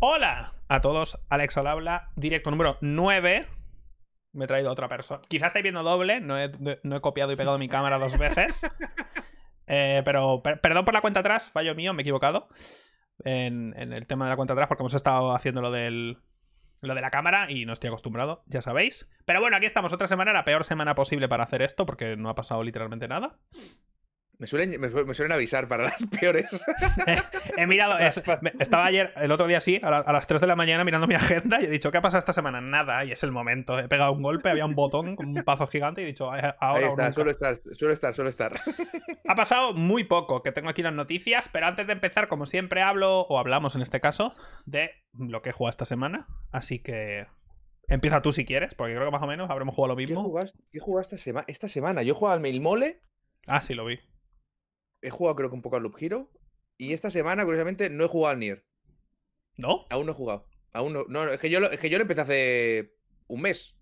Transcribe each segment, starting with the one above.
Hola a todos, Alex al habla, directo número 9. Me he traído otra persona. Quizás estáis viendo doble, no he, no he copiado y pegado mi cámara dos veces. Eh, pero per- perdón por la cuenta atrás, fallo mío, me he equivocado en, en el tema de la cuenta atrás porque hemos estado haciendo lo del lo de la cámara y no estoy acostumbrado, ya sabéis. Pero bueno, aquí estamos otra semana, la peor semana posible para hacer esto porque no ha pasado literalmente nada. Me suelen, me, su- me suelen avisar para las peores. He mirado, es- me- estaba ayer, el otro día sí, a, la- a las 3 de la mañana mirando mi agenda y he dicho, ¿qué ha pasado esta semana? Nada, y es el momento. He pegado un golpe, había un botón con un pazo gigante y he dicho, "Eh, ahora Ahí o está, nunca". suelo estar, suelo estar, suelo estar. Ha pasado muy poco, que tengo aquí las noticias, pero antes de empezar, como siempre, hablo, o hablamos en este caso, de lo que he jugado esta semana. Así que empieza tú si quieres, porque creo que más o menos habremos jugado lo ¿Qué mismo. jugaste, qué jugaste esta, sema- esta semana? Yo he jugado al Mail Mole, Ah, sí, lo vi. He jugado creo que un poco al Loop Hero. Y esta semana, curiosamente, no he jugado al Nier. ¿No? Aún no he jugado. Aún no. No, es que yo lo, es que yo lo empecé hace un mes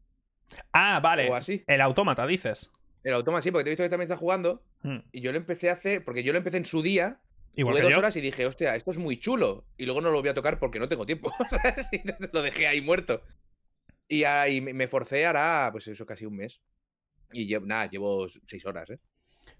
Ah, vale. o así. El autómata, dices. El automa sí, porque te he visto que también está jugando. Hmm. Y yo lo empecé hace. Porque yo lo empecé en su día. Igual Jugué que dos yo. horas y dije, hostia, esto es muy chulo. Y luego no lo voy a tocar porque no tengo tiempo. ¿sabes? Y lo dejé ahí muerto. Y ahí me me forcé hará, pues eso, casi un mes. Y llevo, nada, llevo seis horas, ¿eh?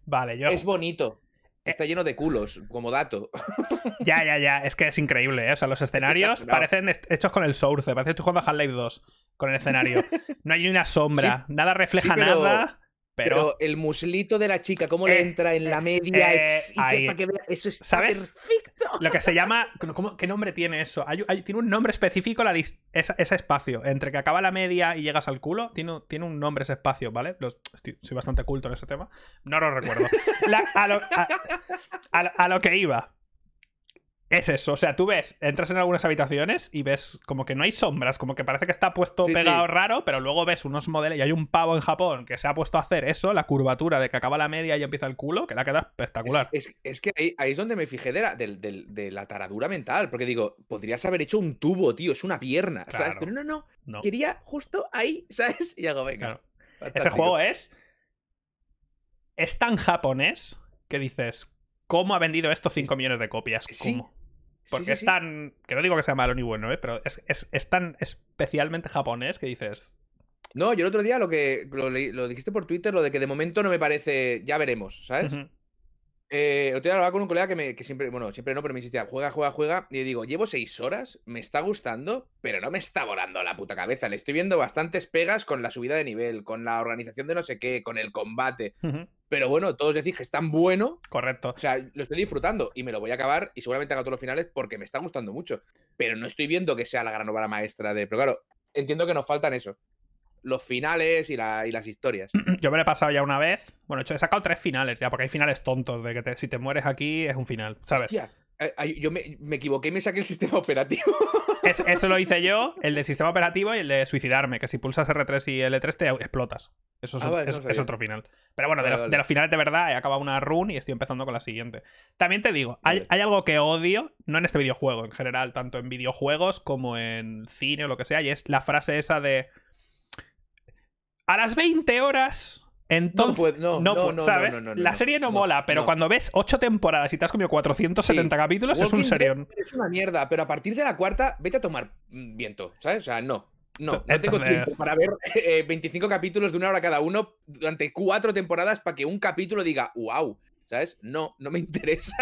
Vale, yo. Es bonito. Está lleno de culos, como dato. Ya, ya, ya. Es que es increíble, ¿eh? O sea, los escenarios parecen hechos con el Source. Parece que estoy jugando a Half-Life 2 con el escenario. No hay ni una sombra. Nada refleja sí, pero- nada. Pero, Pero, el muslito de la chica, cómo Eh, le entra en la media. eh, que para que vea- eso está ¿Sabes? perfecto. lo que se llama. ¿cómo- ¿Qué nombre tiene eso? Hay- hay- tiene un nombre específico la dis- esa- ese espacio. Entre que acaba la media y llegas al culo, tiene, tiene un nombre ese espacio, ¿vale? Los- estoy- soy bastante culto en ese tema. No lo recuerdo. La- a, lo, a- a lo- a lo que iba. Es eso, o sea, tú ves, entras en algunas habitaciones y ves como que no hay sombras, como que parece que está puesto Sí, pegado sí. raro, pero luego ves unos modelos y hay un pavo en Japón que se ha puesto a hacer eso, la curvatura de que acaba la media y empieza el culo, que la queda espectacular. Es, es que ahí, ahí es donde me fijé de la, de taradura mental. Porque digo, podrías haber hecho un tubo, tío, es una pierna, ¿sabes? Pero no, no. No, Quería justo ahí, ¿sabes? Y hago, venga. claro. Ese juego es. Es tan japonés que dices, ¿cómo ha vendido esto 5 millones de copias? ¿Cómo? Sí, Porque sí, es tan. Que no digo que sea malo ni bueno, ¿eh? Pero es, es- es tan especialmente japonés que dices. No, yo el otro día lo que lo, dijiste por Twitter, lo de que de momento no me parece. Ya veremos, ¿sabes? Eh, otro día hablaba con un colega que, me, que siempre, bueno, siempre no, pero me insistía, juega, juega, juega. Y digo, llevo seis horas, me está gustando, pero no me está volando la puta cabeza. Le estoy viendo bastantes pegas con la subida de nivel, con la organización de no sé qué, con el combate. Pero bueno, todos decís que es tan bueno. Correcto. O sea, lo estoy disfrutando y me lo voy a acabar y seguramente haga todos los finales porque me está gustando mucho. Pero no estoy viendo que sea la gran obra maestra de. Pero claro, entiendo que nos faltan eso. Los finales y, la- y las historias. Yo me lo he pasado ya una vez. Bueno, hecho, he sacado tres finales ya, porque hay finales tontos, de que te- si te mueres aquí es un final, ¿sabes? Hostia, yo me, me equivoqué y me saqué el sistema operativo. Es- eso lo hice yo, el del sistema operativo y el de suicidarme, que si pulsas R3 y L3 te explotas. Eso es, Ah, vale, es- no lo es sabía. otro final. Pero bueno, de, los, vale. de los finales de verdad he acabado una run y estoy empezando con la siguiente. También te digo, hay, hay algo que odio, no en este videojuego, en general, tanto en videojuegos como en cine o lo que sea, y es la frase esa de... A las 20 horas... Entonces, no, no, no, ¿sabes? la serie no, mola, pero cuando ves 8 temporadas y te has comido 470 Sí. capítulos, es un serión. Es una mierda, pero a partir de la cuarta, vete a tomar viento, ¿sabes? O sea, no. No, no Entonces- tengo tiempo para ver eh, 25 capítulos de una hora cada uno durante cuatro temporadas para que un capítulo diga, wow, ¿sabes? No, no me interesa.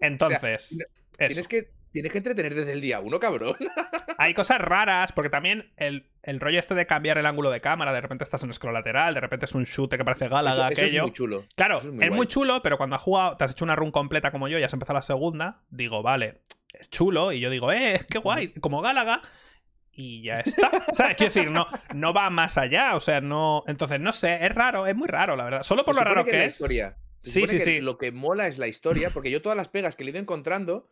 Entonces. Tienes que, tienes que entretener desde el día uno, cabrón. Hay cosas raras, porque también el, el rollo este de cambiar el ángulo de cámara, de repente estás en un scroll lateral, de repente es un shoot que parece Gálaga, Eso, eso es aquello. muy chulo. claro, eso es es muy, chulo, pero cuando has jugado, te has hecho una run completa como yo y has empezado la segunda, digo, vale, es chulo, y yo digo, eh, qué guay, como Gálaga. Y ya está. ¿Sabes? Quiero decir, no, no va más allá. O sea, no. Entonces, no sé, es raro, es muy raro, la verdad. Solo por lo raro que, la es. historia. Se Sí, sí, sí. Lo que mola es la historia, porque yo todas las pegas que le he ido encontrando,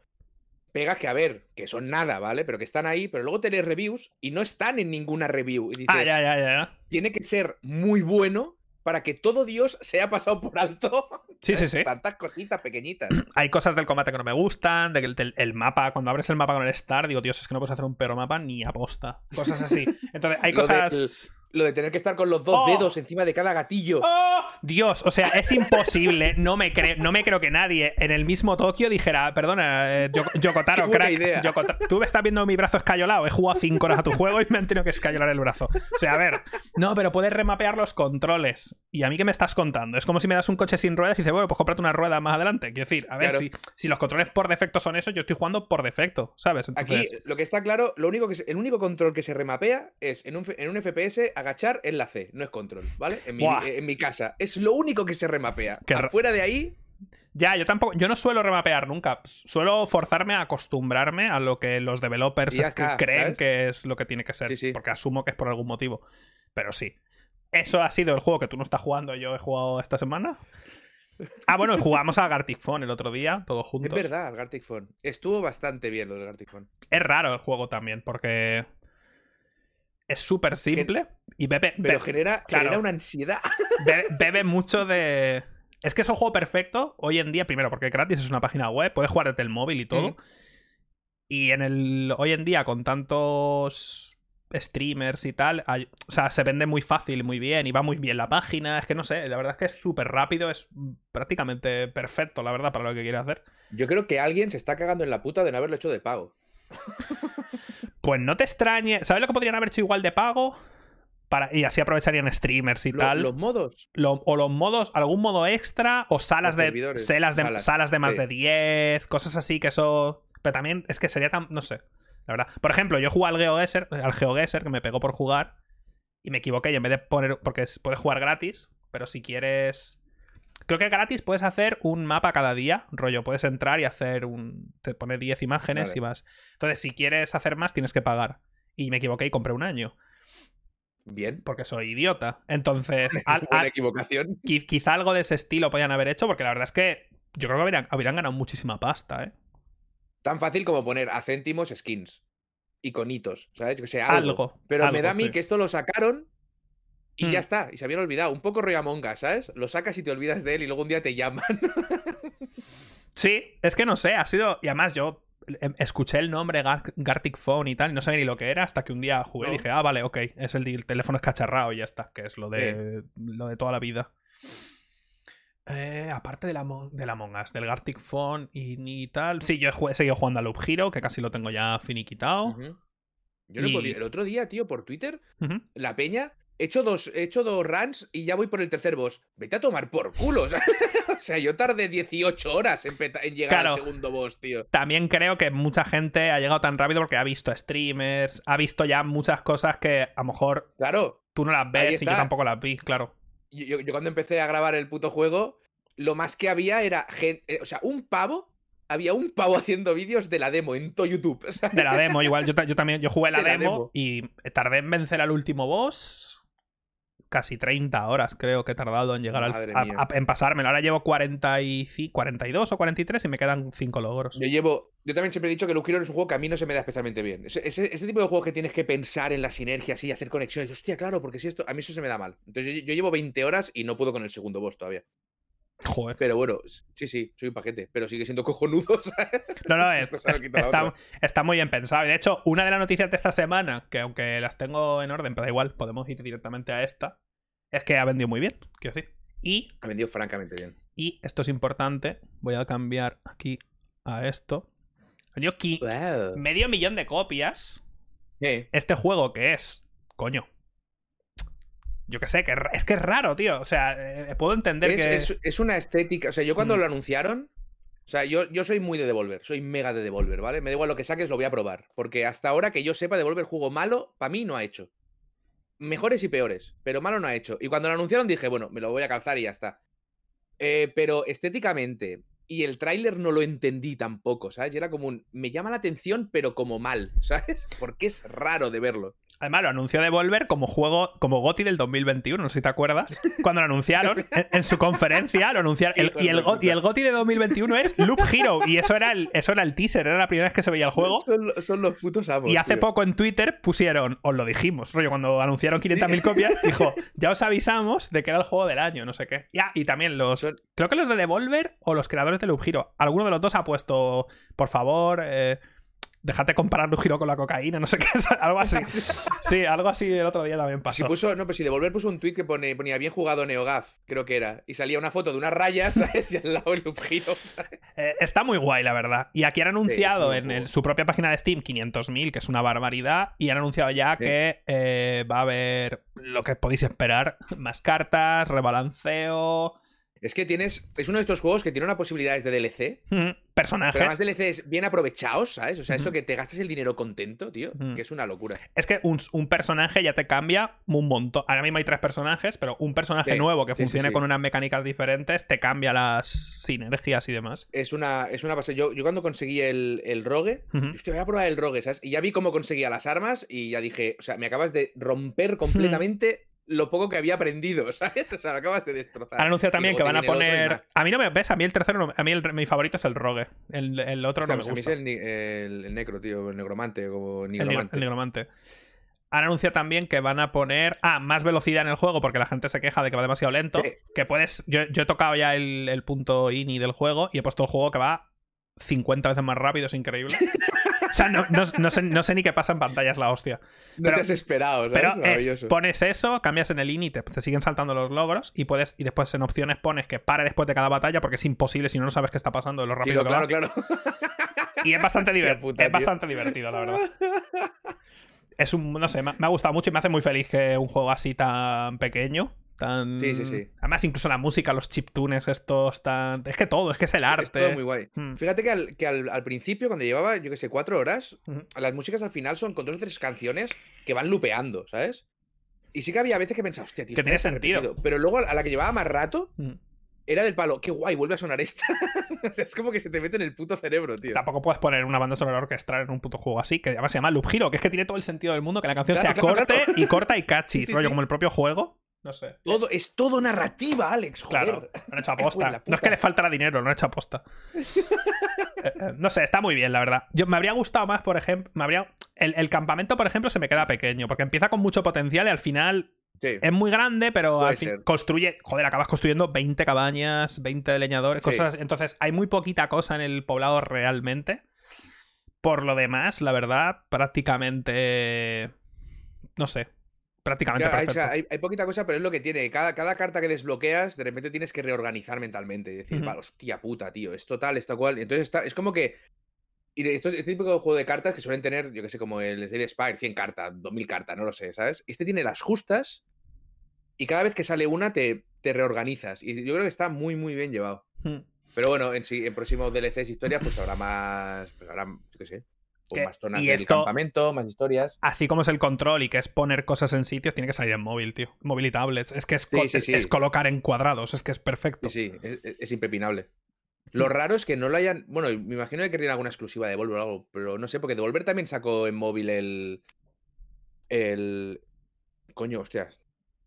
pegas que, a ver, que son nada, ¿vale? Pero que están ahí, pero luego te lees reviews y no están en ninguna review. Y dices, Ah, ya, ya, ya. tiene que ser muy bueno para que todo Dios se haya pasado por alto. Sí, sí, sí. Tantas cositas pequeñitas. Hay cosas del combate que no me gustan, de que el, el mapa, cuando abres el mapa con el Star, digo, Dios, es que no puedes hacer un perro mapa ni aposta. Cosas así. Entonces, hay cosas. Lo de tener que estar con los dos Oh. dedos encima de cada gatillo. ¡Oh! Dios, o sea, es imposible. No me, creo, no me creo que nadie en el mismo Tokio dijera, perdona, eh, Yoko- Yokotaro, Qué crack. idea. Yokotaro, tú me estás viendo mi brazo escayolado. He jugado 5 horas a tu juego y me han tenido que escayolar el brazo. O sea, a ver, no, pero puedes remapear los controles. ¿Y a mí qué me estás contando? Es como si me das un coche sin ruedas y dices, bueno, pues cómprate una rueda más adelante. Quiero decir, a ver, Claro. si, si los controles por defecto son esos, yo estoy jugando por defecto, ¿sabes? Aquí Entonces, lo que está claro, lo único que se- el único control que se remapea es en un, en un FPS agachar en la C, no es control, ¿vale? En mi, Buah. en mi casa. Es lo único que se remapea. Qué ra- Afuera de ahí, Ya, yo tampoco, yo no suelo remapear nunca. Suelo forzarme a acostumbrarme a lo que los developers es que está, creen ¿sabes? que es lo que tiene que ser. Sí, sí. Porque asumo que es por algún motivo. Pero sí. Eso ha sido el juego que tú no estás jugando, yo he jugado esta semana. Ah, bueno, jugamos a Gartic Phone el otro día, todos es juntos. verdad, el Gartic Phone. Estuvo bastante bien lo del Gartic Phone. Es raro el juego también, porque es súper simple y bebe, Pero genera, claro. genera una ansiedad. Bebe, bebe mucho de. Es que es un juego perfecto hoy en día, primero, porque gratis, es una página web, puedes jugar desde el móvil y todo. Mm. Y en el. Hoy en día, con tantos streamers y tal, hay- o sea, se vende muy fácil muy bien, y va muy bien la página. Es que no sé, la verdad es que es súper rápido, es prácticamente perfecto, la verdad, para lo que quiere hacer. Yo creo que alguien se está cagando en la puta de no haberlo hecho de pago. Pues no te extrañe. ¿Sabes lo que podrían haber hecho igual de pago? Para, y así aprovecharían streamers y Lo- tal. los modos. Lo- o los modos, algún modo extra, o salas Los de, salas de salas, salas de más sí. de 10, cosas así que eso. Pero también es que sería tan. No sé. La verdad. Por ejemplo, yo jugué al GeoGuessr, al GeoGuessr, que me pegó por jugar. Y me equivoqué. Y en vez de poner. Porque es- puedes jugar gratis. Pero si quieres. Creo que gratis puedes hacer un mapa cada día. Rollo, puedes entrar y hacer un. Te pone 10 imágenes Vale. y vas. Entonces, si quieres hacer más, tienes que pagar. Y me equivoqué y compré un año. Bien. Porque soy idiota. Entonces, al- equivocación. qui- quizá algo de ese estilo podían haber hecho, porque la verdad es que yo creo que habrían, habrían ganado muchísima pasta, ¿eh? Tan fácil como poner a céntimos skins. Iconitos, ¿sabes? Que sé, algo. Algo. Pero me da a mí sí. que esto lo sacaron y Hmm. ya está. Y se habían olvidado. Un poco rollo Among Us, ¿sabes? Lo sacas y te olvidas de él y luego un día te llaman. Sí, es que no sé, ha sido. Y además yo em, escuché el nombre Gar- Gartic Phone y tal, y no sabía ni lo que era, hasta que un día jugué y dije, ah, vale, ok, es el, el teléfono escacharrado y ya está, que es lo de, lo de toda la vida. Eh, aparte del Among, del Among Us, del Gartic Phone y, ni tal. Sí, yo he, seguido jugando a Loop Hero, que casi lo tengo ya finiquitado. Yo no he Y- podido- El otro día, tío, por Twitter, la peña, he hecho dos, he hecho dos runs y ya voy por el tercer boss. Vete a tomar por culo. O sea, yo tardé 18 horas en, llegar Claro. al segundo boss, tío. También creo que mucha gente ha llegado tan rápido porque ha visto streamers, ha visto ya muchas cosas que a lo mejor Claro, tú no las ves y yo tampoco las vi, claro. yo, yo- yo cuando empecé a grabar el puto juego, lo más que había era gente, o sea, un pavo, había un pavo haciendo vídeos de la demo en todo YouTube. ¿sabes? De la demo, igual yo, ta- yo también yo jugué la, De la demo, demo. y tardé en vencer al último boss casi 30 horas creo que he tardado en llegar al a- a- en pasármelo. Ahora llevo 45, 42 o 43 y me quedan 5 logros. Yo llevo. Yo también siempre he dicho que Loop Hero es un juego que a mí no se me da especialmente bien. Ese, ese- ese tipo de juegos que tienes que pensar en las sinergias y hacer conexiones. Hostia, claro, porque si esto. A mí eso se me da mal. Entonces yo, yo llevo 20 horas y no puedo con el segundo boss todavía. Joder. Pero bueno, sí, sí, soy un paquete. Pero sigue siendo cojonudo, ¿sabes? No, no, es- es- está, está muy bien pensado. Y de hecho, una de las noticias de esta semana, que aunque las tengo en orden, pero da igual, podemos ir directamente a esta, es que ha vendido muy bien, quiero decir. Y, Ha vendido francamente bien. y esto es importante, voy a cambiar aquí a esto. Vendió Wow. medio millón de copias. Este juego que es, coño. Yo que sé, que es que es raro, tío. O sea, eh, puedo entender es, que. es- es una estética. O sea, yo cuando Mm. lo anunciaron. O sea, yo, yo soy muy de Devolver, soy mega de Devolver, ¿vale? Me da igual lo que saques, lo voy a probar. Porque hasta ahora que yo sepa, Devolver juego malo, para mí no ha hecho. Mejores y peores, pero malo no ha hecho. Y cuando lo anunciaron dije, bueno, me lo voy a calzar y ya está. Eh, pero estéticamente, y el tráiler no lo entendí tampoco, ¿sabes? Y era como un, me llama la atención, pero como mal, ¿sabes? Porque es raro de verlo. Además, lo anunció Devolver como juego, como GOTI del 2021, no sé si te acuerdas. Cuando lo anunciaron, en, en su conferencia, lo anunciaron. el- y, el, y el GOTI de 2021 es Loop Hero. Y eso era, el, eso era el teaser, era la primera vez que se veía el juego. Son, lo- son los putos amos. Y hace tío. poco en Twitter pusieron, os lo dijimos, rollo, cuando anunciaron 500.000 copias, dijo, ya os avisamos de que era el juego del año, no sé qué. Ya, y también los, Son- creo que los de Devolver o los creadores de Loop Hero, alguno de los dos ha puesto, por favor, eh, déjate comparar un giro con la cocaína, no sé qué, algo así. Sí, algo así el otro día también pasó. Si puso, no, pues si Devolver puso un tweet que pone, ponía bien jugado NeoGAF, creo que era, y salía una foto de unas rayas, ¿sabes? Y al lado el loop giro. Eh, está muy guay, la verdad. Y aquí han anunciado en su propia página de Steam 500.000, que es una barbaridad, y han anunciado ya que eh, va a haber lo que podéis esperar, más cartas, rebalanceo es que tienes. Es uno de estos juegos que tiene una posibilidades de DLC. Personajes. Pero además DLCs bien aprovechados, ¿sabes? O sea, eso que te gastes el dinero contento, tío. Que es una locura. Es que un, personaje ya te cambia un montón. Ahora mismo hay tres personajes, pero un personaje nuevo que funcione con unas mecánicas diferentes te cambia las sinergias y demás. Es una, es una base. Yo, yo cuando conseguí el, el rogue, voy a probar el rogue, ¿sabes? Y ya vi cómo conseguía las armas y ya dije, o sea, me acabas de romper completamente lo poco que había aprendido, ¿sabes? O sea, lo acabas de destrozar. Han anunciado también que van a poner. A mí no me ves, a mí el tercero, a mí mi favorito es el Rogue. El, otro no me gusta. A mí es el, necro, tío, el negromante, como nigromante. El, negromante. Han anunciado también que van a poner. Ah, más velocidad en el juego, porque la gente se queja de que va demasiado lento. Que puedes. Yo, yo, he tocado ya el, el punto ini del juego y he puesto el juego que va 50 veces más rápido, es increíble. O sea, no, sé, ni qué pasa en pantalla, es la hostia. No te has esperado, Pero pones eso, cambias en el INI, te, te, siguen saltando los logros y puedes y después en opciones pones que pare después de cada batalla porque es imposible si no, no sabes qué está pasando, lo rápido claro, va. claro. Y es bastante, divertido es bastante divertido, la verdad. Es un, no sé, me ha gustado mucho y me hace muy feliz que un juego así tan pequeño Sí, sí, sí. Además, incluso la música, los chiptunes estos tan. Es que todo, es que es el arte. Es todo muy guay. Hmm. Fíjate que, al, principio, cuando llevaba, yo que sé, cuatro horas, las músicas al final son con dos o tres canciones que van lupeando, ¿sabes? Y sí que había veces que pensaba, hostia, tío. Que tiene sentido. Pero luego a la que llevaba más rato. Era del palo, qué guay, vuelve a sonar esta. es como que se te mete en el puto cerebro, tío. Tampoco puedes poner una banda sonora orquestral en un puto juego así, que además se llama Loop Hero, que es que tiene todo el sentido del mundo que la canción sea corte y corta y catchy, rollo como el propio juego. No sé. Todo, es todo narrativa, Alex. Claro, no han hecho aposta. No es que le faltara dinero, no han hecho aposta. Eh, eh, no sé, está muy bien, la verdad. Yo, me habría gustado más, por ejemplo. Me habría... El, campamento, por ejemplo, se me queda pequeño, porque empieza con mucho potencial y al final Es muy grande, pero al fin construye. Joder, acabas construyendo 20 cabañas, 20 leñadores, cosas. Entonces, hay muy poquita cosa en el poblado realmente. Por lo demás, la verdad, prácticamente. No sé prácticamente hay, poquita cosa, pero es lo que tiene. Cada, cada carta que desbloqueas, de repente tienes que reorganizar mentalmente y decir, hostia puta, tío, es total, es tal cual. Entonces está, es como que. Y esto es típico juego de cartas que suelen tener, yo que sé, como el Slade Spire, 100 cartas, 2000 cartas, no lo sé, ¿sabes? Este tiene las justas y cada vez que sale una te, te reorganizas. Y yo creo que está muy, muy bien llevado. Pero bueno, en, sí, en próximos DLCs historias, pues habrá más. Pues habrá, yo qué sé, más zonas del campamento, más historias. Así como es el control y que es poner cosas en sitios, tiene que salir en móvil, tío. Móvil y tablets. Es que es, es, colocar en cuadrados, es que es perfecto. Sí, sí, es, impepinable. Lo raro es que no lo hayan. Bueno, me imagino que querrían alguna exclusiva de Devolver o algo, pero no sé, porque Devolver también sacó en móvil el. El. Coño, hostia.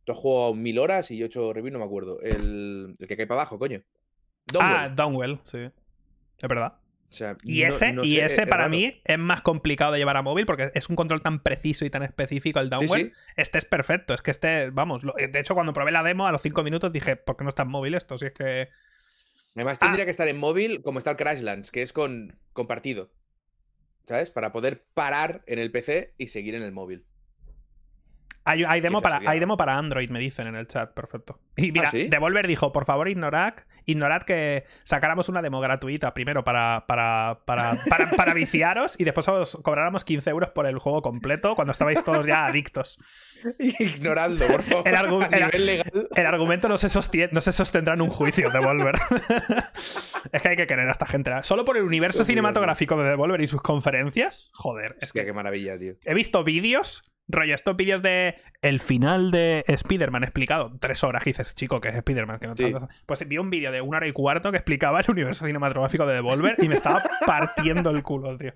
Tú has jugado mil horas y yo he hecho review, no me acuerdo. El, el que cae para abajo, coño. Ah, Downwell, sí. Es verdad y ese, y ese para mí es más complicado de llevar a móvil porque es un control tan preciso y tan específico el downwell. Este es perfecto. Es que este, vamos, de hecho, cuando probé la demo a los 5 minutos dije, ¿por qué no está en móvil esto? Si es que. Además, tendría ah. que estar en móvil como está el Crashlands, que es con compartido. ¿Sabes? Para poder parar en el PC y seguir en el móvil. Hay, demo para, hay demo para Android, me dicen en el chat, perfecto. Y mira, ¿Ah, Devolver dijo, por favor, ignorad, ignorad que sacáramos una demo gratuita primero para, para, para, para, viciaros y después os cobráramos 15 euros por el juego completo cuando estabais todos ya adictos. Ignorando, por favor. El, argumento no se, sostiene, no se sostendrá en un juicio, Devolver. es que hay que querer a esta gente. Solo por el universo cinematográfico de Devolver y sus conferencias, joder. Es que qué maravilla, tío. He visto vídeos Rollo, estos vídeos de el final de Spider-Man explicado, tres horas, dices, chico, que es Spider-Man, que no Pues vi un vídeo de una hora y cuarto que explicaba el universo cinematográfico de Devolver y me estaba partiendo el culo, tío.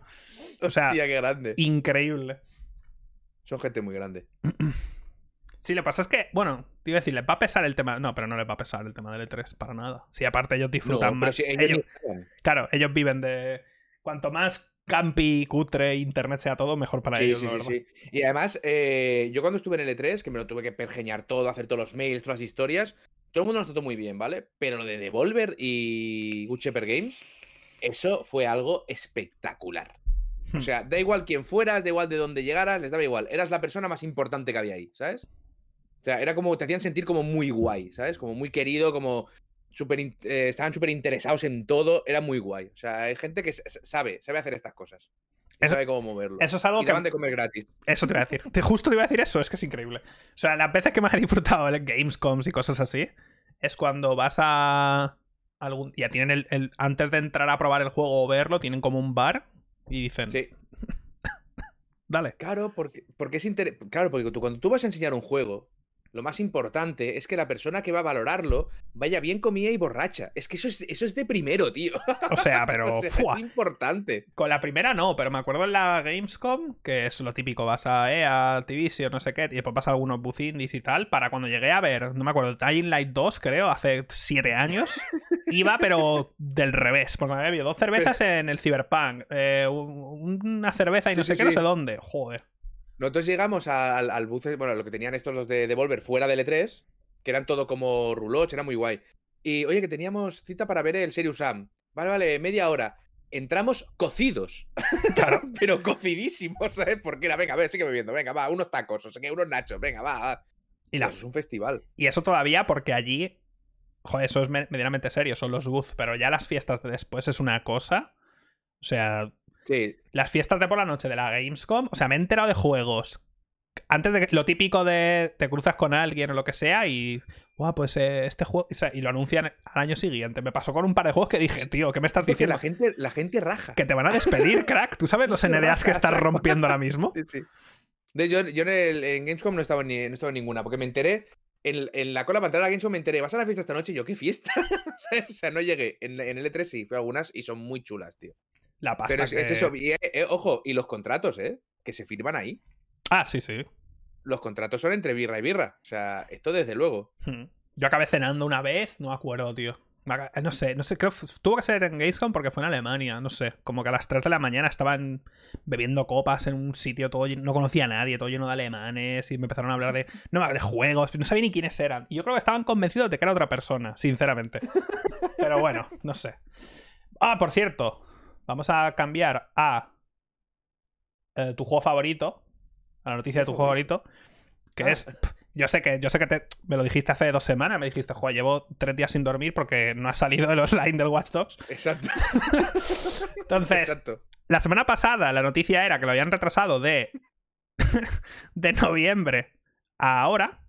O sea, qué grande. increíble. Son gente muy grande. Sí, lo que pasa es que, bueno, te iba a decir, les va a pesar el tema. No, pero no les va a pesar el tema del E3 para nada. Si aparte ellos disfrutan más. claro, ellos viven de. Cuanto más campi, cutre, internet sea todo, mejor para ellos. Sí, sí, sí. Y además, eh, yo cuando estuve en el E3, que me lo tuve que pergeñar todo, hacer todos los mails, todas las historias, todo el mundo nos trató muy bien, ¿vale? Pero lo de Devolver y Good Games, eso fue algo espectacular. O Hmm. sea, da igual quién fueras, da igual de dónde llegaras, les daba igual. Eras la persona más importante que había ahí, ¿sabes? O sea, era como, te hacían sentir como muy guay, ¿sabes? Como muy querido, como súper in- eh, estaban súper interesados en todo, era muy guay. O sea, hay gente que sabe, sabe hacer estas cosas. Eso- sabe cómo moverlo. Eso es algo y que. daban de comer gratis. Eso te iba a decir. Te, justo te iba a decir eso, es que es increíble. O sea, las veces que más he disfrutado en Gamescoms y cosas así es cuando vas a. Algún, ya tienen el, el- Antes de entrar a probar el juego o verlo, tienen como un bar y dicen. Sí. Dale. Claro, porque, porque es inter- Claro, porque tú, cuando tú vas a enseñar un juego, lo más importante es que la persona que va a valorarlo vaya bien comida y borracha. Es que eso es, eso es de primero, tío. O sea, pero. O sea, ¡fua! es importante. Con la primera no, pero me acuerdo en la Gamescom, que es lo típico, vas a EA, Activision, no sé qué, y después vas a algunos booth indies y tal, para cuando llegué a ver, no me acuerdo, Dying Light 2, creo, hace siete años, iba pero del revés, porque me había bebido dos cervezas en el Cyberpunk, eh, un- una cerveza y no Sí, sé sí, qué, no sé dónde, joder. Nosotros llegamos al, al booth, bueno, lo que tenían estos los de Devolver fuera del E3, que eran todo como roulots, era muy guay. Y oye, que teníamos cita para ver el Serious Sam. Vale, vale, media hora. Entramos cocidos. Claro. Pero cocidísimos, ¿sabes? Porque era, venga, a ver, sigue bebiendo, venga, va, unos tacos, o sea, que unos nachos, venga, va. va. Y, la- Pues es un festival. y eso todavía porque allí, joder, eso es me- medianamente serio, son los booths, pero ya las fiestas de después es una cosa, o sea, Sí, las fiestas de por la noche de la Gamescom, o sea, me he enterado de juegos. Antes de que, lo típico de te cruzas con alguien o lo que sea y, guau, pues eh, este juego, o sea, y lo anuncian al año siguiente. Me pasó con un par de juegos que dije, tío, ¿qué me estás diciendo? la gente, la gente raja. Que te van a despedir, crack. ¿Tú sabes los NDAs que estás rompiendo ahora mismo? Sí, sí. De, yo yo en, el- en Gamescom no estaba, ni, no estaba en ninguna, porque me enteré. En, en la cola para entrar a Gamescom me enteré, vas a la fiesta esta noche y yo, ¿qué fiesta? O sea, no llegué. En, en el E3 sí, fui a algunas y son muy chulas, tío. La pasta Pero es, eso, y, eh, eh, ojo, y los contratos, ¿eh? Que se firman ahí. Ah, sí, sí. Los contratos son entre birra y birra. O sea, esto desde luego. Hmm. Yo acabé cenando una vez, no me acuerdo, tío. Aca- No sé, no sé, creo que tuvo que ser en Gamescom porque fue en Alemania, no sé. Como que a las 3 de la mañana estaban bebiendo copas en un sitio todo lleno, no conocía a nadie, todo lleno de alemanes y me empezaron a hablar de, no, de juegos, no sabía ni quiénes eran. Y yo creo que estaban convencidos de que era otra persona, sinceramente. Pero bueno, no sé. Ah, por cierto, vamos a cambiar a eh, tu juego favorito, a la noticia de tu juego favorito, que Ah. es yo sé que, yo sé que te- me lo dijiste hace dos semanas, me dijiste, joder, llevo tres días sin dormir porque no ha salido el online del Watch Dogs. Exacto. Entonces, Exacto. la semana pasada la noticia era que lo habían retrasado de, de noviembre a ahora.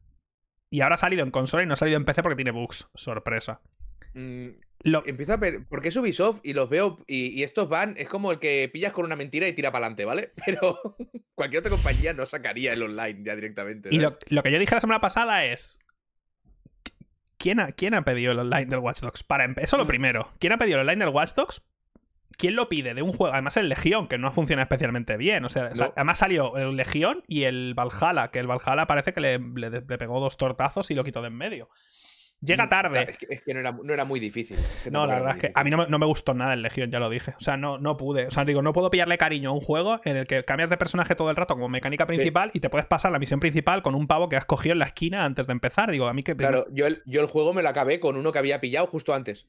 Y ahora ha salido en consola y no ha salido en PC porque tiene bugs. Sorpresa. Mm, Lo- empiezo a ver. Porque es Ubisoft y los veo. Y, y estos van. Es como el que pillas con una mentira y tira para adelante, ¿vale? Pero cualquier otra compañía no sacaría el online ya directamente. y lo, que yo dije la semana pasada es. ¿Quién ha, ¿Quién ha pedido el online del Watch Dogs? Para Eso lo primero. ¿Quién ha pedido el online del Watch Dogs? ¿Quién lo pide de un juego? Además, el Legión, que no ha funcionado especialmente bien. O sea, No. además salió el Legión y el Valhalla, que el Valhalla parece que le, le- le pegó dos tortazos y lo quitó de en medio. Llega Mm, tarde. Es que, es que no, era, no era muy difícil. Es que No, la verdad es que difícil. a mí no me, no me gustó nada el Legión, ya lo dije. O sea, no, no pude. O sea, digo, no puedo pillarle cariño a un juego en el que cambias de personaje todo el rato como mecánica principal y te puedes pasar la misión principal con un pavo que has cogido en la esquina antes de empezar. Digo, a mí que. Claro, yo el, yo el juego me lo acabé con uno que había pillado justo antes.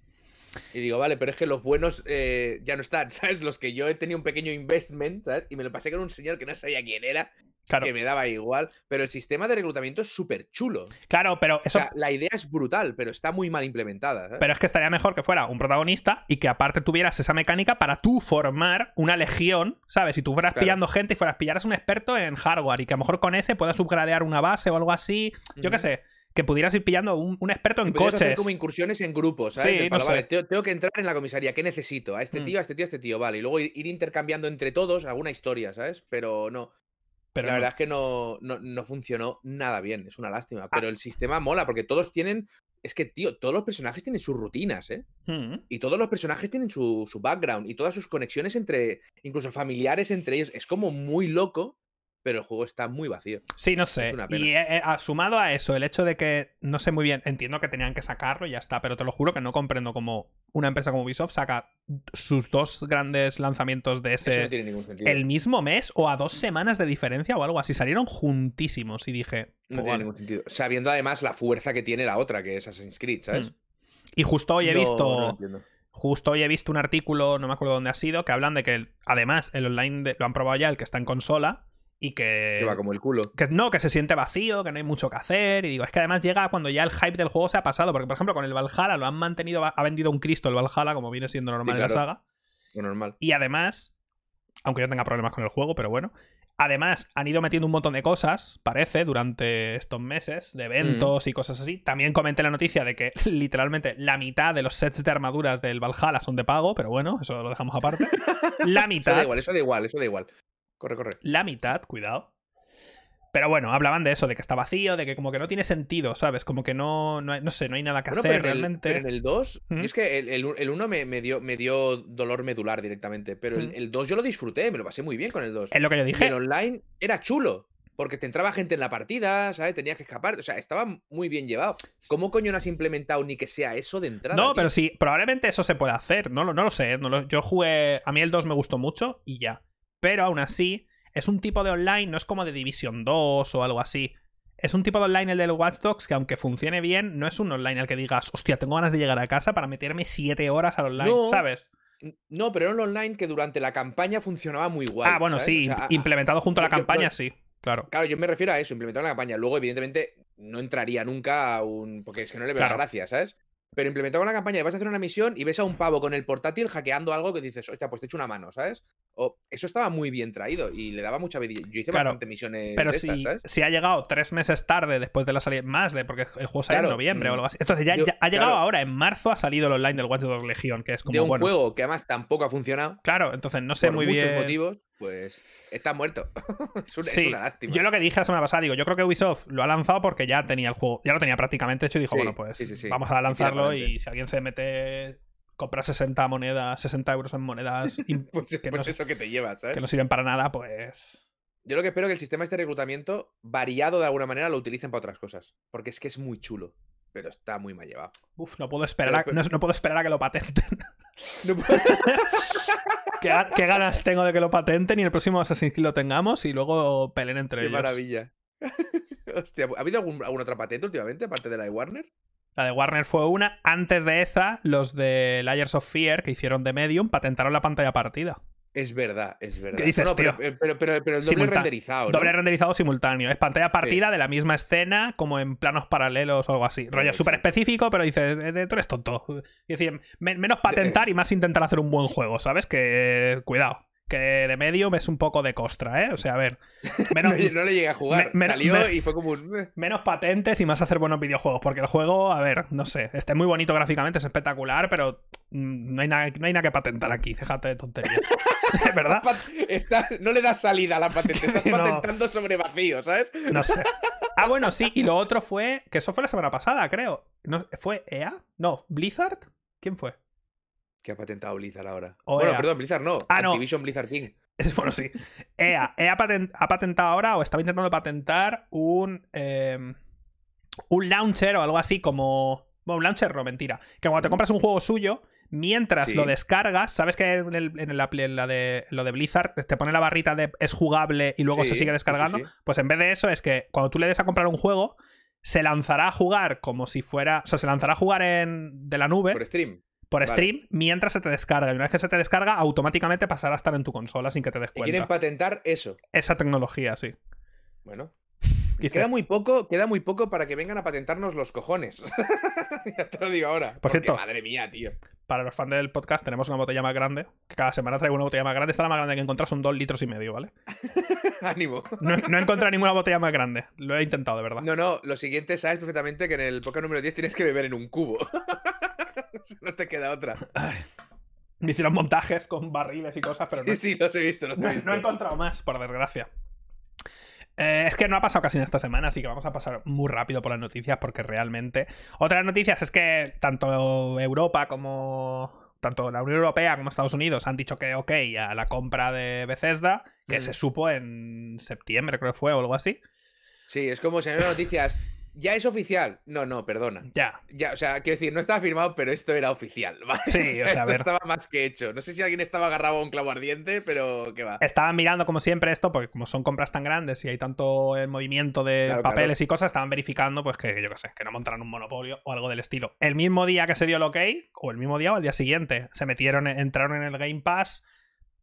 Y digo, vale, pero es que los buenos eh, ya no están, ¿sabes? Los que yo he tenido un pequeño investment, ¿sabes? Y me lo pasé con un señor que no sabía quién era, Claro, que me daba igual. Pero el sistema de reclutamiento es súper chulo. claro, pero O eso. sea, la idea es brutal, pero está muy mal implementada. Pero es que estaría mejor que fuera un protagonista y que aparte tuvieras esa mecánica para tú formar una legión, ¿sabes? Si tú fueras Claro. pillando gente y fueras pillaras un experto en hardware y que a lo mejor con ese puedas subgradear una base o algo así, yo qué sé, que pudieras ir pillando un, un experto en podrías hacer coches. como incursiones en grupos, ¿sabes? Sí, no sé. vale, tengo, tengo que entrar en la comisaría, ¿qué necesito? A este Mm. tío, a este tío, a este tío, vale. Y luego ir, ir intercambiando entre todos alguna historia, ¿sabes? Pero no. Pero la no. verdad es que no, no, no funcionó nada bien, es una Ah. lástima. Pero el sistema mola, porque todos tienen. Es que, tío, todos los personajes tienen sus rutinas, ¿eh? Mm. Y todos los personajes tienen su, su background y todas sus conexiones entre. incluso familiares entre ellos. Es como muy loco, pero el juego está muy vacío. Sí, no sé. Es una pena. Y eh, eh, sumado a eso, el hecho de que no sé muy bien, entiendo que tenían que sacarlo y ya está, pero te lo juro que no comprendo cómo una empresa como Ubisoft saca sus dos grandes lanzamientos de Eso ese no tiene ningún sentido. el mismo mes o a dos semanas de diferencia o algo así. Salieron juntísimos y dije. No "Pues tiene vale". ningún sentido. Sabiendo además la fuerza que tiene la otra, que es Assassin's Creed, ¿sabes? Mm. Y justo hoy he No- visto no. Justo hoy he visto un artículo, no me acuerdo dónde ha sido, que hablan de que además el online de- lo han probado ya el que está en consola y que, Que va como el culo. que no, que se siente vacío, que no hay mucho que hacer. Y digo, es que además llega cuando ya el hype del juego se ha pasado. Porque, por ejemplo, con el Valhalla lo han mantenido, ha vendido un Cristo el Valhalla, como viene siendo normal Sí, en la saga. Lo normal. Y además, aunque yo tenga problemas con el juego, pero bueno. Además, han ido metiendo un montón de cosas, parece, durante estos meses, de eventos y cosas así. También comenté la noticia de que literalmente la mitad de los sets de armaduras del Valhalla son de pago, pero bueno, eso lo dejamos aparte. La Eso da mitad, igual, eso da igual, eso da igual. Corre, corre. la mitad, cuidado. Pero bueno, hablaban de eso, de que está vacío, de que como que no tiene sentido, ¿sabes? Como que no, no, hay- no sé, no hay nada que Bueno, hacer pero, en el, realmente. pero en el 2, Ujú. yo es que el, el, el 1 me, me dio, me dio dolor medular directamente, pero el, Ujú. el 2 yo lo disfruté, me lo pasé muy bien con el 2. Es lo que yo dije. el online era chulo, porque te entraba gente en la partida, ¿sabes? Tenías que escapar, o sea, estaba muy bien llevado. ¿Cómo coño no has implementado ni que sea eso de entrada? No, tío? pero sí, probablemente eso se puede hacer. No, lo- no lo sé. no lo- yo jugué. A mí el 2 me gustó mucho y ya. Pero aún así, es un tipo de online, no es como de Division 2 o algo así. Es un tipo de online el del Watch Dogs que, aunque funcione bien, no es un online al que digas, hostia, tengo ganas de llegar a casa para meterme 7 horas al online, No. ¿sabes? No, pero era un online que durante la campaña funcionaba muy guay. ah, bueno, ¿sabes? sí, O sea, a- implementado junto a la campaña, yo- sí, claro. Claro, yo me refiero a eso, implementado en la campaña. Luego, evidentemente, no entraría nunca a un. Porque es que no le veo Claro. la gracia, ¿sabes? Pero implementado con la campaña y vas a hacer una misión y ves a un pavo con el portátil hackeando algo que dices, hostia, pues te echo una mano, ¿sabes? O eso estaba muy bien traído y le daba mucha vida. Yo hice Claro, bastantes misiones Pero de si, estas, ¿sabes? si ha llegado tres meses tarde después de la salida, más de, porque el juego salió en Claro, noviembre o mm, algo así. Entonces ya, yo- ya ha llegado claro. ahora, en marzo ha salido el online del Watch Dogs Legion, que es como de un bueno. juego que además tampoco ha funcionado Claro, entonces no sé por muy muchos bien. motivos, pues está muerto. es, una, es Sí, una lástima. Yo lo que dije la semana pasada, digo, yo creo que Ubisoft lo ha lanzado porque ya tenía el juego, ya lo tenía prácticamente hecho y dijo, Sí, bueno, pues sí, vamos a lanzarlo y si alguien se mete, compra 60 monedas, 60 euros en monedas Pues, que, pues no, eso que te llevas, ¿sabes? que no sirven para nada, pues... Yo lo que espero que el sistema este de reclutamiento, variado de alguna manera, lo utilicen para otras cosas. Porque es que es muy chulo. Pero está muy mal llevado. Uf, no puedo esperar, a, Pero- no, no puedo esperar a que lo patenten. No puedo- ¿Qué, ga- qué ganas tengo de que lo patenten y el próximo Assassin's Creed lo tengamos y luego peleen entre Qué ellos. maravilla. Hostia, ¿ha habido algún- alguna otra patente últimamente, aparte de la de Warner? La de Warner fue una. Antes de esa, los de Layers of Fear, que hicieron de Medium, patentaron la pantalla partida. Es verdad, es verdad. dices, No, tío? pero, pero, pero- pero el doble renderizado, ¿no? Doble renderizado simultáneo. Es pantalla partida de la misma escena, como en planos paralelos o algo así. Rollo súper específico, pero dices, eh, tú eres tonto. Es decir, men- menos patentar y más intentar hacer un buen juego, ¿sabes? Que. Cuidado. Que de Medium es un poco de costra, ¿eh? O sea, a ver. Menos, No, no le llegué a jugar. me- Salió me- y fue como un. eh. menos patentes y más hacer buenos videojuegos. Porque el juego, a ver, no sé. Está muy bonito gráficamente, es espectacular, pero mm, no hay nada, no hay nada que patentar aquí. Fíjate de tonterías. ¿Verdad? Está- no le das salida a la patente, estás No. patentando sobre vacío, ¿sabes? No sé. Ah, bueno, sí. Y lo otro fue. Que eso fue la semana pasada, creo. No, ¿Fue EA? No, ¿Blizzard? ¿Quién fue? ¿Qué ha patentado Blizzard ahora? O bueno, EA. perdón, Blizzard no. Ah, no. Activision Blizzard King. Bueno, sí. EA. EA paten- ha patentado ahora o estaba intentando patentar un. eh, un launcher o algo así como. Bueno, un launcher no, mentira. Que cuando te compras un juego suyo, mientras Sí. lo descargas, ¿sabes que en, el- en la, en la de, lo de Blizzard te pone la barrita de es jugable y luego Sí, se sigue descargando? sí. Pues en vez de eso es que cuando tú le des a comprar un juego, se lanzará a jugar como si fuera. O sea, se lanzará a jugar en, de la nube Por stream. Por vale. stream mientras se te descarga. Y una vez que se te descarga, automáticamente pasará a estar en tu consola sin que te des Y quieren patentar eso. Esa tecnología, sí. Bueno. Queda muy poco, queda muy poco para que vengan a patentarnos los cojones. ya te lo digo ahora. Porque, cierto. Madre mía, tío. Para los fans del podcast tenemos una botella más grande. Que cada semana traigo una botella más grande. Esta la más grande que he encontrado son dos litros y medio, ¿vale? Ánimo. No, no he encontrado ninguna botella más grande. Lo he intentado, de verdad. No, no, lo siguiente sabes perfectamente que en el podcast número 10 tienes que beber en un cubo. no te queda otra. Me hicieron montajes con barriles y cosas, pero no, Sí, sí, los he visto, los no- he visto. no he encontrado más, por desgracia. Eh, es que no ha pasado casi en esta semana, así que vamos a pasar muy rápido por las noticias porque realmente... Otras noticias es que tanto Europa como... Tanto la Unión Europea como Estados Unidos han dicho que ok a la compra de Bethesda, que Mm. se supo en septiembre, creo que fue, o algo así. Sí, es como si en las noticias. Ya es oficial. No, no, perdona. Ya. Ya, o sea, quiero decir, no estaba firmado, pero esto era oficial. ¿vale? Sí, o sea, a esto ver. estaba más que hecho. No sé si alguien estaba agarrado a un clavo ardiente, pero qué va. Estaban mirando como siempre esto, porque como son compras tan grandes y hay tanto eh, movimiento de Claro, papeles y cosas, estaban verificando pues que, yo qué sé, que no montaran un monopolio o algo del estilo. El mismo día que se dio el ok, o el mismo día o el día siguiente, se metieron, entraron en el Game Pass,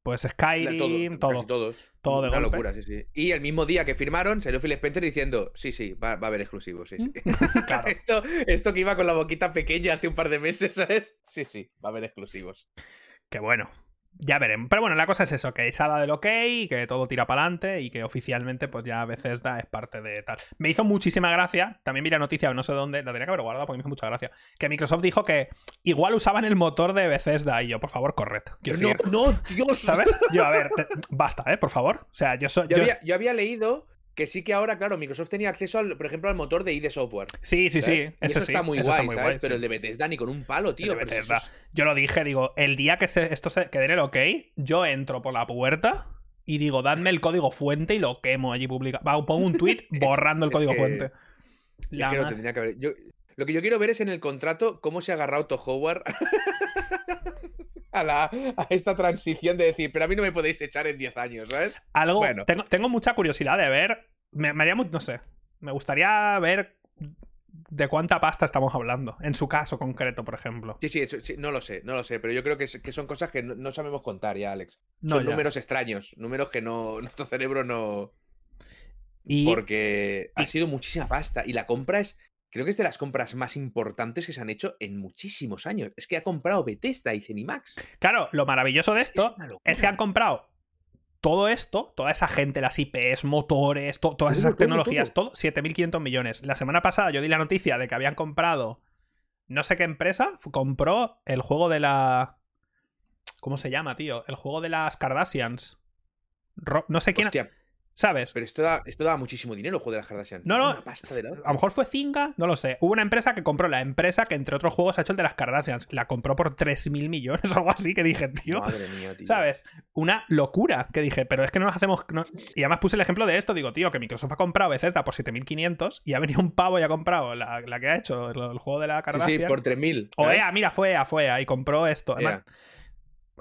pues Skyrim, todo. todos. todo de Una golpe. locura, sí, sí. Y el mismo día que firmaron, salió Phil Spencer diciendo: Sí, sí, va, va a haber exclusivos, sí, sí. Claro. esto, esto que iba con la boquita pequeña hace un par de meses, ¿sabes? Sí, sí, va a haber exclusivos. Que bueno, ya veremos. Pero bueno, la cosa es eso, que se ha dado el ok, que todo tira para adelante y que oficialmente pues ya Bethesda es parte de tal. Me hizo muchísima gracia, también vi la noticia, no sé dónde, la tenía que haber guardado porque me hizo mucha gracia, que Microsoft dijo que igual usaban el motor de Bethesda y yo, por favor, correcto. No, no, Dios. ¿Sabes? Yo, a ver, te- basta, ¿eh? Por favor. O sea, yo soy... Yo, yo- había, yo había leído que sí que ahora, claro, Microsoft tenía acceso, al, por ejemplo, al motor de ID Software. Sí, sí, sí. Eso, eso sí. está muy eso guay, está muy ¿sabes? guay, Pero el de Bethesda ni con un palo, tío. de Bethesda. es- Yo lo dije, digo, el día que se- esto se quede en el ok, yo entro por la puerta y digo, dadme el código fuente y lo quemo allí publicado. Pongo un tweet borrando el es código que- fuente. Es que lo tendría que haber. Yo, lo que yo quiero ver es en el contrato cómo se ha agarrado Todd Howard a, la, a esta transición de decir, pero a mí no me podéis echar en 10 años, ¿sabes? Algo, Bueno. tengo, tengo mucha curiosidad de ver. Me, me haría no sé. Me gustaría ver de cuánta pasta estamos hablando. En su caso concreto, por ejemplo. Sí, sí, no lo sé, no lo sé, pero yo creo que, es- que son cosas que no, no sabemos contar ya, Alex. No, son ya. números extraños, números que no nuestro cerebro no... Y Porque ha sido muchísima pasta y la compra es... Creo que es de las compras más importantes que se han hecho en muchísimos años. Es que ha comprado Bethesda y Cenimax. claro, lo maravilloso de Es- es esto es que han comprado todo esto, toda esa gente, las IPs, motores, to- todas esas todo, tecnologías, todo. todo, 7.500 millones. La semana pasada yo di la noticia de que habían comprado, no sé qué empresa, compró el juego de la... ¿Cómo se llama, tío? El juego de las Kardashians. Ro- no sé quién... Hostia, ¿Sabes? pero esto da, esto da muchísimo dinero, el juego de las Kardashian. No, no, la a lo mejor fue Zynga, no lo sé. Hubo una empresa que compró la empresa que entre otros juegos ha hecho el de las Kardashians. La compró por 3.000 millones o algo así que dije, tío. Madre mía, tío. ¿Sabes? Una locura que dije, pero es que no nos hacemos. no- Y además puse el ejemplo de esto. Digo, tío, que Microsoft ha comprado Bethesda por 7500 y ha venido un pavo y ha comprado la, la que ha hecho el, el juego de la Kardashian. sí, por 3.000. O ¿sabes? EA, mira, fue EA, fue EA y compró esto. Además,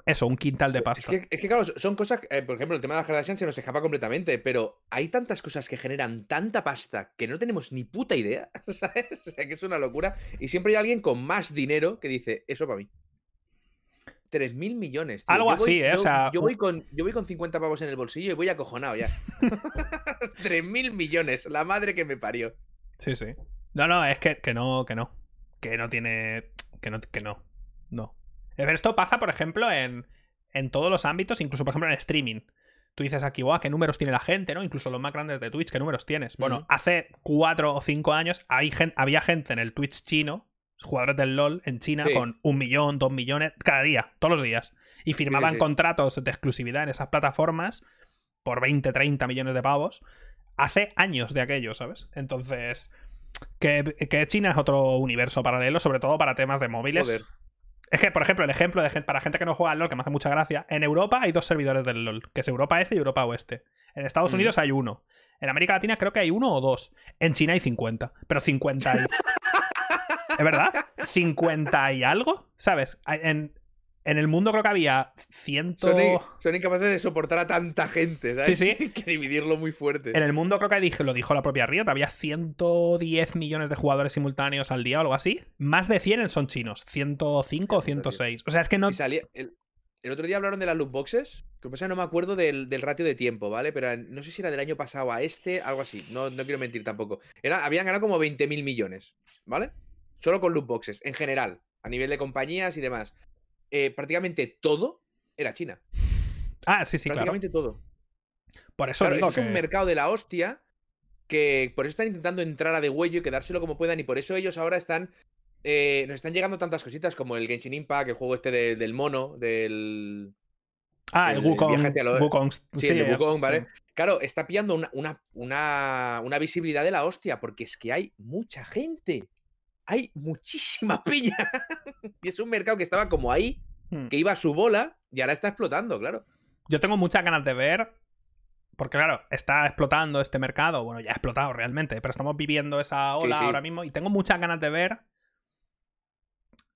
eso, un quintal de Es pasta. que, es que, claro, son cosas. eh, por ejemplo, el tema de las Kardashian se nos escapa completamente, pero hay tantas cosas que generan tanta pasta que no tenemos ni puta idea, ¿sabes? O sea, que es una locura. Y siempre hay alguien con más dinero que dice, eso para mí. 3.000 millones. tío. Algo Yo voy- así, ¿eh? O yo- sea, yo voy, con, yo voy con 50 pavos en el bolsillo y voy acojonado ya. 3.000 millones, la madre que me parió. Sí, sí. No, no, es que, que no, que no. Que no tiene. Que no, que no. No. Pero esto pasa, por ejemplo, en, en todos los ámbitos, incluso, por ejemplo, en streaming. Tú dices aquí, guau, ¿qué números tiene la gente, no? Incluso los más grandes de Twitch, ¿qué números tienes? Bueno, hace cuatro o cinco años hay había gente en el Twitch chino, jugadores del LOL en China, Sí. con un millón, dos millones, cada día, todos los días. Y firmaban sí. contratos de exclusividad en esas plataformas por 20, 30 millones de pavos. Hace años de aquello, ¿sabes? Entonces, que, que China es otro universo paralelo, sobre todo para temas de móviles. Joder. Es que, por ejemplo, el ejemplo de para gente que no juega al LoL, que me hace mucha gracia, en Europa hay dos servidores del LoL, que es Europa Este y Europa Oeste. En Estados Mm. Unidos hay uno. En América Latina creo que hay uno o dos. En China hay 50. Pero 50 y... ¿Es verdad? 50 y algo, ¿sabes? En, en el mundo creo que había 100... Son, incapaces de soportar a tanta gente, ¿sabes? Sí, sí. Hay que dividirlo muy fuerte. En el mundo creo que dije, lo dijo la propia Riot, había 110 millones de jugadores simultáneos al día o algo así. Más de 100 son chinos, 105 o 106. O sea, es que no... Si salía- el, el otro día hablaron de las loot boxes. Que pasa no me acuerdo del, del ratio de tiempo, ¿vale? Pero no sé si era del año pasado a este, algo así. No, no quiero mentir tampoco. Era, habían ganado como 20.000 millones, ¿vale? Solo con loot boxes, en general, a nivel de compañías y demás. Eh, prácticamente todo era China. Ah, sí, sí, claro. prácticamente todo. Por eso Claro, digo eso es un mercado de la hostia que por eso están intentando entrar a de huello y quedárselo como puedan y por eso ellos ahora están eh, nos están llegando tantas cositas como el Genshin Impact, el juego este de- del mono, del Ah, el, el- el Wukong. lo- Wukong, sí, el de eh, Wukong, sí. ¿vale? Claro, está pillando una, una, una, una visibilidad de la hostia porque es que hay mucha gente. Hay muchísima piña. y es un mercado que estaba como ahí, Hmm. que iba a su bola y ahora está explotando, claro. Yo tengo muchas ganas de ver porque claro, está explotando este mercado, bueno, ya ha explotado realmente, pero estamos viviendo esa ola Sí, sí. ahora mismo y tengo muchas ganas de ver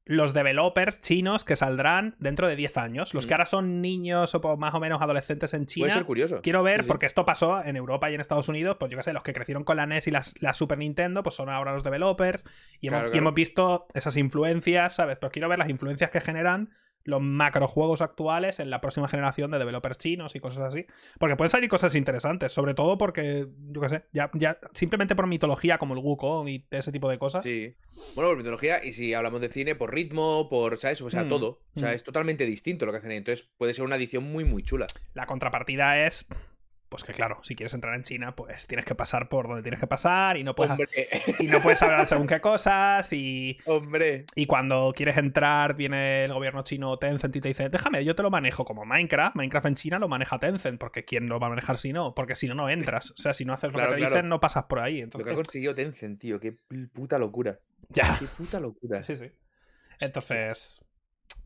los developers chinos que saldrán dentro de 10 años, los que ahora son niños o po- más o menos adolescentes en Puede China. ser curioso. Quiero ver, Sí, sí. porque esto pasó en Europa y en Estados Unidos, pues yo qué sé, los que crecieron con la NES y la Super Nintendo, pues son ahora los developers. Y hemos, Claro, y hemos visto esas influencias, ¿sabes? Pero quiero ver las influencias que generan los macrojuegos actuales en la próxima generación de developers chinos y cosas así. Porque pueden salir cosas interesantes, sobre todo porque, yo qué sé, ya, ya simplemente por mitología como el Wukong y ese tipo de cosas. Sí. Bueno, por mitología, y si hablamos de cine, por ritmo, por, ¿sabes? O sea, Mm, todo. O sea, mm. es totalmente distinto lo que hacen ahí. Entonces puede ser una edición muy, muy chula. La contrapartida es, pues que claro, si quieres entrar en China, pues tienes que pasar por donde tienes que pasar y no puedes, Hombre, y no puedes hablar según qué cosas y... hombre. Y cuando quieres entrar, viene el gobierno chino Tencent y te dice, déjame, yo te lo manejo como Minecraft. Minecraft en China lo maneja Tencent, porque ¿quién lo va a manejar si no? Porque si no, no entras. O sea, si no haces lo Claro, que te claro. dicen, no pasas por ahí. Lo que ha Entonces, conseguido Tencent, tío. Qué puta locura. ya. Qué puta locura. Sí, sí. Entonces,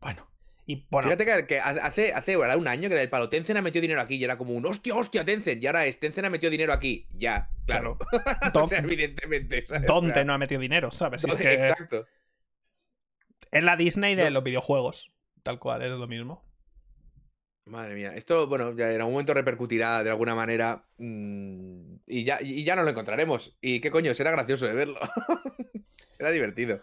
bueno. Y bueno, Fíjate que, que hace, hace ahora un año que era el palo Tencent ha metido dinero aquí y era como un hostia, hostia, Tencent. Y ahora es Tencent ha metido dinero aquí. Ya, claro. claro, o sea, evidentemente. ¿dónde no ha metido dinero? ¿Sabes? Si es que Exacto. es la Disney de No. los videojuegos. Tal cual, es lo mismo. Madre mía, esto, bueno, ya en algún momento repercutirá de alguna manera mm, y, ya, y ya no lo encontraremos. Y qué coño, será gracioso de verlo. Era divertido.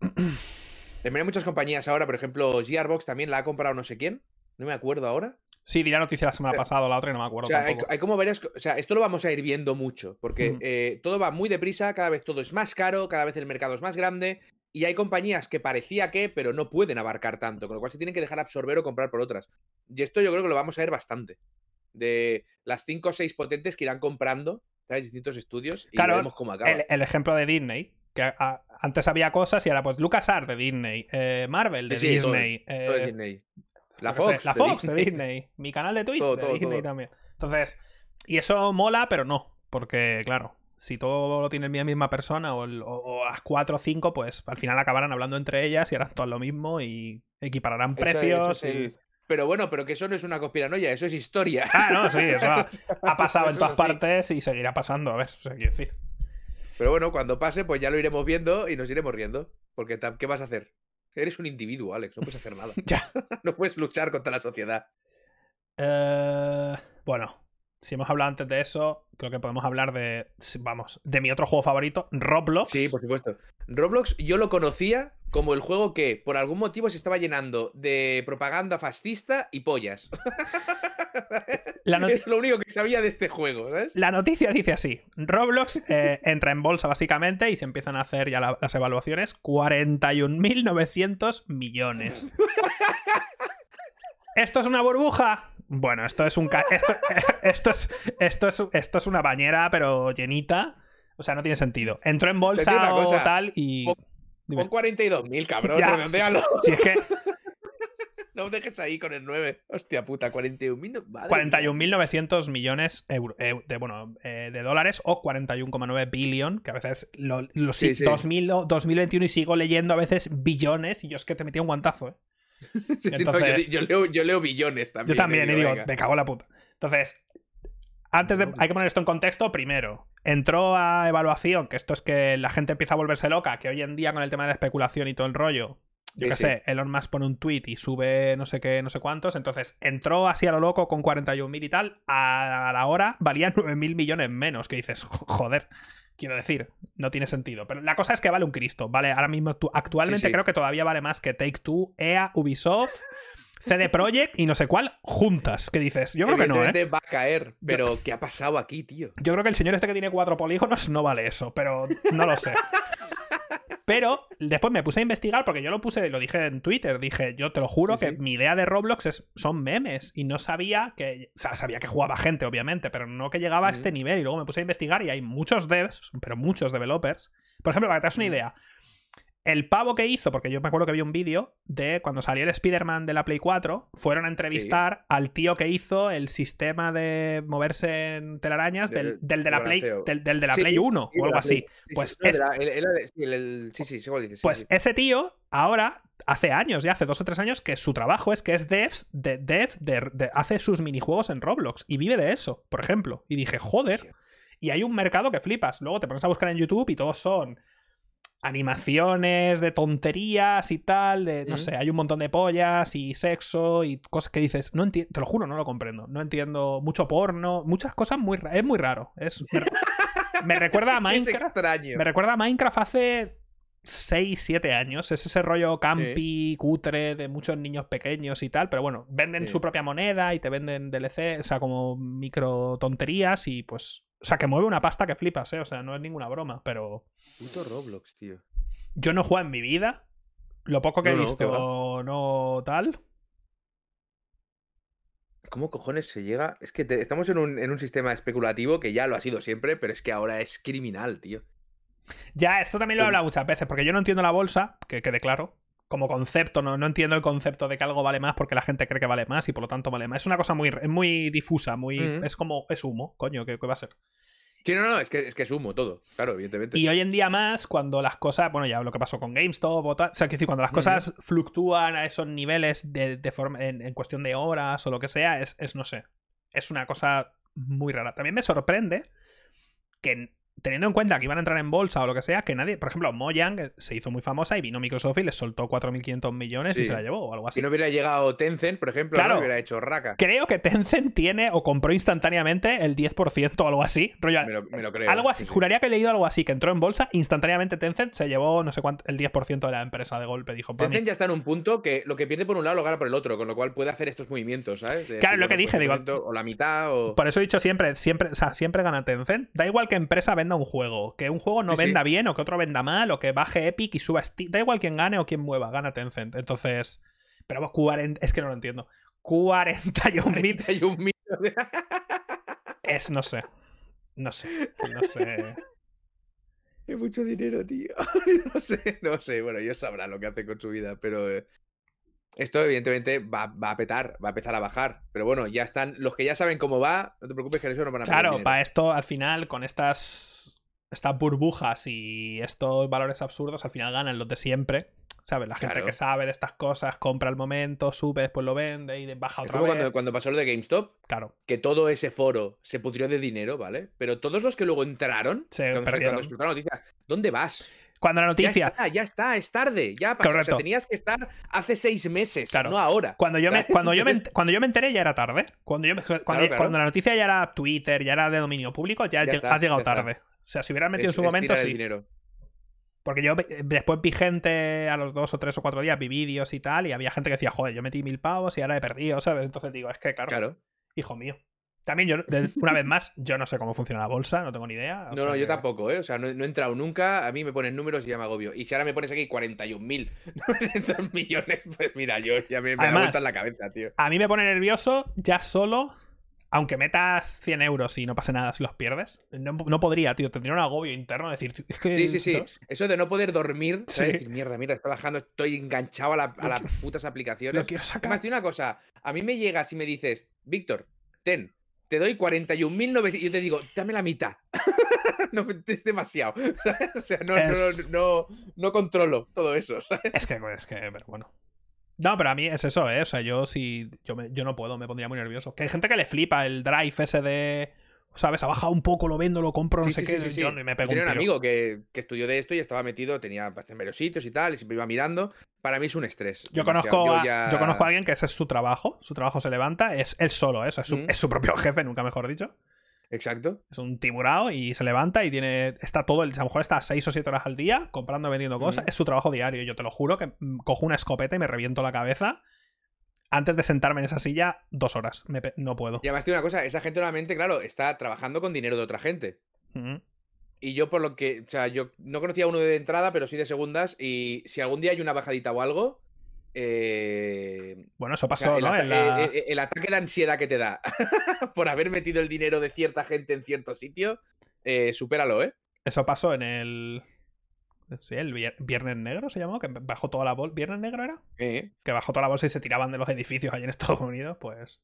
También hay muchas compañías ahora, por ejemplo, Gearbox también la ha comprado no sé quién. No me acuerdo ahora. Sí, di la noticia la semana O sea, pasada o la otra y no me O acuerdo sea, hay, hay como varias. O sea, esto lo vamos a ir viendo mucho. Porque eh, todo va muy deprisa, cada vez todo es más caro, cada vez el mercado es más grande. Y hay compañías que parecía que, pero no pueden abarcar tanto. Con lo cual se tienen que dejar absorber o comprar por otras. Y esto yo creo que lo vamos a ver bastante. De las 5 o 6 potentes que irán comprando, ¿sabes? Distintos estudios. Y Claro, veremos cómo acaba. el, el ejemplo de Disney, que a- antes había cosas y ahora pues LucasArts de Disney, eh, Marvel de Sí, sí, todo- Disney, Todo eh, Disney. La sé, Fox. la de Fox de Disney. Disney, mi canal de Twitch Todo, de Disney también. Entonces, y eso mola, pero no, porque claro, si todo lo tiene la misma persona o, o- o las cuatro o cinco, pues al final acabarán hablando entre ellas y harán todo lo mismo y equipararán Eso- eso precios. es y- el- Pero bueno, pero que eso no es una conspiranoia, eso es historia. Ah, no, sí, eso ha, ha pasado en todas partes y seguirá pasando, a ver, o sea, quiero decir. Pero bueno, cuando pase, pues ya lo iremos viendo y nos iremos riendo. Porque ¿qué vas a hacer? Eres un individuo, Alex, no puedes hacer nada. Ya. No puedes luchar contra la sociedad. Eh, bueno, si hemos hablado antes de eso, creo que podemos hablar de, vamos, de mi otro juego favorito, Roblox. Sí, por supuesto. Roblox yo lo conocía como el juego que por algún motivo se estaba llenando de propaganda fascista y pollas. La, Es lo único que sabía de este juego, ¿sabes? la noticia dice así: Roblox eh, entra en bolsa básicamente y se empiezan a hacer ya la- las evaluaciones. 41.900 millones. ¿Esto es una burbuja? Bueno, esto es un ca- esto, esto es esto es esto es una bañera pero llenita, o sea, no tiene sentido. Entró en bolsa o cosa. tal y. Con 42.000, cabrón, redondealo. si es que No me dejes ahí con el 9. Hostia puta, 41.000. no- madre mía. 41.900 millones euro- eh, de, bueno, eh, de dólares o 41,9 billion, que a veces lo, lo- Sí, sí, sí. 2000 o 2021 y sigo leyendo a veces billones y yo es que te metí un guantazo, ¿eh? Sí, sí, no, yo, leo, yo leo billones también. Yo también, eh, y digo, venga. me cago en la puta. Entonces, antes de. Hay que poner esto en contexto. Primero, entró a evaluación, que esto es que la gente empieza a volverse loca, que hoy en día con el tema de la especulación y todo el rollo. Yo Sí, qué sí. sé, Elon Musk pone un tweet y sube no sé qué, no sé cuántos. Entonces, entró así a lo loco con 41.000 y tal. A la hora valían 9.000 millones menos. Que dices, "Jo- joder. Quiero decir, no tiene sentido. Pero la cosa es que vale un Cristo. Vale, ahora mismo, actualmente Sí, creo que todavía vale más que Take Two, EA, Ubisoft, CD Projekt y no sé cuál juntas. ¿Qué dices? Yo creo que no, ¿eh? Va a caer. Pero, ¿qué ha pasado aquí, tío? Yo creo que el señor este que tiene cuatro polígonos no vale eso, pero no lo sé. Pero después me puse a investigar porque yo lo puse, lo dije en Twitter, dije, yo te lo juro Sí, que sí. mi idea de Roblox es, son memes y no sabía que, o sea, sabía que jugaba gente, obviamente, pero no que llegaba a este Ujú. nivel y luego me puse a investigar y hay muchos devs, pero muchos developers. Por ejemplo, para que te hagas una Ujú. idea, El pavo que hizo, porque yo me acuerdo que vi un vídeo de cuando salió el Spider-Man de la Play 4, fueron a entrevistar al tío que hizo el sistema de moverse en telarañas del, Del- del de la Play, del, del de la Sí, Play 1 sí, o algo así. Pues Pues ese tío, ahora, hace años, ya hace dos o tres años, que su trabajo es que es devs, de, dev, de, de- hace sus minijuegos en Roblox y vive de eso, por ejemplo. Y dije, joder. Y hay un mercado que flipas. Luego te pones a buscar en YouTube y todos son animaciones de tonterías y tal, de no Ujú. sé, hay un montón de pollas y sexo y cosas que dices, no entiendo, te lo juro, no lo comprendo. No entiendo mucho porno, muchas cosas muy ra- es muy raro, es me, me recuerda a Es Minecraft. extraño. Me recuerda a Minecraft hace 6, 7 años. Es ese rollo campi, cutre, de muchos niños pequeños y tal. Pero bueno, venden su propia moneda y te venden DLC, o sea, como micro tonterías y pues. O sea, que mueve una pasta que flipas, ¿eh? O sea, no es ninguna broma, pero. Puto Roblox, tío. Yo no juego en mi vida. Lo poco que No, he visto, no tal. ¿Cómo cojones se llega? Es que te- estamos en un, en un sistema especulativo que ya lo ha sido siempre, pero es que ahora es criminal, tío. Ya, esto también lo he hablado muchas veces, porque yo no entiendo la bolsa, que quede claro. Como concepto, no, no entiendo el concepto de que algo vale más porque la gente cree que vale más y por lo tanto vale más. Es una cosa muy, muy difusa, muy. Ujú. Es como. Es humo, coño, ¿qué, qué va a ser? Sí, no, no, es que es, que es humo todo, claro, evidentemente. Y hoy en día más, cuando las cosas, bueno, ya lo que pasó con GameStop o tal, o sea, quiero decir, cuando las cosas fluctúan a esos niveles de, de forma, en, en cuestión de horas o lo que sea, es, es, no sé, es una cosa muy rara. También me sorprende que, teniendo en cuenta que iban a entrar en bolsa o lo que sea, que nadie, por ejemplo, Mojang se hizo muy famosa y vino Microsoft y les soltó 4.500 millones y se la llevó o algo así. Si no hubiera llegado Tencent, por ejemplo, Claro. no hubiera hecho raca. Creo que Tencent tiene o compró instantáneamente el 10% o algo así. Rollo, Me lo, me lo creo. algo así, sí, sí. juraría que he leído algo así, que entró en bolsa, instantáneamente Tencent se llevó no sé cuánto, el 10% de la empresa de golpe, dijo. Tencent ya está en un punto que lo que pierde por un lado lo gana por el otro, con lo cual puede hacer estos movimientos, ¿sabes? De Claro, lo que dije, digo- O la mitad, o. Por eso he dicho siempre, siempre, o sea, siempre gana Tencent. Da igual que empresa venda un juego, que un juego no Sí, sí. venda bien o que otro venda mal o que baje Epic y suba Steam. Da igual quién gane o quién mueva, gana Tencent. Entonces, pero vamos, 40, es que no lo entiendo. 41.000 Hay un mito de- es, no sé. No sé, no sé. Hay mucho dinero, tío. no sé, no sé. Bueno, ellos sabrán lo que hacen con su vida, pero. eh, Esto, evidentemente, va, va a petar, va a empezar a bajar. Pero bueno, ya están. Los que ya saben cómo va, no te preocupes que eso no van a Claro, para esto, al final, con estas, estas burbujas y estos valores absurdos, al final ganan los de siempre. ¿Sabes? La gente Claro. que sabe de estas cosas compra al momento, sube, después lo vende y baja Es otra como vez. cuando, cuando pasó lo de GameStop, Claro. que todo ese foro se pudrió de dinero, ¿vale? Pero todos los que luego entraron, Se cuando, cuando explotó la noticia, ¿dónde vas? Cuando la Ya noticia. está, ya está, es tarde, ya pasó. O Correcto. sea, tenías que estar hace seis meses, Claro. no ahora. Cuando yo, me, cuando, yo me, cuando yo me enteré ya era tarde. Cuando, yo cuando, Claro, claro. cuando la noticia ya era Twitter, ya era de dominio público, ya, Ya está, has llegado ya tarde. O sea, si hubieran metido es- en su momento, sí. dinero. Porque yo eh, después vi gente a los dos o tres o cuatro días, vi vídeos y tal, y había gente que decía, joder, yo metí mil pavos y ahora he perdido, ¿sabes? Entonces digo, es que Claro. hijo mío. También yo, una vez más, yo no sé cómo funciona la bolsa, no tengo ni idea. o No, no, yo que- tampoco, ¿eh? O sea, no, no he entrado nunca, a mí me ponen números y ya me agobio. Y si ahora me pones aquí 41.900 millones, pues mira, yo ya me, me da Además- vuelta en la cabeza, tío. A mí me pone nervioso ya solo, aunque metas 100 euros y no pase nada si los pierdes. No, no podría, tío, tendría un agobio interno de decir, tío, es que, Sí, sí, sí. ¿sabes? Eso de no poder dormir, ¿sabes? Sí. Decir, mierda, mierda, está bajando, estoy enganchado a, la- a las putas aplicaciones. Lo quiero Además, sacar. tiene una cosa, a mí me llegas y me dices, Víctor, ten, te doy 41.900 y yo te digo, dame la mitad. no, es demasiado. ¿sabes? O sea, no, no- Es- no, no controlo todo eso. ¿sabes? Es que, es que, pero bueno. No, pero a mí es eso, ¿eh? O sea, yo si. Yo, me- yo no puedo, me pondría muy nervioso. Que hay gente que le flipa el drive ese de. ¿Sabes? Ha bajado un poco, lo vendo, lo compro, no Sí, sé sí, qué. sí. Yo me pego tenía un amigo que, que estudió de esto y estaba metido, tenía en varios sitios y tal, y siempre iba mirando. Para mí es un estrés. Yo conozco, a, ya- yo conozco a alguien que ese es su trabajo. Su trabajo se levanta, es él solo, ¿eh? O sea, es, su, Mm. es su propio jefe, nunca mejor dicho. Exacto. Es un tiburao y se levanta y tiene. Está todo el. A lo mejor está 6 o 7 horas al día comprando, vendiendo cosas. Es su trabajo diario. Yo te lo juro que mm, cojo una escopeta y me reviento la cabeza. Antes de sentarme en esa silla, dos horas. Me no puedo. Y además tiene una cosa, esa gente normalmente, claro, está trabajando con dinero de otra gente. Y yo por lo que, o sea, yo no conocía a uno de entrada, pero sí de segundas. Y si algún día hay una bajadita o algo, eh, Bueno, eso o sea, pasó, el, ¿no? ata- la- eh, eh, el ataque de ansiedad que te da por haber metido el dinero de cierta gente en cierto sitio, eh, supéralo, ¿eh? Eso pasó en el. Sí, el vier- Viernes Negro se llamó, que bajó toda la bolsa. ¿Viernes Negro era? Eh, Que bajó toda la bolsa y se tiraban de los edificios allí en Estados Unidos, pues.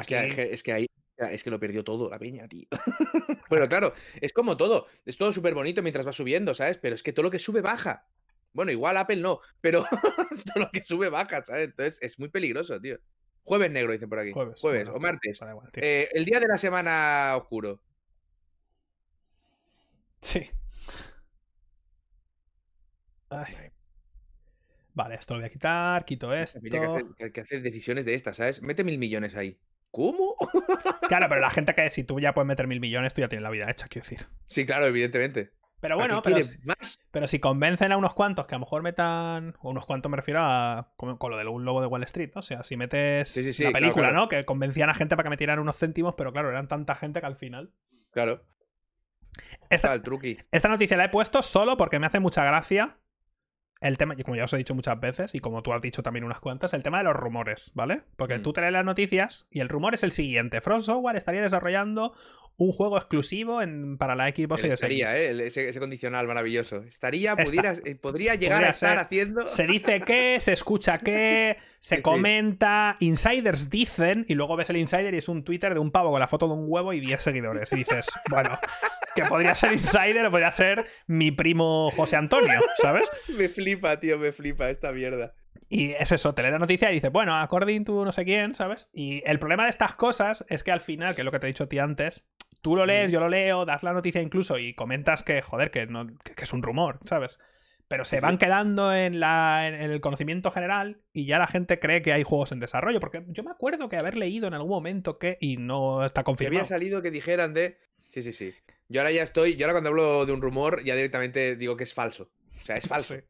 Es que, Aquí- es que- es que ahí es que lo perdió todo la peña, tío. Pero claro, es como todo. Es todo súper bonito mientras va subiendo, ¿sabes? Pero es que todo lo que sube baja. Bueno, igual Apple no, pero todo lo que sube baja, ¿sabes? Entonces es muy peligroso, tío. Jueves negro, dicen por aquí. Jueves. Jueves, bueno, o martes. igual. Eh, el día de la semana oscuro. Sí. Ay. Vale, esto lo voy a quitar, quito que esto. hace, que- que hace decisiones de estas, ¿sabes? Mete mil millones ahí. ¿Cómo? Claro, pero la gente que si tú ya puedes meter mil millones, tú ya tienes la vida hecha, quiero decir. Sí, claro, evidentemente. Pero ¿Para bueno, pero, si- más? pero si convencen a unos cuantos que a lo mejor metan. O unos cuantos me refiero a. Con, con lo del un lobo de Wall Street, ¿no? O sea, si metes Sí, sí, sí, la película, claro. ¿no? Que convencían a gente para que metieran unos céntimos, pero claro, eran tanta gente que al final. Claro. Esta, Está el truqui. esta noticia la he puesto solo porque me hace mucha gracia el tema, y como ya os he dicho muchas veces, y como tú has dicho también unas cuantas, el tema de los rumores, ¿vale? Porque Mm. tú te lees las noticias y el rumor es el siguiente. From Software estaría desarrollando un juego exclusivo en, para la Xbox Series estaría. ¿eh? El- Ese, ese condicional maravilloso. Estaría, pudiera, eh, podría llegar Podría a estar ser. haciendo. Se dice que, se escucha que, se Sí, sí. comenta, insiders dicen, y luego ves el insider y es un Twitter de un pavo con la foto de un huevo y 10 seguidores. Y dices, bueno, que podría ser insider o podría ser mi primo José Antonio, ¿sabes? Me flipa, tío, me flipa esta mierda. Y es eso, te lee la noticia y dice, bueno, according to no sé quién, ¿sabes? Y el problema de estas cosas es que al final, que es lo que te he dicho a ti antes, tú lo lees, Mm. yo lo leo, das la noticia incluso y comentas que, joder, que, no, que, es un rumor, ¿sabes? Pero se Sí, van quedando en, la, en el conocimiento general y ya la gente cree que hay juegos en desarrollo. Porque yo me acuerdo que haber leído en algún momento que, y no está Que había confirmado. salido que dijeran de. Sí, sí, sí. Yo ahora ya estoy. Yo ahora cuando hablo de un rumor, ya directamente digo que es falso. O sea, es falso. Sí.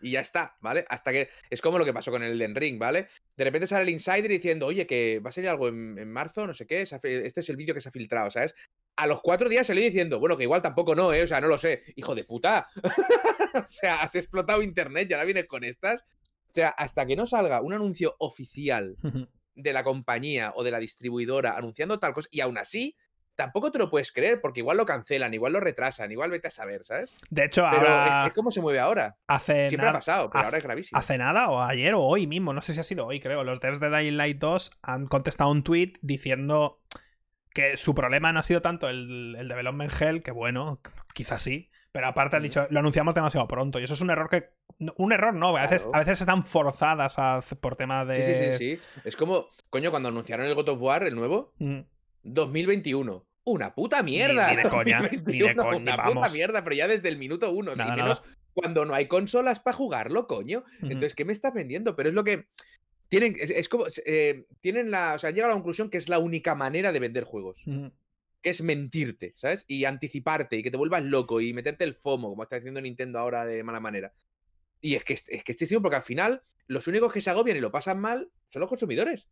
Y ya está, ¿vale? Hasta que. Es como lo que pasó con el Den Ring, ¿vale? De repente sale el insider diciendo, oye, que va a salir algo en, en marzo, no sé qué. Este es el vídeo que se ha filtrado, ¿sabes? A los cuatro días salió diciendo, bueno, que igual tampoco no, ¿eh? O sea, no lo sé. Hijo de puta. o sea, has explotado internet y ahora vienes con estas. O sea, hasta que no salga un anuncio oficial de la compañía o de la distribuidora anunciando tal cosa, y aún así, tampoco te lo puedes creer, porque igual lo cancelan, igual lo retrasan, igual vete a saber, ¿sabes? De hecho, Pero ahora es, es como se mueve ahora. hace Siempre ha pasado, pero hace- ahora es gravísimo. Hace nada, o ayer o hoy mismo, no sé si ha sido hoy, creo. Los devs de Dying Light 2 han contestado un tweet diciendo que su problema no ha sido tanto el, el development hell, que bueno, quizás sí, pero aparte han Ujú. dicho, lo anunciamos demasiado pronto. Y eso es un error que. Un error no, a veces, Claro. a veces están forzadas a por tema de. Sí, sí, sí, sí. Es como, coño, cuando anunciaron el God of War, el nuevo, Mm, 2021. Una puta mierda. ni de coña, ni de 2021, coña, Una vamos. puta mierda, pero ya desde el minuto uno. Nada, y menos cuando no hay consolas para jugarlo, coño. Entonces, ¿qué me estás vendiendo? Pero es lo que. Tienen, es, es como. eh, tienen la. O sea, llega a la conclusión que es la única manera de vender juegos. Que es mentirte, ¿sabes? Y anticiparte y que te vuelvas loco y meterte el FOMO, como está haciendo Nintendo ahora de mala manera. Y es que es, es que es tristísimo porque al final los únicos que se agobian y lo pasan mal son los consumidores.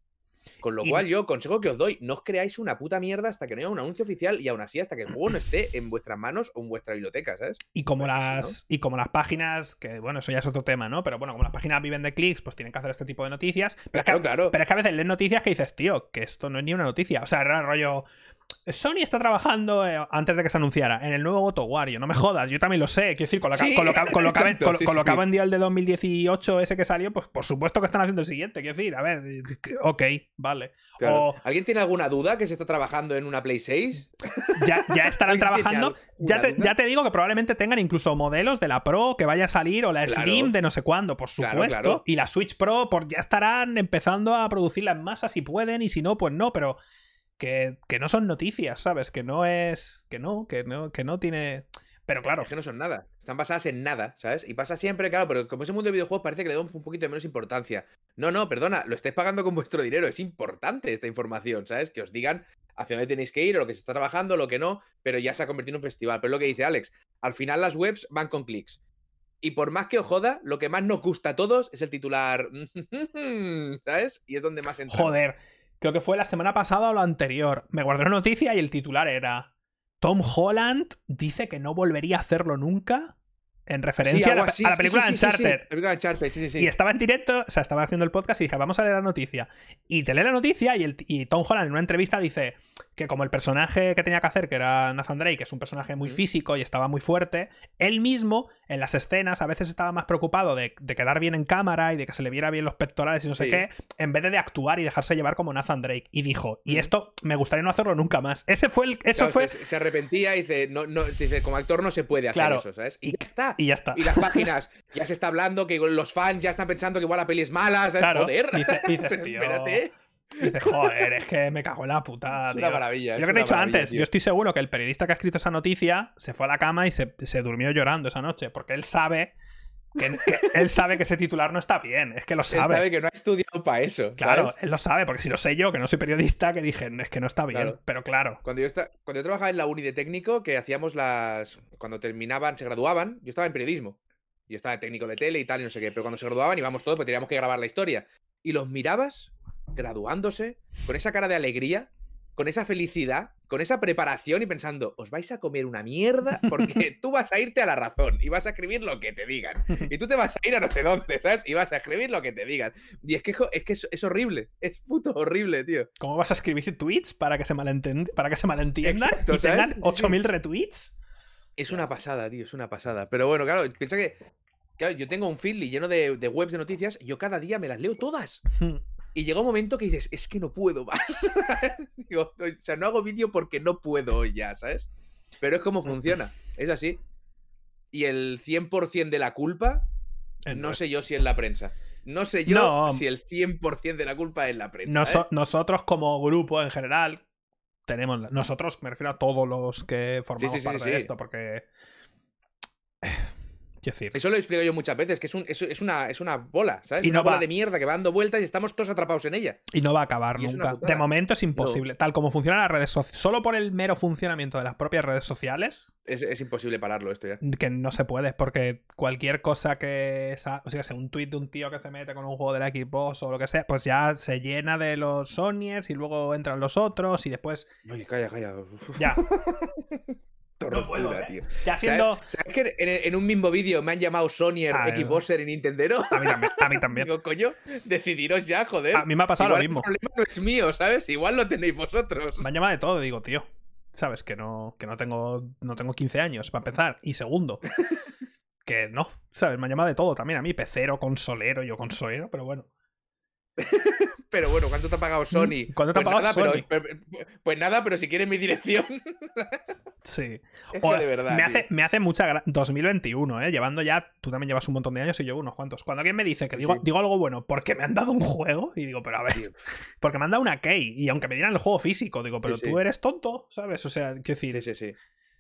Con lo Y- cual, yo consejo que os doy, no os creáis una puta mierda hasta que no haya un anuncio oficial y aún así hasta que el juego no esté en vuestras manos o en vuestra biblioteca, ¿sabes? Y como, las, y como las páginas, que bueno, eso ya es otro tema, ¿no? Pero bueno, como las páginas viven de clics, pues tienen que hacer este tipo de noticias. Pero, es que- Claro, claro. pero es que a veces lees noticias que dices, tío, que esto no es ni una noticia. O sea, era rollo. Sony está trabajando eh, antes de que se anunciara en el nuevo God of War. Yo, no me jodas, yo también lo sé. Quiero decir, con lo que, Sí, con lo con lo que ha ven- exacto, con- sí, con sí, lo que ha sí. vendido el de 2018, ese que salió, pues por supuesto que están haciendo el siguiente. Quiero decir, a ver, ok, vale. claro. o- ¿Alguien tiene alguna duda que se está trabajando en una Play 6? Ya, ya estarán ¿Alguien tiene trabajando. Ya te, duda? ya te digo que probablemente tengan incluso modelos de la Pro que vaya a salir o la Claro. Slim de no sé cuándo, por supuesto. claro. Y la Switch Pro por, ya estarán empezando a producirla en masa si pueden y si no, pues no, pero que, que no son noticias, ¿sabes? Que no es... Que no, que no, que no tiene... Pero claro, Es que no son nada. Están basadas en nada, ¿sabes? Y pasa siempre, claro, pero como ese mundo de videojuegos parece que le da un un poquito de menos importancia. No, no, perdona, lo estáis pagando con vuestro dinero. Es importante esta información, ¿sabes? Que os digan hacia dónde tenéis que ir, o lo que se está trabajando, lo que no, pero ya se ha convertido en un festival. Pero es lo que dice Alex, al final las webs van con clics. Y por más que os joda, lo que más nos gusta a todos es el titular, ¿sabes? Y es donde más entra. joder, creo que fue la semana pasada o lo anterior. Me guardé una noticia y el titular era... Tom Holland dice que no volvería a hacerlo nunca en referencia a, la, a la película Uncharted. La película de Uncharted, sí, sí, sí. Y estaba en directo, o sea, estaba haciendo el podcast y dije, vamos a leer la noticia. Y te lee la noticia y, el, y Tom Holland en una entrevista dice, que como el personaje que tenía que hacer, que era Nathan Drake, que es un personaje muy físico y estaba muy fuerte, él mismo en las escenas a veces estaba más preocupado de, de quedar bien en cámara y de que se le viera bien los pectorales y no sé Sí. qué, en vez de, de actuar y dejarse llevar como Nathan Drake. Y dijo, y esto me gustaría no hacerlo nunca más. Ese fue el... Eso Claro, fue... Se, se arrepentía y dice, no, no, dice, como actor no se puede hacer Claro. eso, ¿sabes? Y, Y- ya está. Y ya está. Y las páginas, ya se está hablando que los fans ya están pensando que igual la peli es mala, ¿sabes? Claro, Joder. dices, Pero tío, espérate. Dices, joder, es que me cago en la puta. Es una tío". maravilla. Es lo que te he dicho antes, tío. yo estoy seguro que el periodista que ha escrito esa noticia se fue a la cama y se, se durmió llorando esa noche, porque él sabe que, que- él sabe que ese titular no está bien, es que lo Él sabe. sabe que no ha estudiado para eso. Claro, ¿sabes? él lo sabe, porque si lo sé yo, que no soy periodista, que dije, es que no está bien, Claro. pero claro. Cuando yo, cuando yo trabajaba en la uni de técnico, que hacíamos las. Cuando terminaban, se graduaban, yo estaba en periodismo. Yo estaba de técnico de tele y tal, y no sé qué. Pero cuando se graduaban íbamos todos, pues teníamos que grabar la historia. Y los mirabas graduándose, con esa cara de alegría, con esa felicidad, con esa preparación y pensando, os vais a comer una mierda porque tú vas a irte a la razón y vas a escribir lo que te digan. Y tú te vas a ir a no sé dónde, ¿sabes? Y vas a escribir lo que te digan. Y es que, es, que es, es horrible, es puto horrible, tío. ¿Cómo vas a escribir tweets para que se, malentend- para que se malentiendan Exacto, y tengan ¿sabes? Sí, 8.000 retweets? Es una pasada, tío, es una pasada. Pero bueno, claro, piensa que. Claro, yo tengo un feedly lleno de, de webs de noticias yo cada día me las leo todas. Y llega un momento que dices, es que no puedo más. Digo, o sea, no hago vídeo porque no puedo hoy ya, ¿sabes? Pero es como funciona, es así. Y el 100% de la culpa, no sé yo si es la prensa. No sé yo No. si el 100% de la culpa es la prensa. ¿eh? Nosotros como grupo en general tenemos... Nosotros, me refiero a todos los que formamos sí, sí, parte sí. de esto, porque... Decir... Eso lo explico yo muchas veces, que es, un, es, es una, es una bola, ¿sabes? Y una no bola va- de mierda que va dando vueltas y estamos todos atrapados en ella. Y no va a acabar Y una nunca. De momento es imposible. Tal como funcionan las redes sociales, solo por el mero funcionamiento de las propias redes sociales, Es, es imposible pararlo esto ya. que no se puede, porque cualquier cosa que. sa- O sea, sea un tuit de un tío que se mete con un juego de la Xbox o lo que sea, pues ya se llena de los Sonyers y luego entran los otros y después. Oye, calla, calla. Ya. tortura, puedo, ¿eh? tío. Ya ¿Sabes, siendo. sabes que en, en un mismo vídeo me han llamado Sonyer, Ah, Xboxer y Nintendero? A mí también. A mí también. Digo, coño, decidiros ya, joder. A mí me ha pasado Igual lo mismo. El problema no es mío, ¿sabes? Igual lo tenéis vosotros. Me han llamado de todo, digo, tío. Sabes que no, que no tengo. No tengo 15 años, para empezar. Y segundo. Que no, ¿sabes? Me han llamado de todo también a mí, pecero, consolero, yo consolero, pero bueno. Pero bueno, ¿cuánto te ha pagado Sony? Mm, ¿Cuánto te ha Pues pagado nada, Sony? Pero, pues nada, pero si quieres mi dirección. Sí. es O- que de verdad. me, tío. hace, me hace mucha gra- 2021, ¿eh? Llevando ya. Tú también llevas un montón de años y yo unos cuantos. Cuando alguien me dice que digo, sí. digo algo bueno porque me han dado un juego, y digo, pero a ver, Tío. porque me han dado una key, y aunque me dieran el juego físico, digo, pero Sí, tú sí. eres tonto, ¿sabes? O sea, quiero decir. Sí, sí,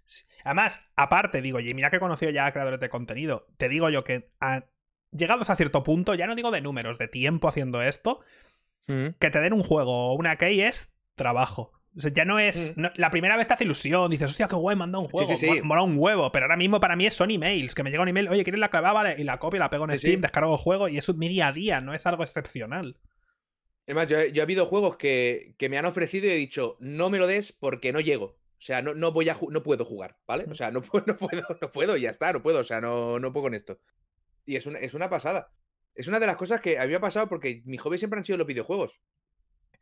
sí. Además, aparte, digo, y mira que he conocido ya a creadores de contenido, te digo yo que a- llegados a cierto punto, ya no digo de números, de tiempo haciendo esto, que te den un juego o una key es trabajo. O sea, ya no es. Mm. no- la primera vez te hace ilusión, dices, hostia, qué guay, dado un juego. sí, sí. mo- Mola un huevo. Pero ahora mismo para mí son emails. Que me llega un email, oye, ¿quieres la clave? Vale, y la copio, la pego en Sí, Steam, sí. descargo el juego y es mi día a día, no es algo excepcional. Es más, yo, he- yo he habido juegos que, que me han ofrecido y he dicho, no me lo des porque no llego. O sea, no, no voy a no puedo jugar, ¿vale? O sea, no, puedo, no puedo, no puedo, y ya está, no puedo. O sea, no, no puedo con esto. Y es una, es una pasada. Es una de las cosas que había pasado porque mi hobby siempre han sido los videojuegos.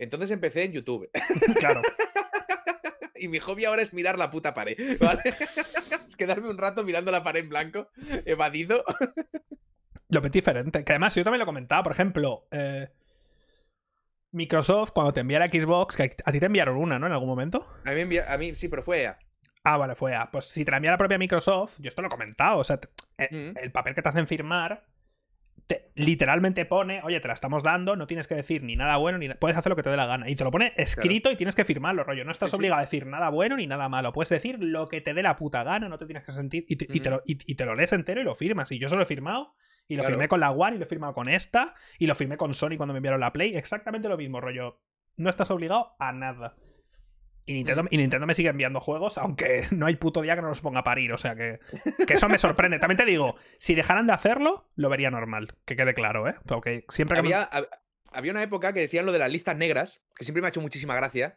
Entonces empecé en YouTube. claro. y mi hobby ahora es mirar la puta pared, ¿vale? es quedarme un rato mirando la pared en blanco, evadido. Lo ves diferente. Que además, yo también lo comentaba, por ejemplo, eh, Microsoft, cuando te envía la Xbox, que a ti te enviaron una, ¿no? En algún momento. A mí, envía- a mí sí, pero fue EA. Ah, vale, fue A. Pues si te la envía la propia Microsoft, yo esto lo he comentado, o sea, te- eh, Mm. el papel que te hacen firmar te- literalmente pone, oye, te la estamos dando, no tienes que decir ni nada bueno, ni puedes hacer lo que te dé la gana. Y te lo pone escrito y tienes que firmarlo, rollo. No estás Sí, sí. obligado a decir nada bueno ni nada malo. Puedes decir lo que te dé la puta gana, no te tienes que sentir. Y te, y te Ujú. lo, y- y te lo lees entero y lo firmas. Y yo se lo he firmado. Y lo Claro. firmé con la One y lo he firmado con esta. Y lo firmé con Sony cuando me enviaron la Play. Exactamente lo mismo, rollo. No estás obligado a nada. Y Nintendo, y Nintendo me sigue enviando juegos, aunque no hay puto día que no los ponga a parir. O sea que, que eso me sorprende. También te digo, si dejaran de hacerlo, lo vería normal. Que quede claro, ¿eh? Porque siempre que Había, hab- había una época que decían lo de las listas negras, que siempre me ha hecho muchísima gracia.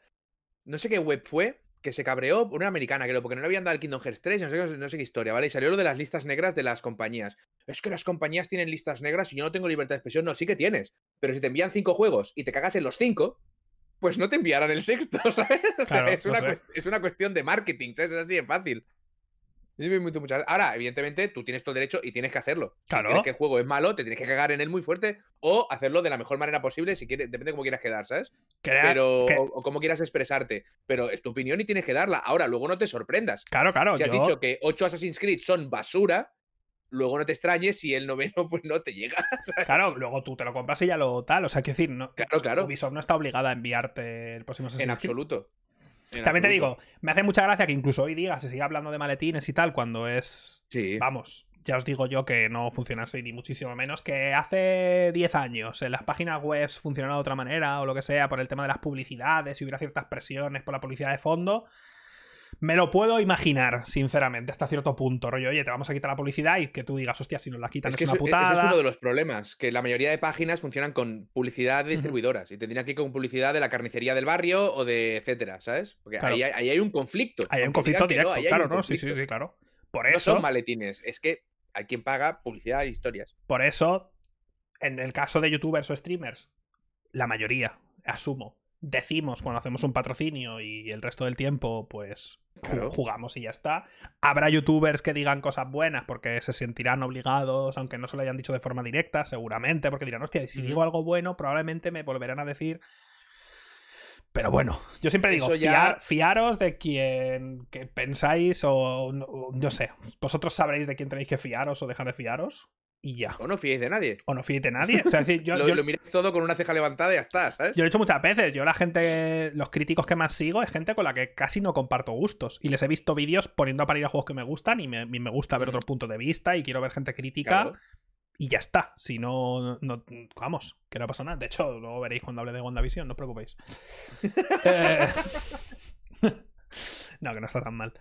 No sé qué web fue, que se cabreó, una americana creo, porque no le habían dado el Kingdom Hearts 3, no sé, no sé qué historia, ¿vale? Y salió lo de las listas negras de las compañías. Es que las compañías tienen listas negras y yo no tengo libertad de expresión. No, sí que tienes. Pero si te envían cinco juegos y te cagas en los cinco, pues no te enviarán el sexto, ¿sabes? O sea, Claro, es, no una es una cuestión de marketing, ¿sabes? Es así de fácil. Ahora, evidentemente, tú tienes todo el derecho y tienes que hacerlo. Claro. Si crees que el juego es malo, te tienes que cagar en él muy fuerte o hacerlo de la mejor manera posible, si quieres, depende de cómo quieras quedar, ¿sabes? Crea- Pero, que- o, o cómo quieras expresarte. Pero es tu opinión y tienes que darla. Ahora, luego no te sorprendas. Claro, claro. si has yo- dicho que 8 Assassin's Creed son basura, luego no te extrañes si el noveno pues no te llega. ¿sabes? Claro, luego tú te lo compras y ya lo tal. O sea, quiero decir, no, Claro, claro. Ubisoft no está obligada a enviarte el próximo En Assassin's Creed. absoluto. En También te digo, me hace mucha gracia que incluso hoy diga, se siga hablando de maletines y tal, cuando es. Sí. Vamos, ya os digo yo que no funciona así, ni muchísimo menos. Que hace 10 años en las páginas web funcionara de otra manera, o lo que sea, por el tema de las publicidades, y hubiera ciertas presiones por la publicidad de fondo. Me lo puedo imaginar, sinceramente, hasta cierto punto. Rollo, oye, te vamos a quitar la publicidad y que tú digas, hostia, si nos la quitan Es una eso- e- putada. ese es uno de los problemas, que la mayoría de páginas funcionan con publicidad de distribuidoras y tendrían que ir con publicidad de la carnicería del barrio o de etcétera, ¿sabes? Porque Claro. ahí, hay, ahí hay un conflicto. Hay un conflicto directo, no, claro, ¿no? Sí, sí, sí, claro. Por No eso. son maletines, es que hay quien paga publicidad e historias. Por eso, en el caso de youtubers o streamers, la mayoría, asumo, decimos cuando hacemos un patrocinio y el resto del tiempo, pues Claro. jugamos y ya está. Habrá youtubers que digan cosas buenas porque se sentirán obligados, aunque no se lo hayan dicho de forma directa, seguramente, porque dirán, hostia, y si digo algo bueno, probablemente me volverán a decir. Pero bueno, yo siempre digo, Eso ya- fiar- fiaros de quien que pensáis o, no- o no sé, vosotros sabréis de quién tenéis que fiaros o dejar de fiaros y ya. O no fiéis de nadie. O no fiéis de nadie. O sea, es decir, yo, lo, yo- lo miráis todo con una ceja levantada y ya está, ¿sabes? yo lo he hecho muchas veces. Yo la gente, los críticos que más sigo es gente con la que casi no comparto gustos. Y les he visto vídeos poniendo a parir a juegos que me gustan y me, me gusta ver Ujú. otros puntos de vista y quiero ver gente crítica Claro. y ya está. Si no, no- vamos, que no pasa nada. De hecho, luego veréis cuando hable de WandaVision, no os preocupéis. Eh, no, que no está tan mal.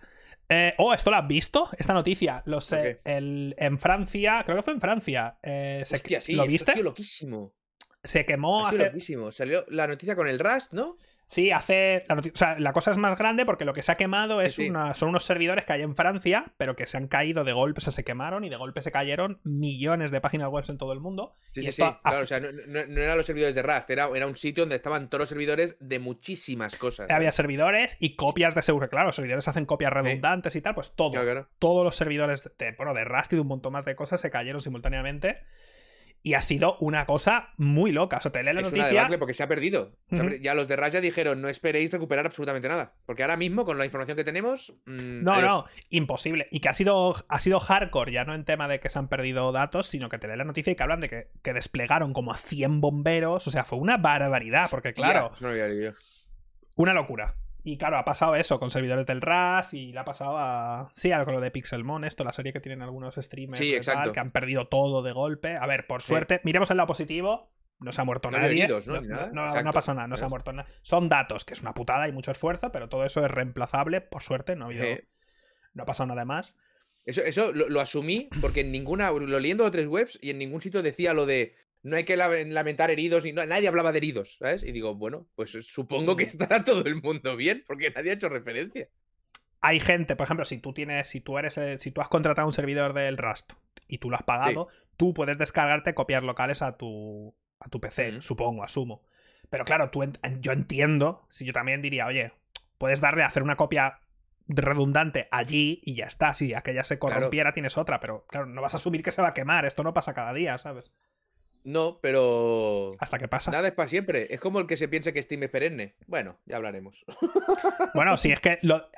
Eh, oh, ¿esto lo has visto? Esta noticia. Los, eh, el- en Francia, creo que fue en Francia. eh, se- Hostia, sí, ¿Lo viste? Ha sido loquísimo. Se quemó Ha sido hace. loquísimo. Salió la noticia con el Rust, ¿no? Sí, hace. La, o sea, la cosa es más grande porque lo que se ha quemado es Sí, una, son unos servidores que hay en Francia, pero que se han caído de golpe, o sea, se quemaron y de golpe se cayeron millones de páginas web en todo el mundo. Sí, y sí, esto sí. Claro, o sea, no, no- no eran los servidores de Rust, era, era un sitio donde estaban todos los servidores de muchísimas cosas. había servidores y copias de seguro. Claro, los servidores hacen copias redundantes y tal, pues todo. Claro, claro. Todos los servidores de, bueno, de Rust y de un montón más de cosas se cayeron simultáneamente. Y ha sido una cosa muy loca. O sea, te lees la Es una noticia. debacle porque se ha perdido. Se ha. Ya los de Rust ya dijeron, no esperéis recuperar absolutamente nada. Porque ahora mismo, con la información que tenemos. mm, No, adiós. no, imposible. Y que ha sido, ha sido hardcore, ya no en tema de que se han perdido datos, sino que te lee la noticia y que hablan de que, que desplegaron como a 100 bomberos. O sea, fue una barbaridad, porque claro, no lo había una locura. Y claro, ha pasado eso con servidores del RAS y le ha pasado a. Sí, a con lo de Pixelmon, esto, la serie que tienen algunos streamers Sí, tal, que han perdido todo de golpe. A ver, por Sí. suerte, miremos el lado positivo. No se ha muerto No nadie. heridos, ¿no? No, no pasado nada, no se ha muerto nada. Son datos, que es una putada y mucho esfuerzo, pero todo eso es reemplazable, por suerte, no ha habido. Eh, No ha pasado nada más. Eso, eso lo, lo asumí porque en ninguna. Lo leí en dos o tres webs y en ningún sitio decía lo de. No hay que la- lamentar heridos y no, nadie hablaba de heridos, ¿sabes? Y digo, bueno, pues supongo que Mm. estará todo el mundo bien, porque nadie ha hecho referencia. hay gente, por ejemplo, si tú tienes, si tú eres, eh, si tú has contratado un servidor del Rust y tú lo has pagado, tú puedes descargarte copias locales a tu, a tu PC, Mm. supongo, asumo. Pero claro, tú yo entiendo, si yo también diría, oye, puedes darle a hacer una copia redundante allí y ya está. Si aquella se Claro. corrompiera, tienes otra, pero claro, no vas a asumir que se va a quemar. Esto no pasa cada día, ¿sabes? No, pero. Hasta que pasa. Nada es para siempre. Es como el que se piense que Steam es perenne. Bueno, ya hablaremos. Bueno, sí, es que lo-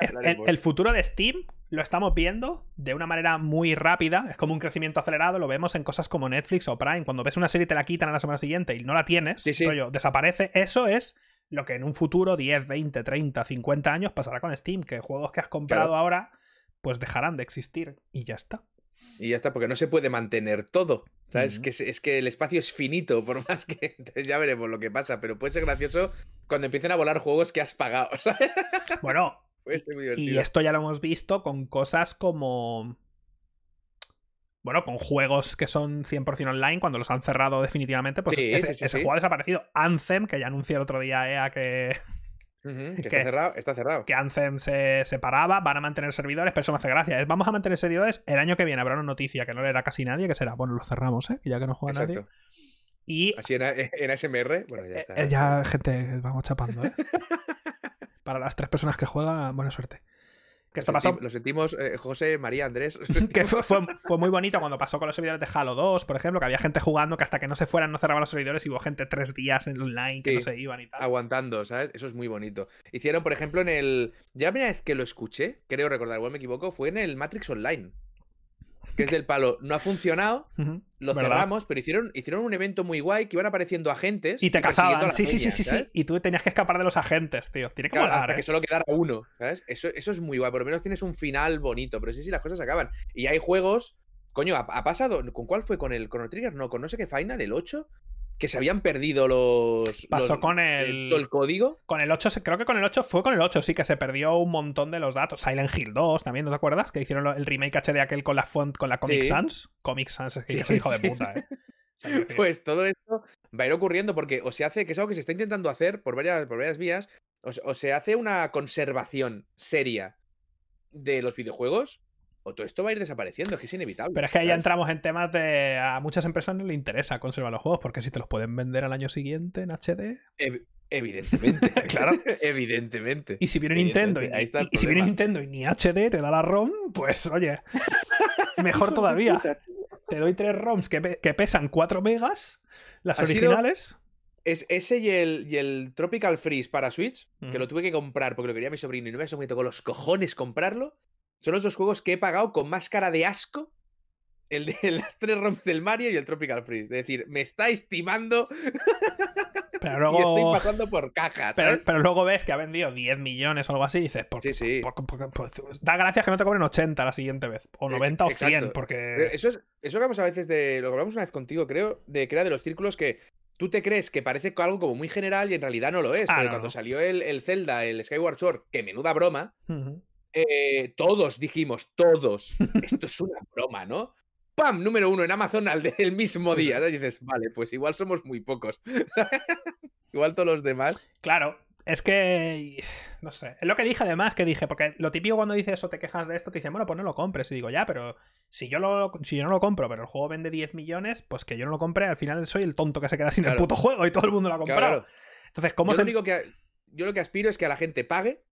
el, futuro de Steam lo estamos viendo de una manera muy rápida. Es como un crecimiento acelerado. Lo vemos en cosas como Netflix o Prime. Cuando ves una serie y te la quitan a la semana siguiente y no la tienes, Sí, sí. rollo, desaparece. Eso es lo que en un futuro, 10, 20, 30, 50 años, pasará con Steam. Que juegos que has comprado Claro. ahora, pues dejarán de existir. Y ya está. Y ya está, porque no se puede mantener todo. Que es, es que el espacio es finito, por más que. Entonces ya veremos lo que pasa. Pero puede ser gracioso cuando empiecen a volar juegos que has pagado. ¿sabes? Bueno, Puede ser muy Y divertido. esto ya lo hemos visto con cosas como. Bueno, con juegos que son 100% online, cuando los han cerrado definitivamente, pues Sí, ese, sí, sí, ese juego ha desaparecido. Anthem, que ya anunció el otro día EA que, Que que- está cerrado, está cerrado. que Anthem se separaba, van a mantener servidores, pero eso me hace gracia. Es, vamos a mantener servidores, el año que viene habrá una noticia que no leerá casi nadie, que será, bueno, lo cerramos, ¿eh? Y ya que no juega nadie. Y Así en, en ASMR. Bueno, ya eh, está. eh, ya, gente, vamos chapando, ¿eh? Para las tres personas que juegan, buena suerte. Que esto Lo pasó, senti- Lo sentimos, eh, José, María, Andrés. que fue, fue- fue muy bonito cuando pasó con los servidores de Halo 2, por ejemplo, que había gente jugando que hasta que no se fueran no cerraban los servidores y hubo gente tres días en online que Sí. no se iban y tal. aguantando, ¿sabes? Eso es muy bonito. Hicieron, por ejemplo, en el. Ya la primera vez que lo escuché, creo recordar, igual me equivoco, fue en el Matrix Online. Que es del palo, no ha funcionado, lo ¿verdad? cerramos, pero hicieron, hicieron un evento muy guay que iban apareciendo agentes. Y te cazaban. Sí, sí, sí, peña, sí. Y tú tenías que escapar de los agentes, tío. Tiene que Claro, molar, hasta ¿eh? que solo quedara uno, ¿sabes? Eso, eso es muy guay, por lo menos tienes un final bonito, pero sí, sí, las cosas acaban. Y hay juegos, coño, ha, ha pasado, ¿con cuál fue? ¿Con el Chrono Trigger? No, con no sé qué final, el 8, que se habían perdido los... Pasó los- con el- todo el código. Con el 8, se- creo que con el 8 fue con el 8, sí, que se perdió un montón de los datos. Silent Hill 2 también, ¿no te acuerdas? Que hicieron el remake HD aquel con la font, con la Comic Sí. Sans. Comic Sans, es que Sí, es hijo de puta. ¿eh? O sea, Pues todo esto va a ir ocurriendo porque o se hace, que es algo que se está intentando hacer por varias, por varias vías, o se hace una conservación seria de los videojuegos, o todo esto va a ir desapareciendo, es que es inevitable. Pero es que ahí entramos en temas de. A muchas empresas no les interesa conservar los juegos, porque si te los pueden vender al año siguiente en HD. Ev- Evidentemente. Claro. Evidentemente. Y si viene Nintendo y, y- y si viene. Nintendo y ni HD te da la ROM, pues oye. Mejor todavía. Te doy tres ROMs que, pe- que pesan 4 megas, las sido- originales. Es ese y el, y el Tropical Freeze para Switch, que lo tuve que comprar porque lo quería mi sobrino y no me me tocó los cojones comprarlo. Son los dos juegos que he pagado con más cara de asco. El de las tres ROMs del Mario y el Tropical Freeze. Es decir, me está estimando Pero y estoy luego. pasando por caja, Pero, luego ves que ha vendido 10 millones o algo así y dices, por, Sí, sí. por- por- por- da gracias que no te cobren 80 la siguiente vez. O Eh, 90 o 100, exacto. Pero porque. Eso es eso hablamos a veces de. Lo que hablamos una vez contigo, creo, de que era de los círculos que tú te crees que parece algo como muy general y en realidad no lo es. Ah, porque no, cuando no. salió el, el Zelda, el Skyward Sword, que menuda broma. Eh, todos dijimos, todos, esto es una broma, ¿no? ¡Pam! Número uno en Amazon al del mismo día. ¿no? Y dices, vale, pues igual somos muy pocos. igual todos los demás. Claro, es que. No sé. Es lo que dije además, que dije, porque lo típico cuando dices eso, te quejas de esto, te dicen, bueno, pues no lo compres. Y digo, ya, pero si yo, lo, si yo no lo compro, pero el juego vende 10 millones, pues que yo no lo compre, al final soy el tonto que se queda sin el puto juego y todo el mundo lo ha comprado. Claro. Entonces, ¿cómo yo, se. lo único que, yo lo que aspiro es que a la gente pague,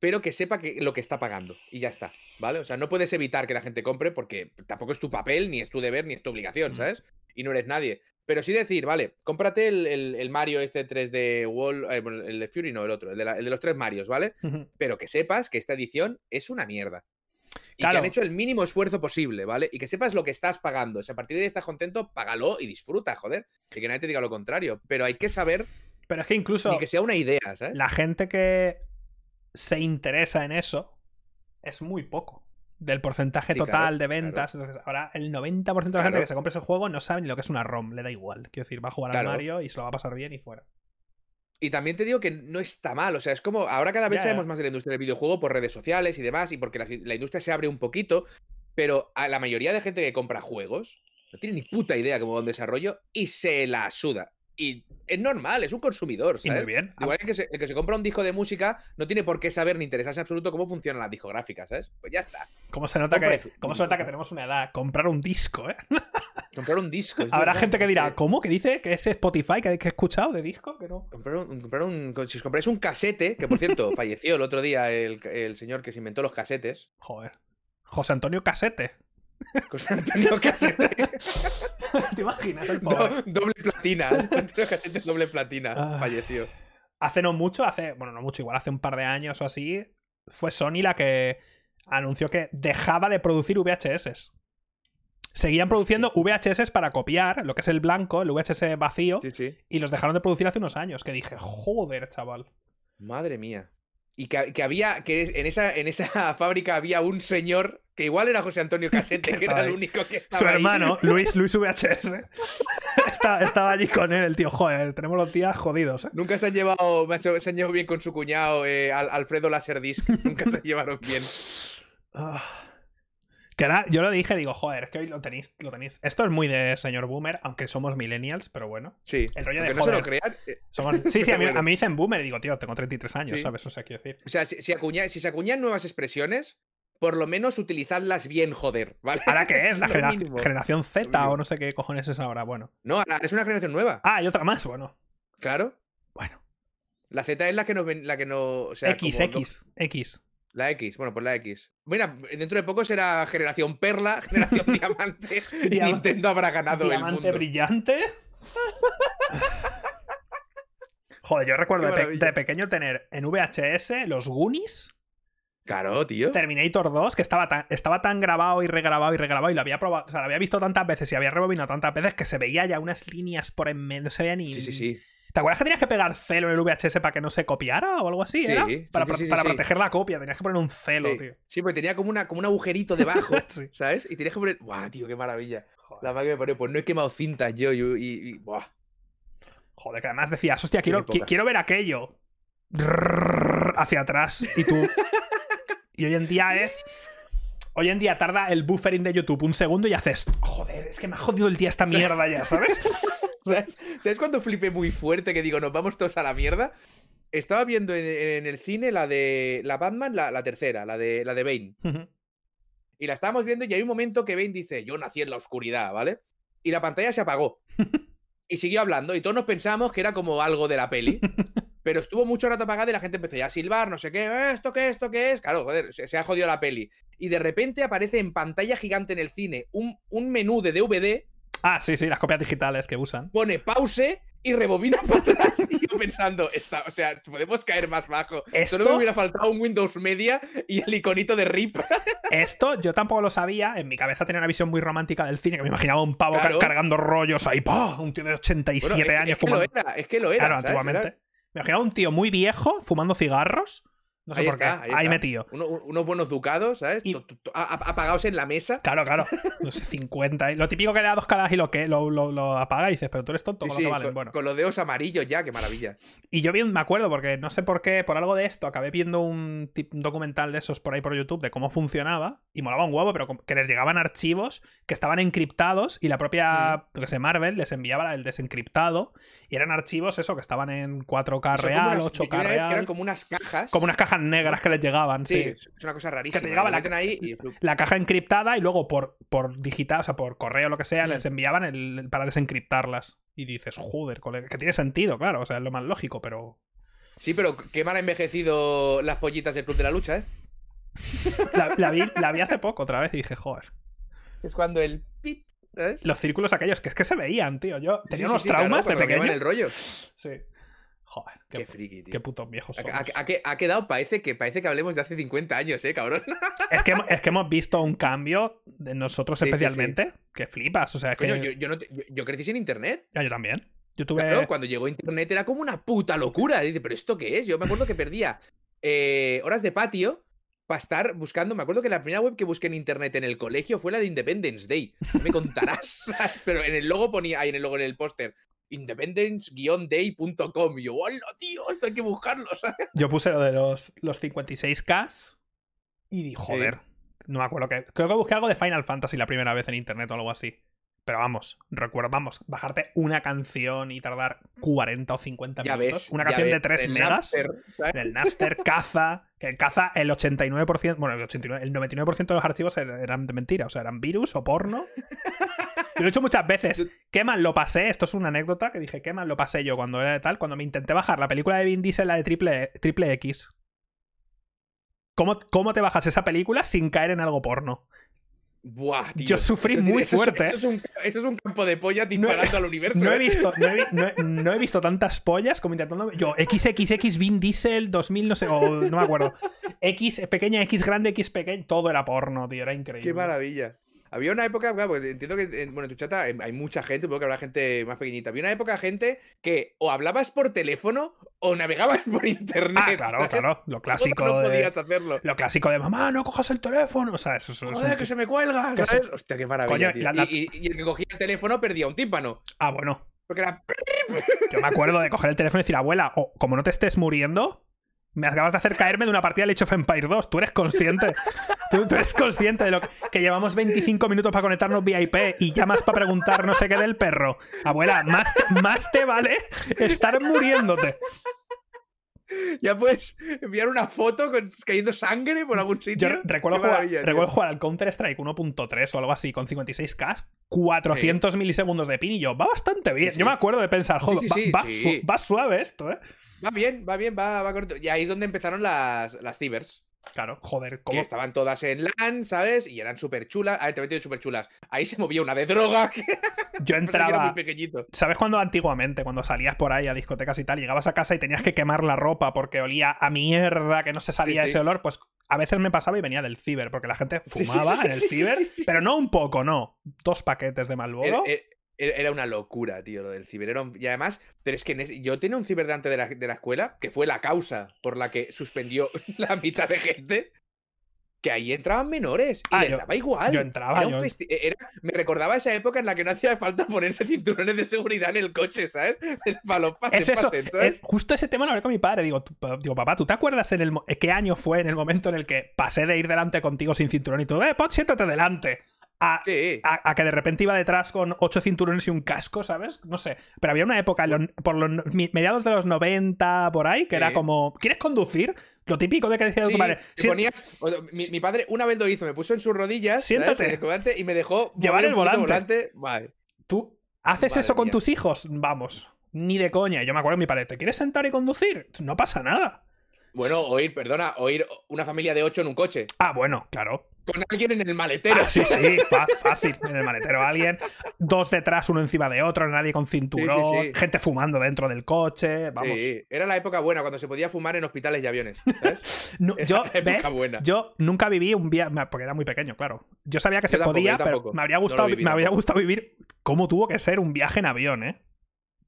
pero que sepa que, lo que está pagando. Y ya está, ¿vale? O sea, no puedes evitar que la gente compre porque tampoco es tu papel, ni es tu deber, ni es tu obligación. ¿sabes? Y no eres nadie. Pero sí decir, vale, cómprate el, el- el Mario este 3D Wall, eh, el de Fury no, el otro, el de, la- el de los tres Marios, ¿vale? Pero que sepas que esta edición es una mierda. Y Claro. que han hecho el mínimo esfuerzo posible, ¿vale? Y que sepas lo que estás pagando. O sea, a partir de ahí estás contento, págalo y disfruta, joder. Y que nadie te diga lo contrario. Pero hay que saber Pero es que incluso. ni que sea una idea, ¿sabes? la gente que se interesa en eso es muy poco del porcentaje Sí, total claro, de ventas. Entonces, ahora el 90% de la gente que se compra ese juego no sabe ni lo que es una ROM, le da igual. Quiero decir, va a jugar al Mario y se lo va a pasar bien y fuera. Y también te digo que no está mal. O sea, es como ahora cada vez Ya, sabemos más de la industria del videojuego por redes sociales y demás, y porque la, la industria se abre un poquito. Pero a la mayoría de gente que compra juegos no tiene ni puta idea cómo va un desarrollo y se la suda. Y es normal, es un consumidor, Y ¿sabes? muy bien. Igual que el que, se, el que se compra un disco de música no tiene por qué saber ni interesarse en absoluto cómo funcionan las discográficas, ¿sabes? Pues ya está. ¿Cómo se nota Compre- que, cómo se nota que tenemos una edad? Comprar un disco, ¿eh? Comprar un disco. Habrá verdad, gente que dirá, porque ¿cómo? ¿Que dice que es Spotify que, que he escuchado de disco? Que no. Comprar un, comprar un- si os compráis un casete, que por cierto, falleció el otro día el, el señor que se inventó los casetes, Joder. José Antonio Casete. José Antonio Casete, ¿Te imaginas el do- doble platina, Antonio Casete doble platina, Ah. falleció. hace no mucho, hace, bueno, no mucho, igual hace un par de años o así, fue Sony la que anunció que dejaba de producir VHS. Seguían produciendo VHS para copiar lo que es el blanco, el VHS vacío, Sí, sí. y los dejaron de producir hace unos años. Que dije, joder, chaval. Madre mía. Y que, que había, que en esa, en esa fábrica había un señor que igual era José Antonio Casete, Que era el único que estaba Su ahí. hermano, Luis, Luis VHS, está- estaba allí con él, el tío. Joder, tenemos los días jodidos, ¿eh? Nunca se han llevado, se han llevado bien con su cuñado, eh, Al- Alfredo Laserdisc. Nunca se llevaron bien. Ah. Que era- yo lo dije, digo, joder, es que hoy lo tenéis, lo tenéis. Esto es muy de señor boomer, aunque somos millennials, pero bueno. Sí. El rollo de no se lo joder. crean. eh, Somos- Sí, sí, a mí, a mí dicen boomer y digo, tío, tengo 33 años, Sí. ¿sabes? O sea, quiero decir. O sea, si, si, acuña- si se acuñan nuevas expresiones, por lo menos utilizadlas bien, joder, ¿vale? ¿Ahora qué es? ¿La generación, Z o no sé qué cojones es ahora? Bueno. No, ahora es una generación nueva. Ah, y otra más, bueno. Claro. Bueno. La Z es la que no ven- la que no, o sea, X, como X, X. La X, bueno, pues la X. Mira, dentro de poco será generación Perla, generación Diamante y Nintendo habrá ganado el Diamante mundo. brillante. Joder, yo recuerdo de, pe- maravilla. de pequeño tener en VHS los Goonies, Claro, tío. Terminator 2, que estaba tan, estaba tan grabado y regrabado y regrabado y lo había probado, o sea, lo había visto tantas veces y había rebobinado tantas veces que se veía ya unas líneas por en medio, no se veía ni... Sí, sí, sí. ¿Te acuerdas que tenías que pegar celo en el VHS para que no se copiara o algo así? Sí, era? sí, para sí, para proteger la copia, tenías que poner un celo, tío. Sí, porque tenía como, una, como un agujerito debajo. ¿sabes? Y tenías que poner. ¡Buah, tío, qué maravilla! Joder. La máquina de poner, pues no he quemado cintas yo y. y- y- ¡Buah! Joder, que además decías, hostia, quiero, qui- quiero ver aquello. Hacia atrás. Y tú. y hoy en día es. Hoy en día tarda el buffering de YouTube un segundo y haces. Joder, es que me ha jodido el día esta mierda ya, ¿sabes? ¿Sabes? ¿Sabes cuando flipé muy fuerte que digo, nos vamos todos a la mierda? Estaba viendo en, en el cine la de. La Batman, la, la tercera, la de, la de Bane. Y la estábamos viendo y hay un momento que Bane dice, yo nací en la oscuridad, ¿vale? Y la pantalla se apagó. y siguió hablando y todos nos pensamos que era como algo de la peli. Pero estuvo mucho rato apagada y la gente empezó ya a silbar, no sé qué, "Eh, ¿esto qué, esto qué es? Claro, joder, se, se ha jodido la peli. Y de repente aparece en pantalla gigante en el cine un, un menú de DVD, ah, sí, sí, las copias digitales que usan. pone pause y rebobina para atrás. Y yo pensando, está, o sea, podemos caer más bajo. Solo me Esto- hubiera faltado un Windows Media y el iconito de RIP. Esto yo tampoco lo sabía. En mi cabeza tenía una visión muy romántica del cine, que me imaginaba un pavo Claro. car- cargando rollos ahí, ¡pah! Un tío de 87 Bueno, es- años es que lo fumando. era, es que lo era. Claro, antiguamente. Era- Me imaginaba un tío muy viejo fumando cigarros. No sé Ahí por está, qué. ahí Ahí, metido. Uno- unos buenos ducados, ¿sabes? Y- apagados en la mesa. Claro, claro. No sé, 50. Lo típico que le da dos caras y lo que lo, lo- lo apaga y dices, pero tú eres tonto Sí, con sí, valen. con, Bueno. con los dedos amarillos ya, qué maravilla. Y yo vi, un- me acuerdo, porque no sé por qué, por algo de esto, acabé viendo un, documental de esos por ahí por YouTube de cómo funcionaba y molaba un huevo, pero que les llegaban archivos que estaban encriptados y la propia, yo que sé, Marvel les enviaba el desencriptado y eran archivos, eso, que estaban en 4K Son como real, unas- 8K yo vi una vez que real, eran como unas cajas. como unas cajas negras que les llegaban, Sí, sí. es una cosa rarísima. te llegaba la ahí y. La caja encriptada y luego por, por digital, o sea, por correo o lo que sea, Mm. les enviaban el, para desencriptarlas. Y dices, joder, que tiene sentido, claro, o sea, es lo más lógico, pero Sí, pero qué mal ha envejecido las pollitas del Club de la Lucha, ¿eh? La, la vi, la vi hace poco otra vez y dije, joder. Es cuando el pip, ¿sabes? Los círculos aquellos, que es que se veían, tío. Yo tenía sí, unos sí, traumas de pequeño. el rollo. Sí. Joder, Qué qué, friki, tío. qué putos viejos Ha, somos. ha- ha que- ha quedado, parece que, parece que hablemos de hace 50 años, ¿eh, cabrón? Es, que, es que hemos visto un cambio de nosotros Sí, sí, sí. especialmente, que flipas. O sea, es Coño, que. yo, yo no te- yo- yo crecí sin internet. Ya, yo también. Yo tuve. Claro, cuando llegó internet era como una puta locura. Dice, ¿pero esto qué es? Yo me acuerdo que perdía eh, horas de patio para estar buscando. Me acuerdo que la primera web que busqué en internet en el colegio fue la de Independence Day. Me contarás. ¿sabes? Pero en el logo ponía, ahí en el logo en el póster, independence-day.com. Y yo, ¡hola, tío! Esto hay que buscarlo, ¿sabes? Yo puse lo de los, los 56K y di, joder. No me acuerdo que. Creo que busqué algo de Final Fantasy la primera vez en internet o algo así. Pero vamos, recuerda, vamos, bajarte una canción y tardar 40 o 50 Ya minutos. ves. una canción de ves, 3 el megas. Napster, el Napster, Caza, que Caza el 89%, bueno, el 89, el 99% de los archivos er- eran de mentira, o sea, eran virus o porno. Yo lo he hecho muchas veces. Qué mal lo pasé, esto es una anécdota que dije, qué mal lo pasé yo cuando era de tal, cuando me intenté bajar la película de Vin Diesel, la de triple, triple X. ¿Cómo, ¿Cómo te bajas esa película sin caer en algo porno? Buah, tío. Yo sufrí Eso- muy eso fuerte, Eso, es un, eso es un campo de pollas disparando al universo. No he ¿eh? visto, no he, vi- no he- no he visto tantas pollas como intentando. Yo, XXX Vin Diesel 2000, no sé, o no me acuerdo. X pequeña, X grande, X pequeña. Todo era porno, tío, era increíble. Qué maravilla. Había una época, claro, entiendo que en, bueno, en tu chata hay hay mucha gente, supongo que habrá gente más pequeñita. Había una época gente que o hablabas por teléfono o navegabas por internet. Ah, claro, ¿sabes? claro. Lo clásico No de. podías hacerlo. Lo clásico de mamá, no cojas el teléfono. O sea, eso, eso es un Joder, que se me cuelga. ¿sabes? Hostia, qué maravilla. Coño, tío. la- la- Y, y- y el que cogía el teléfono perdía un tímpano. Ah, bueno. Porque era. Yo me acuerdo de coger el teléfono y decir, abuela, o como no te estés muriendo, me acabas de hacer caerme de una partida de Age of Empire 2. Tú eres consciente. Tú, tú eres consciente de lo que, que llevamos 25 minutos para conectarnos vía IP y llamas para preguntar no sé qué del perro. Abuela, más te, más te vale estar muriéndote. Ya puedes enviar una foto con, cayendo sangre por algún sitio. Yo recuerdo, jugar, recuerdo jugar al Counter-Strike 1.3 o algo así con 56K, 400 milisegundos de pin y yo, va bastante bien. Yo me acuerdo de pensar, joder, va, va, suave esto, ¿eh? Va bien, va bien, va, va corto. Y ahí es donde empezaron las, las cibers. Claro, joder, ¿cómo? Que estaban todas en LAN, ¿sabes? Y eran súper chulas. A ver, te he súper chulas. Ahí se movía una de droga. Yo entraba. muy pequeñito. ¿Sabes cuando antiguamente, cuando salías por ahí a discotecas y tal, llegabas a casa y tenías que quemar la ropa porque olía a mierda, que no se salía ese olor? Pues a veces me pasaba y venía del ciber, porque la gente fumaba en el ciber, pero no un poco, no. Dos paquetes de Malboro. Era una locura, tío, lo del ciber. y además, pero es que yo tenía un ciber delante de la, de la escuela que fue la causa por la que suspendió la mitad de gente que ahí entraban menores y ah, entraba igual. Yo entraba. E, me recordaba esa época en la que no hacía falta ponerse cinturones de seguridad en el coche, ¿sabes? es eso. justo ese tema lo hablé con mi padre. Digo, digo, papá, ¿tú te acuerdas en el qué año fue en el momento en el que pasé de ir delante contigo sin cinturón y tú, eh, siéntate delante? A, que de repente iba detrás con ocho cinturones y un casco, ¿sabes? No sé. Pero había una época, por los mediados de los 90, por ahí, que era como, ¿quieres conducir? Lo típico de que decía tu padre. mi, padre una vez lo hizo, me puso en sus rodillas Siéntate. y me dejó llevar el volante. ¿Tú haces eso con tus hijos? Vamos, ni de coña. Yo me acuerdo de mi padre, ¿te quieres sentar y conducir? No pasa nada. Bueno, oír, perdona, oír una familia de ocho en un coche. Ah, bueno, claro con alguien en el maletero. Ah, sí, sí, fácil. En el maletero alguien. Dos detrás, uno encima de otro, nadie con cinturón, gente fumando dentro del coche. Vamos. Sí, era la época buena, cuando se podía fumar en hospitales y aviones. yo, ¿ves? Yo nunca viví un viaje, porque era muy pequeño, claro. Yo sabía que se podía, pero me habría gustado, me habría gustado vivir cómo tuvo que ser un viaje en avión, ¿eh?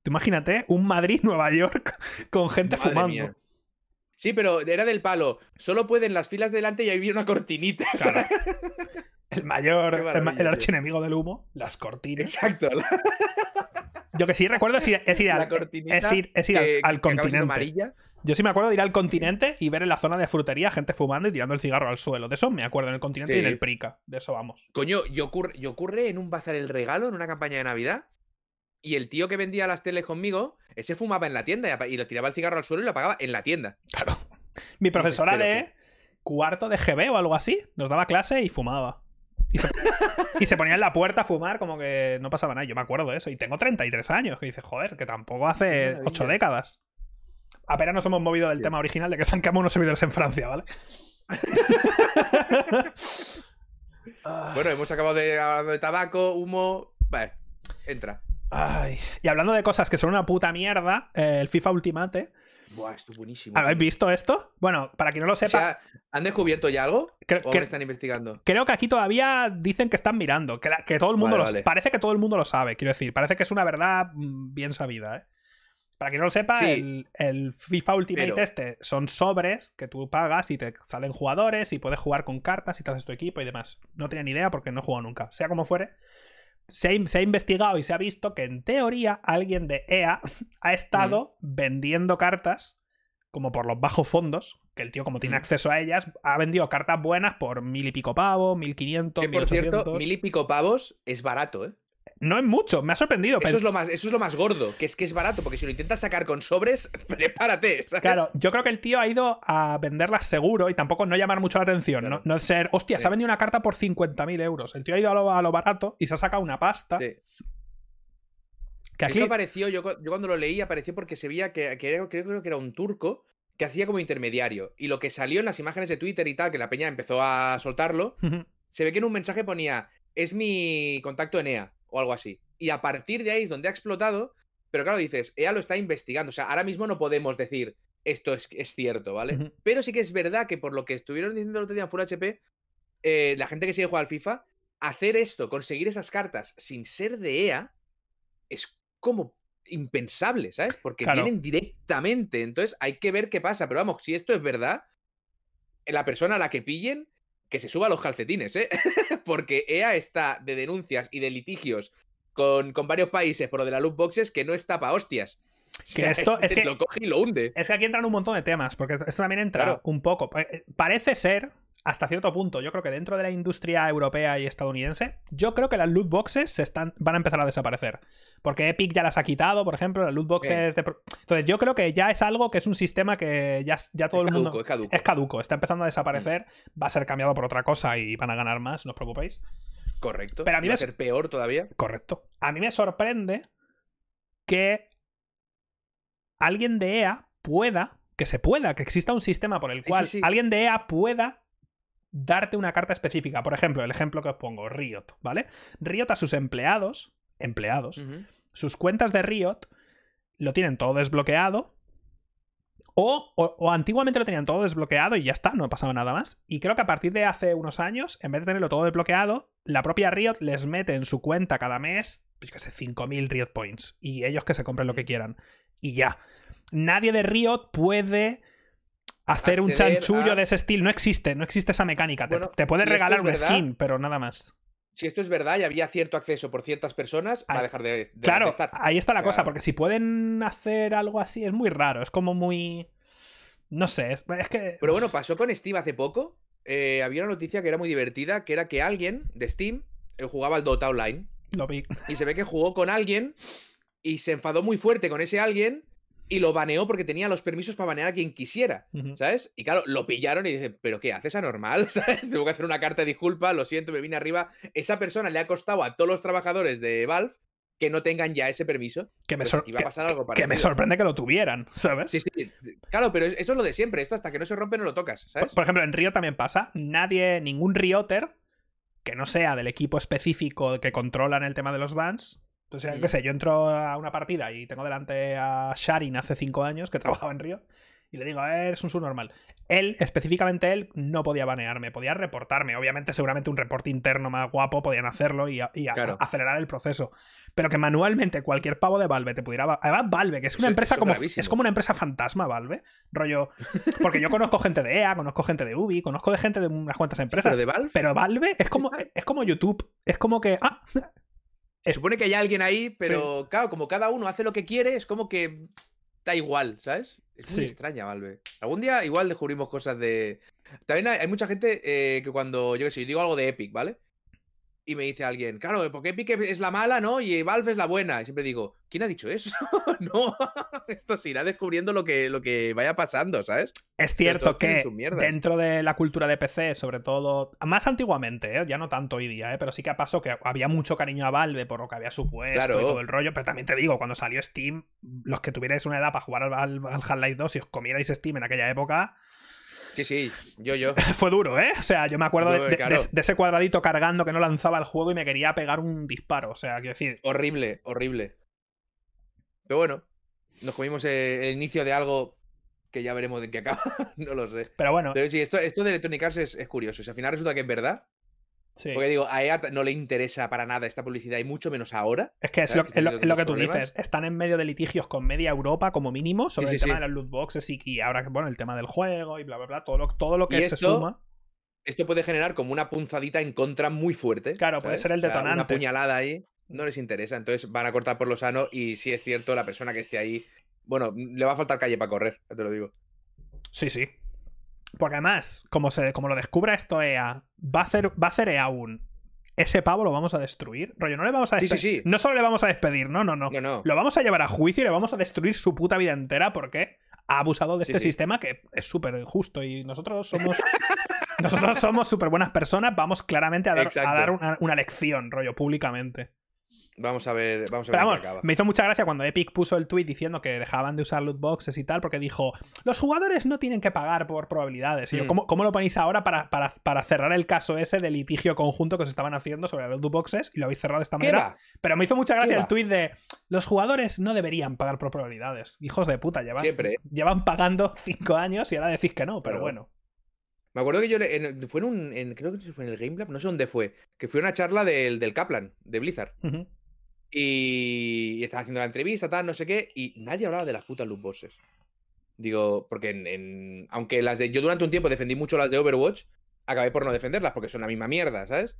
imagínate un Madrid-Nueva York con gente fumando. Sí, pero era del palo. Solo pueden las filas delante y ahí viene una cortinita. El mayor, el, archienemigo del humo, las cortinas. Exacto. Yo que sí recuerdo es ir, es ir, al, continente. Yo sí me acuerdo de ir al continente y ver en la zona de frutería gente fumando y tirando el cigarro al suelo. De eso me acuerdo en el continente y en el Prica. De eso vamos. Coño, yo ocurre, yo ocurre en un bazar el regalo, en una campaña de Navidad, y el tío que vendía las teles conmigo, ese fumaba en la tienda y, lo tiraba el cigarro al suelo y lo apagaba en la tienda. Claro. Mi profesora de cuarto de GB o algo así nos daba clase y fumaba. Y se, ponía en la puerta a fumar como que no pasaba nada. Yo me acuerdo de eso. Y tengo 33 años. Que dice, joder, que tampoco hace 8 décadas. Apenas nos hemos movido del tema original de que se han quemado unos servidores en Francia, ¿vale? bueno, hemos acabado de hablando de tabaco, humo. Vale, entra. Ay. Y hablando de cosas que son una puta mierda, eh, el FIFA Ultimate. Buah, esto es buenísimo. ¿Habéis visto esto? Bueno, para quien no lo sepa. ¿Han descubierto ya algo? Creo, ¿O que, están investigando? Creo que aquí todavía dicen que están mirando. Que, todo el mundo lo Parece que todo el mundo lo sabe, quiero decir. Parece que es una verdad mm, bien sabida, ¿eh? Para quien no lo sepa, el, FIFA Ultimate este son sobres que tú pagas y te salen jugadores y puedes jugar con cartas y te haces tu equipo y demás. No tenía ni idea porque no he jugado nunca. Sea como fuere, se ha, investigado y se ha visto que en teoría alguien de EA ha estado vendiendo cartas como por los bajos fondos, que el tío como tiene acceso a ellas, ha vendido cartas buenas por mil y pico pavos, mil quinientos, por cierto, mil y pico pavos es barato, ¿eh? No es mucho, me ha sorprendido. Eso, es lo más, eso es lo más gordo, que es que es barato, porque si lo intentas sacar con sobres, prepárate. Claro, yo creo que el tío ha ido a venderlas seguro y tampoco no llamar mucho la atención. No, ser, hostia, se ha vendido una carta por 50.000 euros. El tío ha ido a lo, barato y se ha sacado una pasta. Sí. Que aquí... Esto apareció, yo, cuando lo leí, apareció porque se veía que, creo, que era un turco que hacía como intermediario. Y lo que salió en las imágenes de Twitter y tal, que la peña empezó a soltarlo, se ve que en un mensaje ponía, es mi contacto en EA o algo así. Y a partir de ahí es donde ha explotado, pero claro, dices, ella lo está investigando, o sea, ahora mismo no podemos decir esto es, es cierto, ¿vale? Pero sí que es verdad que por lo que estuvieron diciendo el otro día en Full HP, eh, la gente que sigue jugando al FIFA, hacer esto, conseguir esas cartas sin ser de EA, es como impensable, ¿sabes? Porque vienen directamente. Entonces hay que ver qué pasa. Pero vamos, si esto es verdad, la persona a la que pillen que se suba los calcetines, ¿eh? Porque EA está de denuncias y de litigios con, varios países por lo de la loot boxes que no está para hostias. Que esto es que lo coge y lo hunde. Es que aquí entran un montón de temas, porque esto también entra un poco. Eh, parece ser, hasta cierto punto. Yo creo que dentro de la industria europea y estadounidense, yo creo que las loot boxes se están, van a empezar a desaparecer. Porque Epic ya las ha quitado, por ejemplo, las loot boxes de... Entonces yo creo que ya es algo que es un sistema que ya, ya todo el mundo... Es caduco. Es caduco, está empezando a desaparecer, va a ser cambiado por otra cosa y van a ganar más, no os preocupéis. Correcto. Pero a mí va me- a ser peor todavía. Correcto. A mí me sorprende que alguien de EA pueda, que se pueda, que exista un sistema por el Sí, cual sí, sí. alguien de EA pueda darte una carta específica. Por ejemplo, el ejemplo que os pongo, Riot, ¿vale? Riot a sus empleados, empleados, sus cuentas de Riot lo tienen todo desbloqueado. O, o- o antiguamente lo tenían todo desbloqueado y ya está, no pasaba nada más. Y creo que a partir de hace unos años, en vez de tenerlo todo desbloqueado, la propia Riot les mete en su cuenta cada mes, pues que sé, 5.000 Riot Points. Y ellos que se compren lo que quieran. Y ya. Nadie de Riot puede hacer un chanchullo a- de ese estilo. No existe, no existe esa mecánica. Te- Bueno, te, puede si esto regalar un skin, pero nada más. Si esto es verdad y había cierto acceso por ciertas personas, va a dejar de, de- Claro, de estar. ahí está la cosa, porque si pueden hacer algo así es muy raro, es como muy... No sé, es, es que... Pero bueno, pasó con Steam hace poco. eh, había una noticia que era muy divertida, que era que alguien de Steam eh, jugaba al Dota Online. Lo vi. Y se ve que jugó con alguien y se enfadó muy fuerte con ese alguien y lo baneó porque tenía los permisos para banear a quien quisiera. ¿Sabes? Y claro, lo pillaron y dice, ¿pero qué haces anormal? ¿Sabes? Tengo que hacer una carta de disculpa, lo siento, me vine arriba. Esa persona le ha costado a todos los trabajadores de Valve que no tengan ya ese permiso. Que me, Pues a que- pasar algo que me sorprende que lo tuvieran, ¿sabes? Sí, sí, sí. Claro, pero eso es lo de siempre. Esto hasta que no se rompe no lo tocas, Por, ¿sabes? por ejemplo, en Río también pasa. Nadie, ningún Rioter que no sea del equipo específico que controlan el tema de los bans. Entonces, yo qué sé, yo entro a una partida y tengo delante a Sharin hace cinco años que trabajaba en Río. Y le digo, "Eh, eres un subnormal. Él, específicamente él, no podía banearme, podía reportarme. Obviamente, seguramente un reporte interno más guapo podían hacerlo y, a- y a- Claro. acelerar el proceso. Pero que manualmente cualquier pavo de Valve te pudiera. Además, Valve, que es una Eso- empresa eso como. gravísimo. Es como una empresa fantasma, Valve. Rollo. Porque yo conozco gente de EA, conozco gente de Ubi, conozco de gente de unas cuantas empresas. Pero de Valve, Pero Valve es como, es como YouTube. Es como que. Ah, se supone que hay alguien ahí, pero claro, como cada uno hace lo que quiere, es como que da igual, ¿sabes? Es muy Sí. extraña, Valve. Algún día igual descubrimos cosas de. También hay, hay mucha gente eh, que cuando, yo qué sé, yo digo algo de Epic, ¿vale? Y me dice alguien, claro, porque Epic es la mala, ¿no? Y Valve es la buena. Y siempre digo, ¿quién ha dicho eso? no, esto se irá descubriendo lo que, lo que vaya pasando, ¿sabes? es cierto que dentro de la cultura de PC, sobre todo. Más antiguamente, ¿eh? ya no tanto hoy día, ¿eh? pero sí que pasó que había mucho cariño a Valve por lo que había supuesto Claro. y todo el rollo. Pero también te digo, cuando salió Steam, los que tuvierais una edad para jugar al, al- al Half-Life 2 y os comierais Steam en aquella época. Sí, sí, yo, yo. Fue duro, ¿eh? O sea, yo me acuerdo de, Fue, de- claro. de- de ese cuadradito cargando que no lanzaba el juego y me quería pegar un disparo. O sea, quiero decir, Horrible, horrible. Pero bueno, nos comimos eh, el inicio de algo que ya veremos de qué acaba. no lo sé. pero bueno, Pero sí, esto, esto de Electronic Arts es, es curioso. Si al final resulta que es verdad, sí. porque digo, a EA no le interesa para nada esta publicidad y mucho menos ahora. Es que es lo, Que es lo- tiene es lo que otros tú dices. Están en medio de litigios con media Europa, como mínimo, sobre Sí, el sí, tema sí. de las loot boxes y, y ahora, bueno, el tema del juego y bla, bla, bla. Todo lo, todo lo que se suma. Esto puede generar como una punzadita en contra muy fuerte. Claro, puede ser el O sea, Una detonante. puñalada ahí no les interesa. Entonces van a cortar por lo sano y si es cierto, la persona que esté ahí, bueno, le va a faltar calle para correr, ya te lo digo. Sí, sí. Porque además, como, se, como lo descubra esto EA, va a hacer, va a hacer EA un. Ese pavo lo vamos a destruir. Rollo, no le vamos a Sí, sí, despedir. sí. No solo le vamos a despedir, no, no, no. No, no. Lo vamos a llevar a juicio y le vamos a destruir su puta vida entera porque ha abusado de este sistema que es súper injusto y nosotros somos. nosotros somos súper buenas personas. Vamos claramente a dar, a Exacto. dar una, una lección, rollo, públicamente. Vamos a ver, vamos a Pero ver vamos, en qué acaba. me hizo mucha gracia cuando Epic puso el tweet diciendo que dejaban de usar loot boxes y tal, porque dijo: Los jugadores no tienen que pagar por probabilidades. Y yo, Mm. ¿cómo, cómo lo ponéis ahora para, para, para cerrar el caso ese de litigio conjunto que os estaban haciendo sobre los loot boxes y lo habéis cerrado de esta ¿Qué manera? va? Pero me hizo mucha ¿Qué gracia el tweet de: Los jugadores no deberían pagar por probabilidades. Hijos de puta, llevan, Siempre, ¿eh? llevan pagando cinco años y ahora decís que no, pero bueno. Me acuerdo que yo le- en- fue en un. en- creo que fue en el Game Lab, no sé dónde fue. Que fue una charla del, del Kaplan, de Blizzard. Ujú. Y, y estaba haciendo la entrevista, tal, no sé qué. Y nadie hablaba de las putas loot boxes. Digo, porque aunque las de. Yo durante un tiempo defendí mucho las de Overwatch, acabé por no defenderlas, porque son la misma mierda, ¿sabes?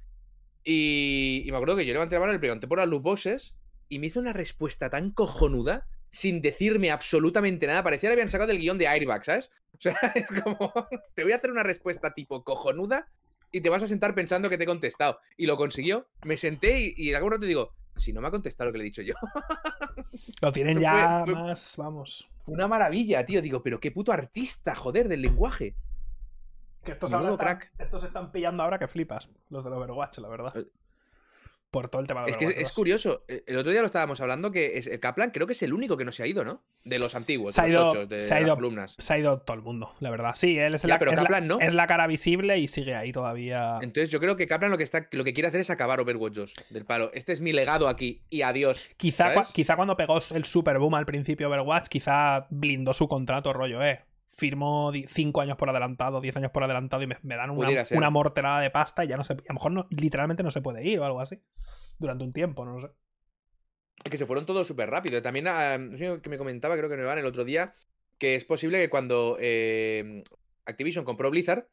Y, y me acuerdo que yo levanté la mano, le pregunté por las loot boxes y me hizo una respuesta tan cojonuda sin decirme absolutamente nada. Parecía que habían sacado del guion de Airbag, ¿sabes? O sea, es como, te voy a hacer una respuesta tipo cojonuda y te vas a sentar pensando que te he contestado. Y lo consiguió. Me senté y, y algún rato digo, si no me ha contestado lo que le he dicho yo. Lo tienen Eso ya fue- fue- más, vamos. Una maravilla, tío. Digo, pero qué puto artista, joder, del lenguaje. Que estos, ahora están, crack. estos están pillando ahora que flipas, los del Overwatch, la verdad. Por todo el tema de Es que es 2. curioso. eh, El otro día lo estábamos hablando que es, el Kaplan creo que es el único que no se ha ido, ¿no? De los antiguos, Se de ha los ido- tochos, de se ha las ido- columnas. Se ha ido todo el mundo, la verdad. Sí, él es, Ya, la, pero es, la- Kaplan no. es la cara visible y sigue ahí todavía. Entonces yo creo que Kaplan lo que está, lo que quiere hacer es acabar Overwatch 2 del palo. Este es mi legado aquí y adiós. Quizá, quizá cuando pegó el super boom al principio Overwatch, quizá blindó su contrato, rollo, eh. Firmó 5 años por adelantado, 10 años por adelantado y me, me dan una, una morterada de pasta y ya no sé. A lo mejor no, literalmente no se puede ir o algo así. Durante un tiempo, no lo sé. Que se fueron todos súper rápido. También ah, que me comentaba, creo que no van el otro día, que es posible que cuando eh, Activision compró Blizzard,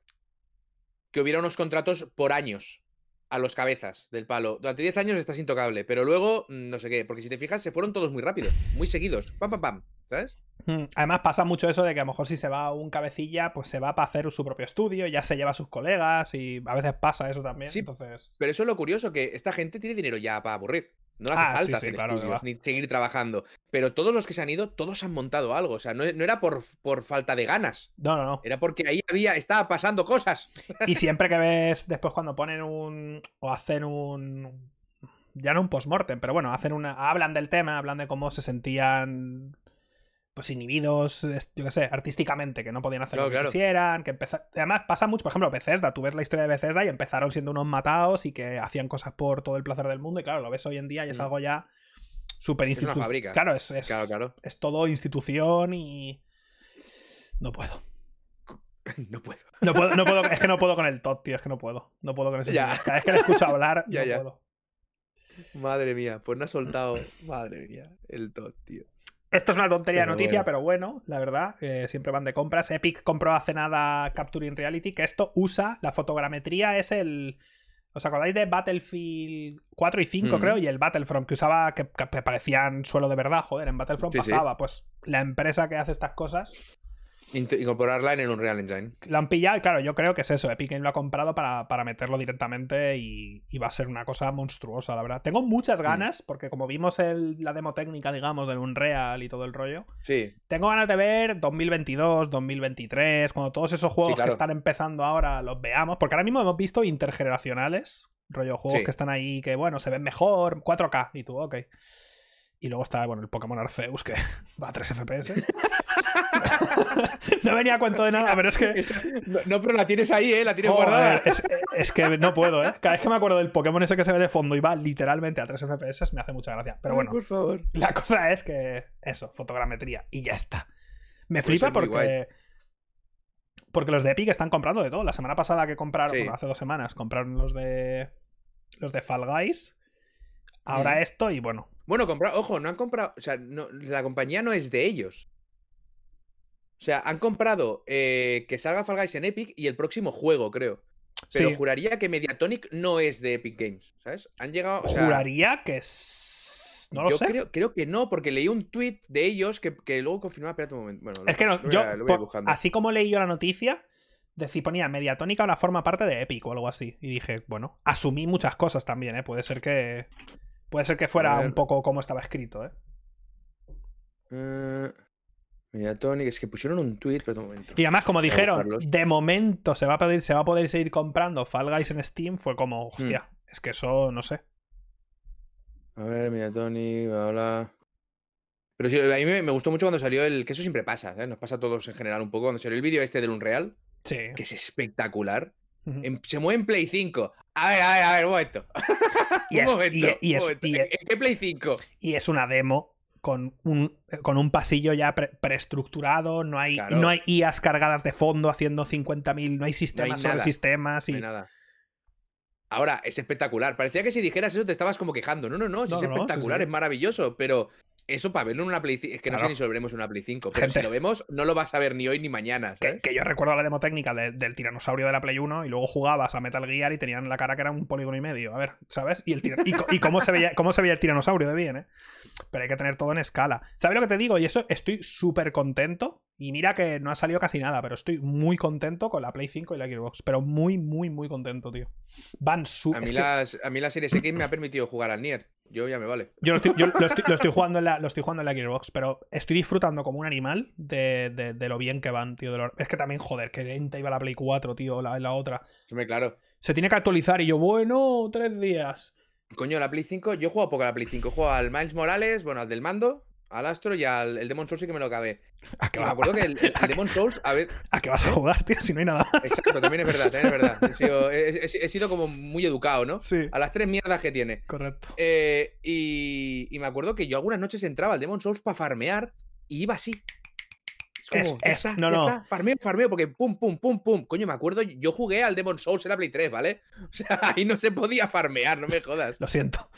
que hubiera unos contratos por años a los cabezas del palo. Durante 10 años estás intocable, pero luego mm, no sé qué, porque si te fijas se fueron todos muy rápido, muy seguidos. Pam, pam, pam, ¿sabes? Mm, Además pasa mucho eso de que a lo mejor si se va un cabecilla, pues se va para hacer su propio estudio, ya se lleva a sus colegas y a veces pasa eso también. Sí, entonces... Pero eso es lo curioso, que esta gente tiene dinero ya para aburrir. No le hace Ah, falta sí, hacer claro que estudios va. ni seguir trabajando. Pero todos los que se han ido, todos han montado algo. O sea, no, no era por, por falta de ganas. No, no, no. Era porque ahí había, estaba pasando cosas. Y siempre que ves después cuando ponen un. o hacen un. Ya no un postmortem, pero bueno, hacen una. hablan del tema, hablan de cómo se sentían. Pues inhibidos, yo qué sé, artísticamente, que no podían hacer Claro, lo que claro. quisieran. Que empeza- Además, pasa mucho, por ejemplo, Bethesda. Tú ves la historia de Bethesda y empezaron siendo unos matados y que hacían cosas por todo el placer del mundo. Y claro, lo ves hoy en día y es Mm. algo ya súper institucional. Claro, es, es, Claro, claro. es todo institución y. No puedo. No puedo. No puedo, no puedo, es que no puedo con el Todd, tío, es que no puedo. No puedo con ese Ya. Cada vez que le escucho hablar, Ya, no ya. puedo. Madre mía, pues no ha soltado. Madre mía, el tot, tío. Esto es una tontería de noticia, bueno. pero bueno, la verdad, eh, siempre van de compras. Epic compró hace nada Capturing Reality, que esto usa, la fotogrametría es el... ¿Os acordáis de Battlefield 4 y 5, Mm. creo? Y el Battlefront, que usaba, que, que parecían suelo de verdad, joder, en Battlefront Sí, sí. pasaba. Pues la empresa que hace estas cosas Incorporarla en el Unreal Engine. lo han pillado claro, yo creo que es eso. Epic Games lo ha comprado para, para meterlo directamente y, y va a ser una cosa monstruosa, la verdad. Tengo Mm. muchas ganas, porque como vimos el- la demo técnica, digamos, del Unreal y todo el rollo, Sí, tengo ganas de ver 2022, 2023, cuando todos esos juegos claro. que están empezando ahora los veamos, porque ahora mismo hemos visto intergeneracionales, rollo juegos Sí. que están ahí que, bueno, se ven mejor, 4K, y tú, ok. Y luego está, bueno, el Pokémon Arceus, que va a 3 FPS. no venía a cuento de nada, pero es que... No, no, pero la tienes ahí, ¿eh? La tienes guardada. es, es que no puedo, ¿eh? Cada vez que me acuerdo del Pokémon ese que se ve de fondo y va literalmente a 3 FPS, me hace mucha gracia. Pero Ay, bueno, por favor. la cosa es que eso, fotogrametría y ya está. Me Puede flipa porque. Porque los de Epic están comprando de todo. La semana pasada que compraron, Sí. bueno, hace dos semanas, compraron los de. Los de Fall Guys. Ahora Mm. esto y bueno. Bueno, compra, ojo, no han comprado. O sea, no- la compañía no es de ellos. O sea, han comprado eh, que salga Fall Guys en Epic y el próximo juego, creo. Pero sí, juraría que Mediatonic no es de Epic Games, ¿sabes? Han llegado. O sea, juraría que es. No lo yo sé. Creo, creo que no, porque leí un tweet de ellos que, que luego confirmaba. Espérate un momento. Bueno, Es que no, lo yo, a- lo por- así como leí yo la noticia, decía, ponía Mediatónica ahora forma parte de Epic o algo así. Y dije, bueno, asumí muchas cosas también, ¿eh? Puede ser que. Puede ser que fuera un poco como estaba escrito, ¿eh? Eh, Mediatonic, es que pusieron un tweet, pero un momento. Y además, como dijeron, de momento se va a poder, se va a poder seguir comprando Fall Guys en Steam, fue como, Hmm. hostia, es que eso no sé. A ver, Mediatonic, bla, bla. Pero sí, a mí me, me gustó mucho cuando salió el. Que eso siempre pasa, ¿eh? Nos pasa a todos en general un poco. Cuando salió el vídeo este del Unreal, Sí. que es espectacular. En- se mueve en Play 5. A ver, a ver, a ver, un momento. Y un es- momento, y- y un es- momento. y ¿En es- en qué Play 5? Y es una demo con un, con un pasillo ya pre- preestructurado, no hay, Claro. no hay IAs cargadas de fondo haciendo 50.000, no hay sistemas sobre nada. sistemas. Y, No hay nada. Ahora, es espectacular. Parecía que si dijeras eso te estabas como quejando. No, no, no, es No, no, espectacular, sí. es maravilloso, pero eso para verlo en una Play 5, es que no sé Claro. ni si lo veremos en una Play 5, pero Gente. si lo vemos no lo vas a ver ni hoy ni mañana, Que, ¿sabes? que yo recuerdo la demo técnica de- del tiranosaurio de la Play 1 y luego jugabas a Metal Gear y tenían la cara que era un polígono y medio. A ver, ¿sabes? Y, el y cómo, se veía, cómo se veía el tiranosaurio de bien, ¿eh? Pero hay que tener todo en escala. ¿Sabes lo que te digo? Y eso estoy súper contento. Y mira que no ha salido casi nada, pero estoy muy contento con la Play 5 y la Xbox. Pero muy, muy, muy contento, tío. Van su. A mí, que- las, a mí la Series X me ha permitido jugar al Nier. Yo ya me vale. Yo, lo estoy, yo lo estoy- lo estoy jugando en la, lo estoy jugando en la Gearbox, pero estoy disfrutando como un animal de, de- de lo bien que van, tío. de lo- Es que también, joder, que lenta iba la Play 4, tío, la, la otra. Hombre, claro. Se tiene que actualizar y yo, bueno, tres días. Coño, la Play 5, yo jugado poco a la Play 5. He jugado al Miles Morales, bueno, al del mando, al Astro y al el Demon Souls sí que me lo acabé. ¿A me va- acuerdo que el, Demon Souls, a ver, a qué vas a jugar, tío? Si no hay nada más. exacto, también es verdad, también es verdad. He sido, he- he- he sido como muy educado, ¿no? Sí, A las tres mierdas que tiene. correcto. Eh, y, y me acuerdo que yo algunas noches entraba al Demon Souls para farmear y iba así. Es Es- como, ya es- está, no, ya no. está, farmeo, farmeo, porque pum, pum, pum, pum. Coño, me acuerdo, yo jugué al Demon Souls en la Play 3, ¿vale? O sea, ahí no se podía farmear, no me jodas. Lo siento.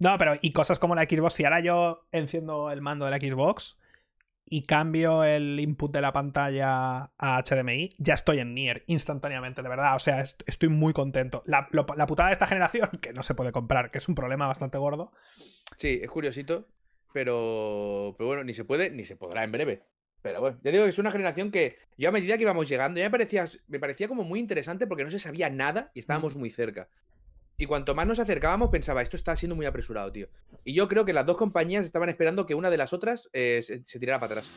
No, pero y cosas como la Xbox, si ahora yo enciendo el mando de la Xbox y cambio el input de la pantalla a HDMI, ya estoy en Nier instantáneamente, de verdad. O sea, est- estoy muy contento. La, lo- la putada de esta generación, que no se puede comprar, que es un problema bastante gordo. Sí, es curiosito, pero, pero bueno, ni se puede ni se podrá en breve. Pero bueno, ya digo que es una generación que yo a medida que íbamos llegando, ya me parecía, me parecía como muy interesante porque no se sabía nada y estábamos muy cerca. Y cuanto más nos acercábamos, pensaba, esto está siendo muy apresurado, tío. Y yo creo que las dos compañías estaban esperando que una de las otras eh, se, se tirara para atrás.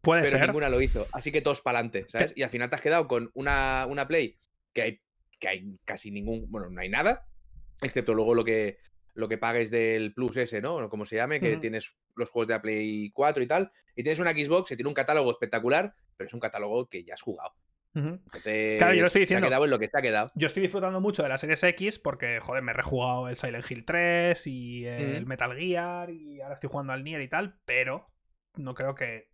Puede Pero ser. ninguna lo hizo. Así que todos para adelante, ¿sabes? Y al final te has quedado con una, una Play que hay, que hay casi ningún. Bueno, no hay nada. Excepto luego lo que, lo que pagues del Plus ese, ¿no? O como se llame, que tienes los juegos de la Play 4 y tal. Y tienes una Xbox que tiene un catálogo espectacular, pero es un catálogo que ya has jugado. Entonces, Claro, yo lo estoy se diciendo. ha quedado en lo que se ha quedado. Yo estoy disfrutando mucho de la Series X porque, joder, me he rejugado el Silent Hill 3 y el Mm. Metal Gear y ahora estoy jugando al Nier y tal, pero no creo que...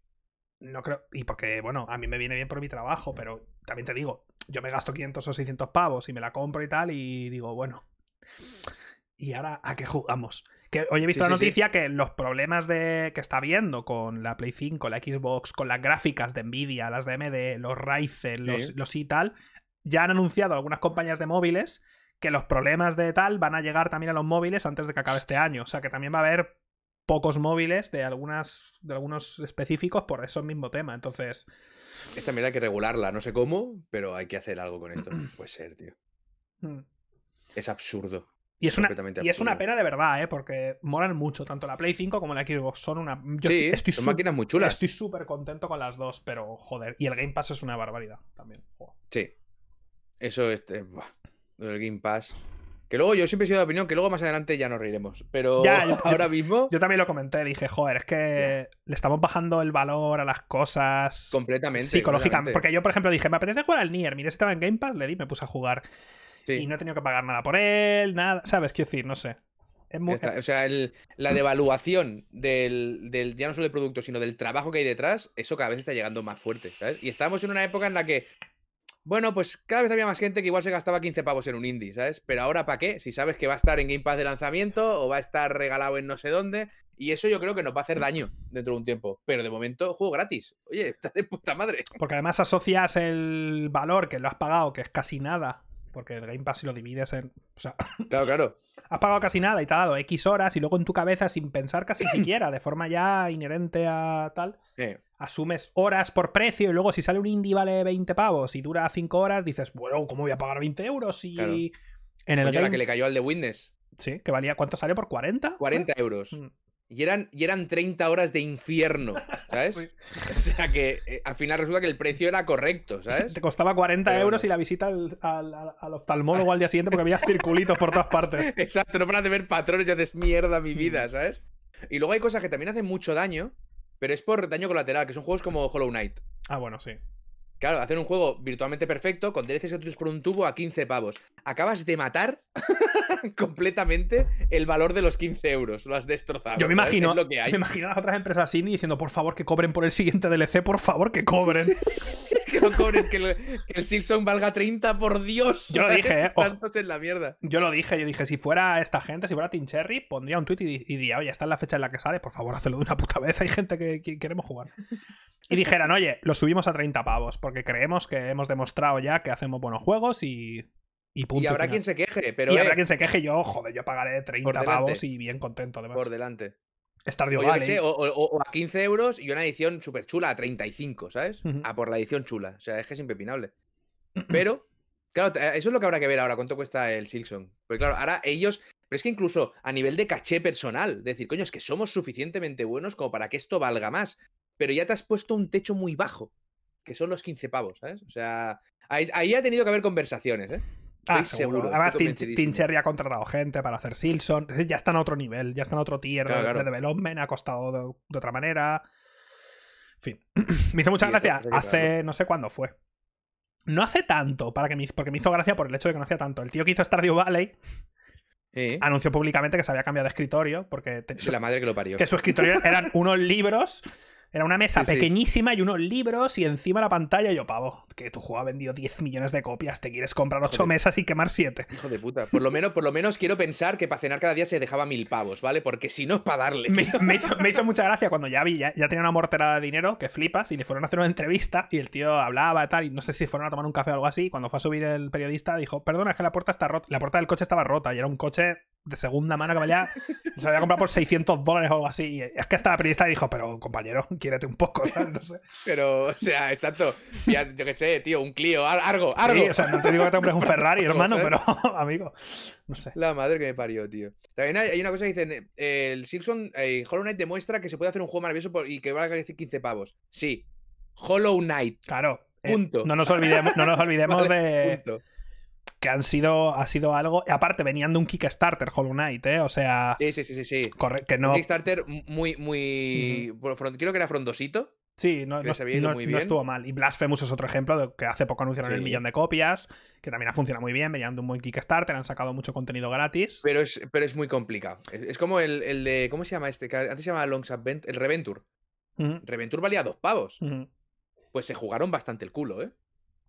No creo... Y porque, bueno, a mí me viene bien por mi trabajo, pero también te digo, yo me gasto 500 o 600 pavos y me la compro y tal y digo, bueno... ¿Y ahora a qué jugamos? Que hoy he visto Sí, la sí, sí. noticia que los problemas de que está viendo con la Play 5, la Xbox, con las gráficas de Nvidia, las de AMD, los Ryzen, los y tal, ya han anunciado algunas compañías de móviles que los problemas de tal van a llegar también a los móviles antes de que acabe este año. O sea que también va a haber pocos móviles de algunas de algunos específicos por eso mismo tema. Entonces, Esta mierda hay que regularla, no sé cómo, pero hay que hacer algo con esto. Puede ser, tío. mm. Es absurdo. Y es una y es una pena de verdad, ¿eh? porque molan mucho tanto la Play 5 como la Xbox. Son una yo sí, estoy- estoy son máquinas muy chulas. Estoy súper contento con las dos, pero joder, y el Game Pass es una barbaridad también. Joder. Sí. Eso es. eh, del Game Pass. Que luego yo siempre he sido de opinión que luego más adelante ya nos reiremos. Pero Ya, yo- ahora mismo, Yo también lo comenté, dije, joder, es que le estamos bajando el valor a las cosas completamente. psicológicamente. completamente. Porque yo, por ejemplo, dije, me apetece jugar al Nier, mira, estaba en Game Pass, le di, me puse a jugar. Sí, Y no he tenido que pagar nada por él, nada, ¿sabes? Quiero decir, no sé. Es muy. O sea, el- la devaluación del, del ya no solo del producto, sino del trabajo que hay detrás, eso cada vez está llegando más fuerte, ¿sabes? Y estamos en una época en la que, bueno, pues cada vez había más gente que igual se gastaba 15 pavos en un indie, ¿sabes? Pero ahora, ¿para qué? Si sabes que va a estar en Game Pass de lanzamiento o va a estar regalado en no sé dónde. Y eso yo creo que nos va a hacer daño dentro de un tiempo. Pero de momento, juego gratis. Oye, está de puta madre. Porque además asocias el valor que lo has pagado, que es casi nada. Porque el Game Pass si lo divides en. O sea, Claro, claro. has pagado casi nada y te ha dado X horas y luego en tu cabeza, sin pensar casi siquiera, de forma ya inherente a tal, asumes horas por precio y luego si sale un indie vale 20 pavos y dura 5 horas, dices, bueno, ¿cómo voy a pagar 20 euros? Y Claro. en el coño, la Game- que le cayó al de Witness. Sí, que valía, ¿cuánto salió por 40? 40 euros. Mm. Y eran, y eran 30 horas de infierno, ¿sabes? Sí. O sea que eh, al final resulta que el precio era correcto, ¿sabes? Te costaba 40 Pero euros bueno. y la visita al, al- al- al oftalmólogo al día siguiente porque había circulitos por todas partes. Exacto, no paras de ver patrones y haces mierda Mm. mi vida, ¿sabes? Y luego hay cosas que también hacen mucho daño, pero es por daño colateral, que son juegos como Hollow Knight. Ah, bueno, sí. Claro, hacer un juego virtualmente perfecto con DLCs gratuitos por un tubo a 15 pavos. Acabas de matar completamente el valor de los 15 euros. Lo has destrozado. Yo me imagino, lo que hay. me imagino a las otras empresas indie diciendo, por favor, que cobren por el siguiente DLC, por favor, que cobren. que no cobren, que el, que el valga 30, por Dios. Yo lo dije, ¿eh? Tantos en la mierda. Yo lo dije, yo dije, si fuera esta gente, si fuera Team Cherry, pondría un tweet y, di- y diría, oye, esta es la fecha en la que sale, por favor, hazlo de una puta vez, hay gente que, que queremos jugar. Y dijeran, oye, lo subimos a 30 pavos, porque creemos que hemos demostrado ya que hacemos buenos juegos y, y punto. Y habrá final". quien se queje, pero Y eh, habrá quien se queje, yo, joder, yo pagaré 30 delante. pavos y bien contento, además. por delante. Stardew Valley. sé, o, o- o a 15 euros y una edición súper chula a 35, ¿sabes? Ujú. A por la edición chula. O sea, es que es impepinable. Pero, claro, te- eso es lo que habrá que ver ahora, cuánto cuesta el Silksong. Porque claro, ahora ellos. Pero es que incluso a nivel de caché personal, decir, coño, es que somos suficientemente buenos como para que esto valga más. Pero ya te has puesto un techo muy bajo, que son los 15 pavos, ¿sabes? O sea, ahí, ahí ha tenido que haber conversaciones, ¿eh? Ah, seguro. seguro, Además, estoy Team, convencidísimo. Team Cherry ha contratado gente para hacer Silson. Ya están a otro nivel, ya están a otro tier Claro, de- claro. de development, ha costado de, de otra manera. En fin. me hizo mucha gracia. Hace, no sé cuándo fue. No hace tanto, para que me, porque me hizo gracia por el hecho de que no hacía tanto. El tío que hizo Stardew Valley Sí. anunció públicamente que se había cambiado de escritorio porque te- Es la madre que lo parió. que su escritorio eran unos libros. Era una mesa Sí, sí. pequeñísima y unos libros y encima la pantalla y yo, pavo, que tu juego ha vendido 10 millones de copias, te quieres comprar 8 Joder. mesas y quemar 7. Hijo de puta. Por lo menos, por lo menos quiero pensar que para cenar cada día se dejaba mil pavos, ¿vale? Porque si no es para darle. Me, me hizo, me hizo mucha gracia cuando ya vi, ya, ya tenía una mortera de dinero, que flipas, y le fueron a hacer una entrevista y el tío hablaba y tal, y no sé si fueron a tomar un café o algo así. y Cuando fue a subir el periodista, dijo: Perdona, es que la puerta está rota. La puerta del coche estaba rota y era un coche de segunda mano que valía. Se había comprado por 600 dólares o algo así. Y es que hasta la periodista dijo: Pero compañero, quiérete un poco, ¿sabes? No sé. Pero, o sea, exacto. Ya, yo qué sé, tío, un Clio, algo, algo. Sí, o sea, no te digo que te compres un Ferrari, hermano, pero amigo, no sé. La madre que me parió, tío. También hay, hay una cosa que dicen, eh, el Silksong, eh, Hollow Knight demuestra que se puede hacer un juego maravilloso por- y que valga 15 pavos. Sí. Hollow Knight. Claro. eh, Punto. no nos olvidemos, no nos olvidemos Vale, de, punto. Que han sido, ha sido algo. y Aparte, venían de un Kickstarter, Hollow Knight, ¿eh? O sea, Sí, sí, sí, sí. sí. corre- que Un no. Kickstarter muy, muy. front- creo que era frondosito. Sí, no, no- estuvo mal. Y Blasphemous es otro ejemplo de que hace poco anunciaron el millón de copias, que también ha funcionado muy bien, venían de un buen Kickstarter, han sacado mucho contenido gratis. Pero es, pero es muy complicado. Es, es como el, el de. ¿Cómo se llama este? Que antes se llamaba Longs Advent. El Reventure. Ujú, Reventure valía dos pavos. Pues se jugaron bastante el culo, ¿eh?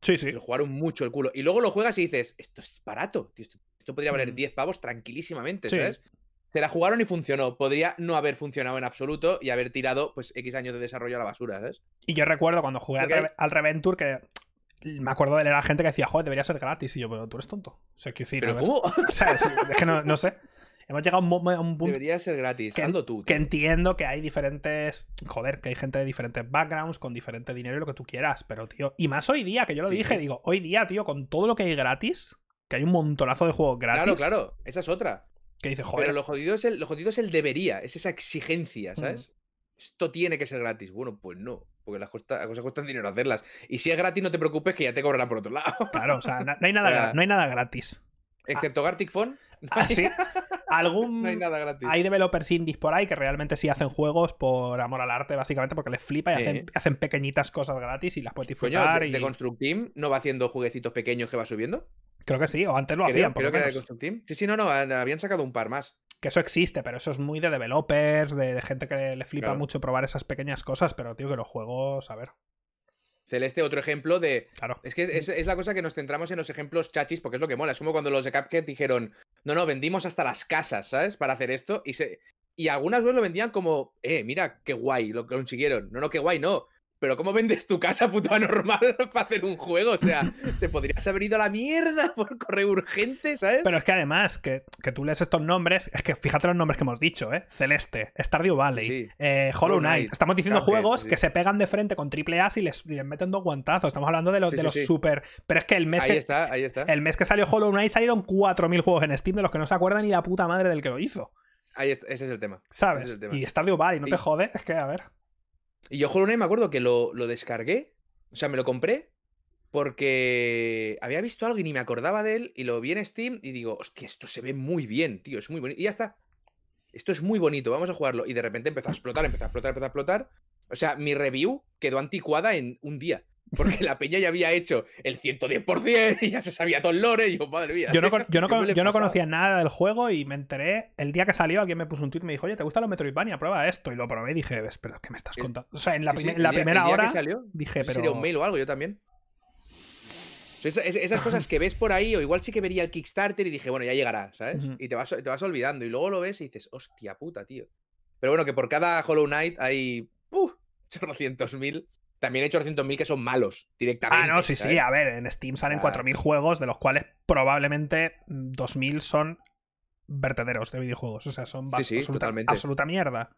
Sí, Se sí. jugaron mucho el culo. Y luego lo juegas y dices, esto es barato. tío, esto, esto podría valer Mm. 10 pavos tranquilísimamente, Sí. ¿sabes? Se la jugaron y funcionó. Podría no haber funcionado en absoluto y haber tirado, pues, X años de desarrollo a la basura, ¿sabes? Y yo recuerdo cuando jugué al, Reve- al Reventure que me acuerdo de leer a gente que decía, joder, debería ser gratis. Y yo, pero tú eres tonto. O sea, quiero decir. O sea, es, es que no, no sé. Hemos llegado a un, mo- a un punto Debería ser gratis. que- Ando tú. que tío. entiendo que hay diferentes. Joder, que hay gente de diferentes backgrounds, con diferente dinero y lo que tú quieras. Pero, tío. Y más hoy día, que yo lo Sí, dije, sí. digo, hoy día, tío, con todo lo que hay gratis, que hay un montonazo de juegos gratis. Claro, claro. Esa es otra. Que dices, joder. Pero lo jodido, es el, lo jodido es el debería. Es esa Mm. exigencia, ¿sabes? Esto tiene que ser gratis. Bueno, pues no. Porque las, cuesta- las cosas cuestan dinero hacerlas. Y si es gratis, no te preocupes que ya te cobrarán por otro lado. Claro, o sea, no, no hay nada, no hay nada gratis. Excepto Gartic Phone. Hay, Así. Algún. no hay nada gratis. Hay developers indies por ahí que realmente sí hacen juegos por amor al arte, básicamente, porque les flipa y hacen, hacen pequeñitas cosas gratis y las puedes Coño, disfrutar. de, y... de Construct Team no va haciendo jueguecitos pequeños que va subiendo. Creo que sí, o antes lo Creo, hacían, por creo que era de menos. Construct Team. Sí, sí, no, no. Habían sacado un par más. Que eso existe, pero eso es muy de developers, de, de gente que le flipa Claro. mucho probar esas pequeñas cosas, pero tío, que los juegos, a ver, Celeste, otro ejemplo de. claro. Es que es, es la cosa que nos centramos en los ejemplos chachis, porque es lo que mola. Es como cuando los de Cuphead dijeron, no, no, vendimos hasta las casas, ¿sabes? Para hacer esto. Y se. Y algunas veces lo vendían como, eh, mira, qué guay, lo consiguieron. No, no, qué guay, no. Pero ¿cómo vendes tu casa puto anormal para hacer un juego? O sea, te podrías haber ido a la mierda por correo urgente, ¿sabes? Pero es que además, que, que tú lees estos nombres, es que fíjate los nombres que hemos dicho, ¿eh? Celeste, Stardew Valley, Sí. eh, Hollow Knight. Estamos diciendo Cuphead, juegos sí. que se pegan de frente con triple A y les, y les meten dos guantazos. Estamos hablando de los, Sí, de los super. Pero es que el mes ahí que. está, ahí está. El mes que salió Hollow Knight salieron 4.000 juegos en Steam de los que no se acuerdan ni la puta madre del que lo hizo. Ahí está, ese es el tema. Es ¿Sabes? el tema. Y Stardew Valley, no te jode, es que, a ver. Y yo Hollow Knight me acuerdo que lo, lo descargué, o sea, me lo compré porque había visto algo y ni me acordaba de él y lo vi en Steam y digo, hostia, esto se ve muy bien, tío, es muy bonito. Y ya está. Esto es muy bonito, vamos a jugarlo. Y de repente empezó a explotar, empezó a explotar, empezó a explotar. O sea, mi review quedó anticuada en un día. Porque la peña ya había hecho el 110% y ya se sabía todo el lore. Y yo, madre mía. Yo no, yo no, ¿qué me con- le yo no conocía nada del juego y me enteré el día que salió. Alguien me puso un tweet y me dijo, oye, ¿te gustan los Metroidvania? Prueba esto. Y lo probé y dije, pero ¿qué me estás El- contando? O sea, en la, Sí, sí, prime- el la día- el primera que hora salió, dije, pero. sería un mail o algo, yo también. O sea, esas cosas que ves por ahí, o igual sí que vería el Kickstarter y dije, bueno, ya llegará, ¿sabes? Y te vas, te vas olvidando. Y luego lo ves y dices, hostia puta, tío. Pero bueno, que por cada Hollow Knight hay. ¡Puf! chorrocientos mil. También hay chorrocientos mil que son malos directamente. Ah, no, sí, sí. ¿sabes? A ver, en Steam salen Ah. 4.000 juegos, de los cuales probablemente mm, 2.000 son vertederos de videojuegos. O sea, son Sí, sí, absoluta, totalmente. absoluta mierda.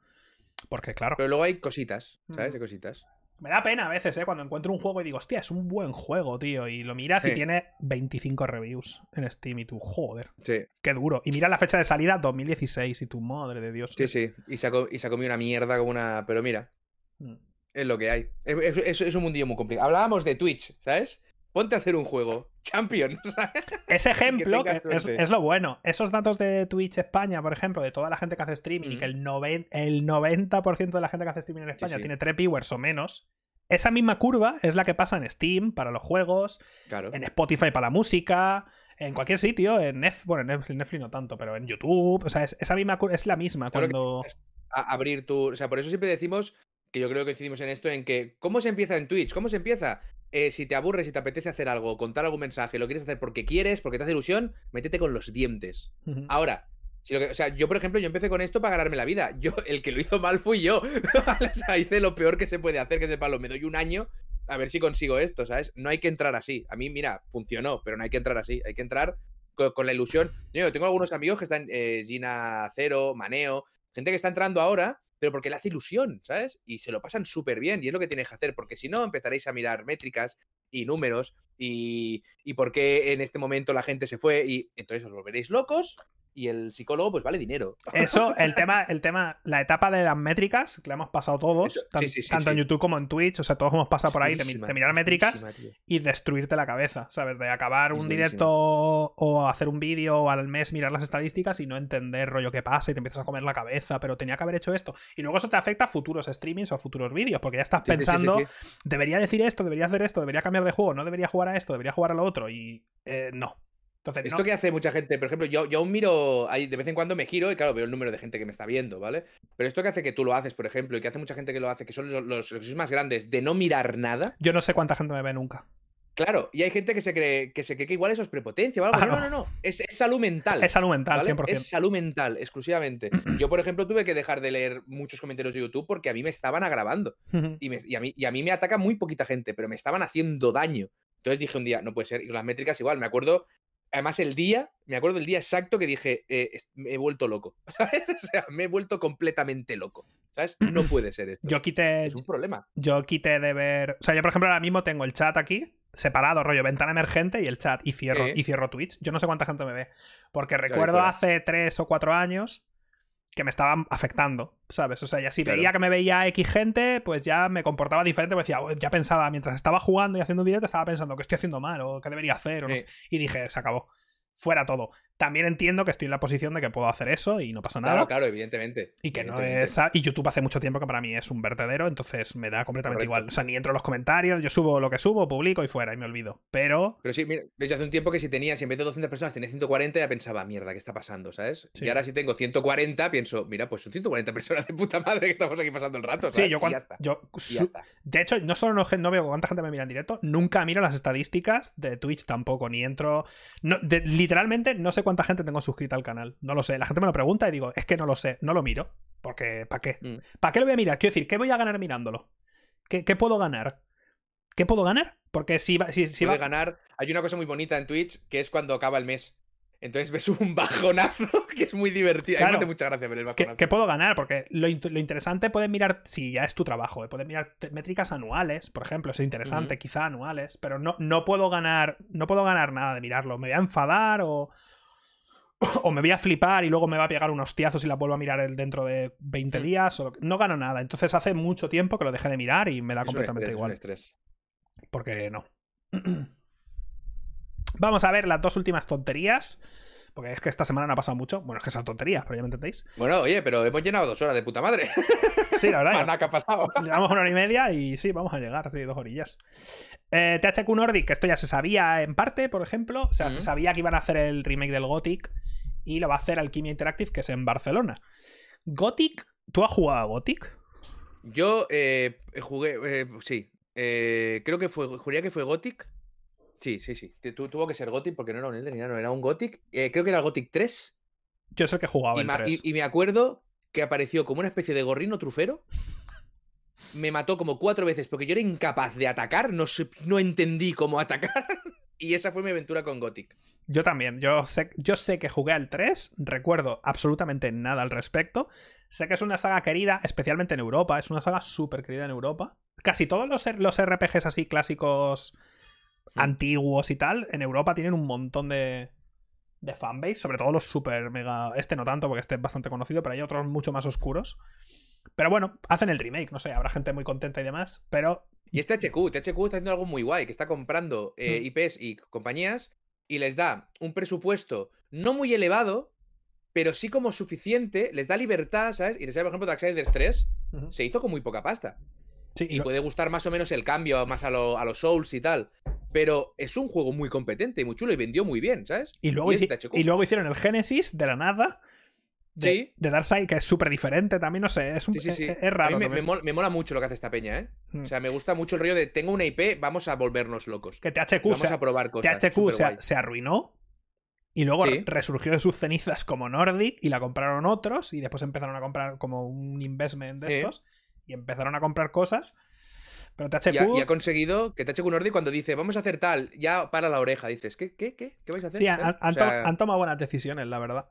Porque, claro, Pero luego hay cositas, ¿sabes? Ujú. Hay cositas. me da pena a veces, ¿eh? Cuando encuentro un juego y digo, hostia, es un buen juego, tío. Y lo miras y tiene 25 reviews en Steam y tú, joder, Sí, qué duro. Y mira la fecha de salida, 2016, y tu madre de Dios. sí, sí. Y se ha comido una mierda como una. Pero mira, Mm. Es lo que hay. Es, es- es- es un mundillo muy complicado. Hablábamos de Twitch, ¿sabes? Ponte a hacer un juego. Champion, ¿sabes? Ese ejemplo que es, lo bueno. Esos datos de Twitch España, por ejemplo, de toda la gente que hace streaming y que el, noven- el 90% de la gente que hace streaming en España sí. tiene 3 viewers o menos. Esa misma curva es la que pasa en Steam para los juegos, Claro. en Spotify para la música, en cualquier sitio, en Netflix, bueno, en Netflix, no tanto, pero en YouTube. O sea, es, esa misma curva es la misma Claro cuando. abrir tu. O sea, por eso siempre decimos que yo creo que coincidimos en esto, en que ¿cómo se empieza en Twitch? ¿Cómo se empieza? Eh, si te aburres, si te apetece hacer algo, contar algún mensaje, lo quieres hacer porque quieres, porque te hace ilusión, métete con los dientes. Ahora, si lo que- o sea, yo, por ejemplo, yo empecé con esto para ganarme la vida. Yo, el que lo hizo mal fui yo. ¿vale? O sea, hice lo peor que se puede hacer, que ese palo. Me doy un año a ver si consigo esto, ¿sabes? No hay que entrar así. A mí, mira, funcionó, pero no hay que entrar así. Hay que entrar co- con, la ilusión. Yo tengo algunos amigos que están, eh, Gina Cero, Maneo, gente que está entrando ahora, pero porque le hace ilusión, ¿sabes? Y se lo pasan súper bien, y es lo que tienes que hacer, porque si no empezaréis a mirar métricas y números y, y por qué en este momento la gente se fue, y entonces os volveréis locos y el psicólogo pues vale dinero. Eso, el tema, el tema, la etapa de las métricas, que la hemos pasado todos, Eso, tan- sí, sí, sí, tanto en. YouTube como en Twitch, o sea, todos hemos pasado Es por ahí de, mirar métricas y destruirte la cabeza, ¿sabes? De acabar Es un directo o hacer un vídeo o al mes mirar las estadísticas y no entender rollo qué pasa y te empiezas a comer la cabeza, pero tenía que haber hecho esto. Y luego eso te afecta a futuros streamings o a futuros vídeos, porque ya estás pensando, debería decir esto, debería hacer esto, debería cambiar de juego, no debería jugar a esto, debería jugar a lo otro y eh, no. Entonces, Esto no. que hace mucha gente, por ejemplo, yo, yo aún miro, ahí de vez en cuando me giro y claro, veo el número de gente que me está viendo, ¿vale? Pero esto que hace que tú lo haces, por ejemplo, y que hace mucha gente que lo hace, que son los, los, los más grandes, de no mirar nada, Yo no sé cuánta gente me ve nunca. claro, y hay gente que se cree que, se cree que igual eso es prepotencia o algo. Ah, no, no. no, no, es, es salud mental. Es salud mental, ¿vale? 100%. Es salud mental, exclusivamente. Yo, por ejemplo, tuve que dejar de leer muchos comentarios de YouTube porque a mí me estaban agravando. Y, me- y a mí, y a mí me ataca muy poquita gente, pero me estaban haciendo daño. Entonces dije un día, no puede ser. Y con las métricas igual, me acuerdo, además el día, me acuerdo el día exacto que dije, eh, me he vuelto loco. ¿Sabes? O sea, me he vuelto completamente loco. ¿Sabes? No puede ser esto. Yo quité, Es un problema. yo quité de ver. O sea, yo, por ejemplo, ahora mismo tengo el chat aquí, separado, rollo, ventana emergente y el chat, y cierro, y cierro Twitch. Yo no sé cuánta gente me ve. Porque recuerdo hace tres o cuatro años que me estaban afectando, ¿sabes? O sea, ya si Claro. veía que me veía X gente, pues ya me comportaba diferente, pues decía, "Oh", ya pensaba, mientras estaba jugando y haciendo un directo, estaba pensando que estoy haciendo mal o qué debería hacer, o no Sí. sé. Y dije, se acabó. Fuera todo. También entiendo que estoy en la posición de que puedo hacer eso y no pasa nada. Claro, claro, evidentemente. Y que no es. Y YouTube hace mucho tiempo que para mí es un vertedero, entonces me da completamente Correcto. igual. O sea, ni entro en los comentarios, yo subo lo que subo, publico y fuera, y me olvido. Pero. Pero sí, mira, ves, hace un tiempo que si tenía, si en vez de 200 personas tenía 140, ya pensaba, mierda, ¿qué está pasando? ¿Sabes? Sí. Y ahora si tengo 140, pienso, mira, pues son 140 personas de puta madre que estamos aquí pasando el rato. Sí, ¿sabes? yo Y cuando. ya está. yo y ya está. de hecho, no solo no, no veo cuánta gente me mira en directo, nunca miro las estadísticas de Twitch tampoco, ni entro. No, de- literalmente no sé cuánta gente tengo suscrita al canal. No lo sé. La gente me lo pregunta y digo, es que no lo sé, no lo miro. Porque, ¿para qué? Mm. ¿Para qué lo voy a mirar? Quiero decir, ¿qué voy a ganar mirándolo? ¿Qué, qué puedo ganar? ¿Qué puedo ganar? Porque si va. Si, si va- ganar. Hay una cosa muy bonita en Twitch que es cuando acaba el mes. Entonces ves un bajonazo que es muy divertido. A mí Claro. me hace mucha gracia ver el ¿Qué, bajonazo. qué puedo ganar? Porque lo, lo interesante puedes mirar, si ya es tu trabajo, eh, puedes mirar métricas anuales, por ejemplo, es interesante, quizá anuales, pero no, no puedo ganar, no puedo ganar nada de mirarlo. Me voy a enfadar o, o me voy a flipar y luego me va a pegar un hostiazo si la vuelvo a mirar dentro de 20 Mm. días. O no gano nada. Entonces hace mucho tiempo que lo dejé de mirar y me da Es un completamente estrés, es un igual. Porque no. Vamos a ver las dos últimas tonterías. Porque es que esta semana no ha pasado mucho. Bueno, es que esa tontería, pero ya me entendéis. Bueno, oye, pero hemos llenado dos horas de puta madre. Sí, la verdad. ¿qué ha pasado? Llevamos una hora y media y sí, vamos a llegar, sí, dos orillas. Eh, THQ Nordic, que esto ya se sabía en parte, por ejemplo. O sea, se sabía que iban a hacer el remake del Gothic y lo va a hacer Alchemia Interactive, que es en Barcelona. Gothic, ¿tú has jugado a Gothic? Yo eh, jugué, eh, sí, eh, creo que fue, juraría que fue Gothic. Sí, sí, sí. Tu- tu- tuvo que ser Gothic porque no era un Elden ni no, era un Gothic. Eh, creo que era el Gothic 3. Yo sé el que jugaba Y, el ma- 3. y- y me acuerdo que apareció como una especie de gorrino trufero. Me mató como cuatro veces porque yo era incapaz de atacar, no, no entendí cómo atacar. Y esa fue mi aventura con Gothic. Yo también. Yo sé, yo sé que jugué al 3, recuerdo absolutamente nada al respecto. Sé que es una saga querida, especialmente en Europa. Es una saga súper querida en Europa. Casi todos los, los RPGs así clásicos. Antiguos y tal, en Europa tienen un montón de, de fanbase, sobre todo los super mega. Este no tanto, porque este es bastante conocido, pero hay otros mucho más oscuros. Pero bueno, hacen el remake, no sé, habrá gente muy contenta y demás, pero Y este THQ, THQ está haciendo algo muy guay, que está comprando eh, Mm. IPs y compañías y les da un presupuesto no muy elevado, pero sí como suficiente, les da libertad, ¿sabes? Y les da, por ejemplo, Darksiders 3 ujú. se hizo con muy poca pasta. sí, Y lo- puede gustar más o menos el cambio más a, lo- a los Souls y tal. Pero es un juego muy competente y muy chulo y vendió muy bien, ¿sabes? Y luego, es hici- THQ. y luego hicieron el Genesis de la nada. De, Sí. de Darkseid, que es súper diferente también, no sé, es, un, Sí, sí, sí. es, es A raro. mí me, me mola, me mola mucho lo que hace esta peña, ¿eh? Mm. O sea, me gusta mucho el rollo de tengo una IP, vamos a volvernos locos. que THQ, Vamos se, a probar cosas. THQ se, arruinó y luego Sí. resurgió de sus cenizas como Nordic y la compraron otros y después empezaron a comprar como un investment de Sí. estos y empezaron a comprar cosas. Pero THQ, Y ha, y ha conseguido que THQ Nordic cuando dice vamos a hacer tal, ya para la oreja. Dices, ¿qué, qué, qué? ¿Qué vais a hacer? sí, ¿Eh? han, han O sea, to- han tomado buenas decisiones, la verdad.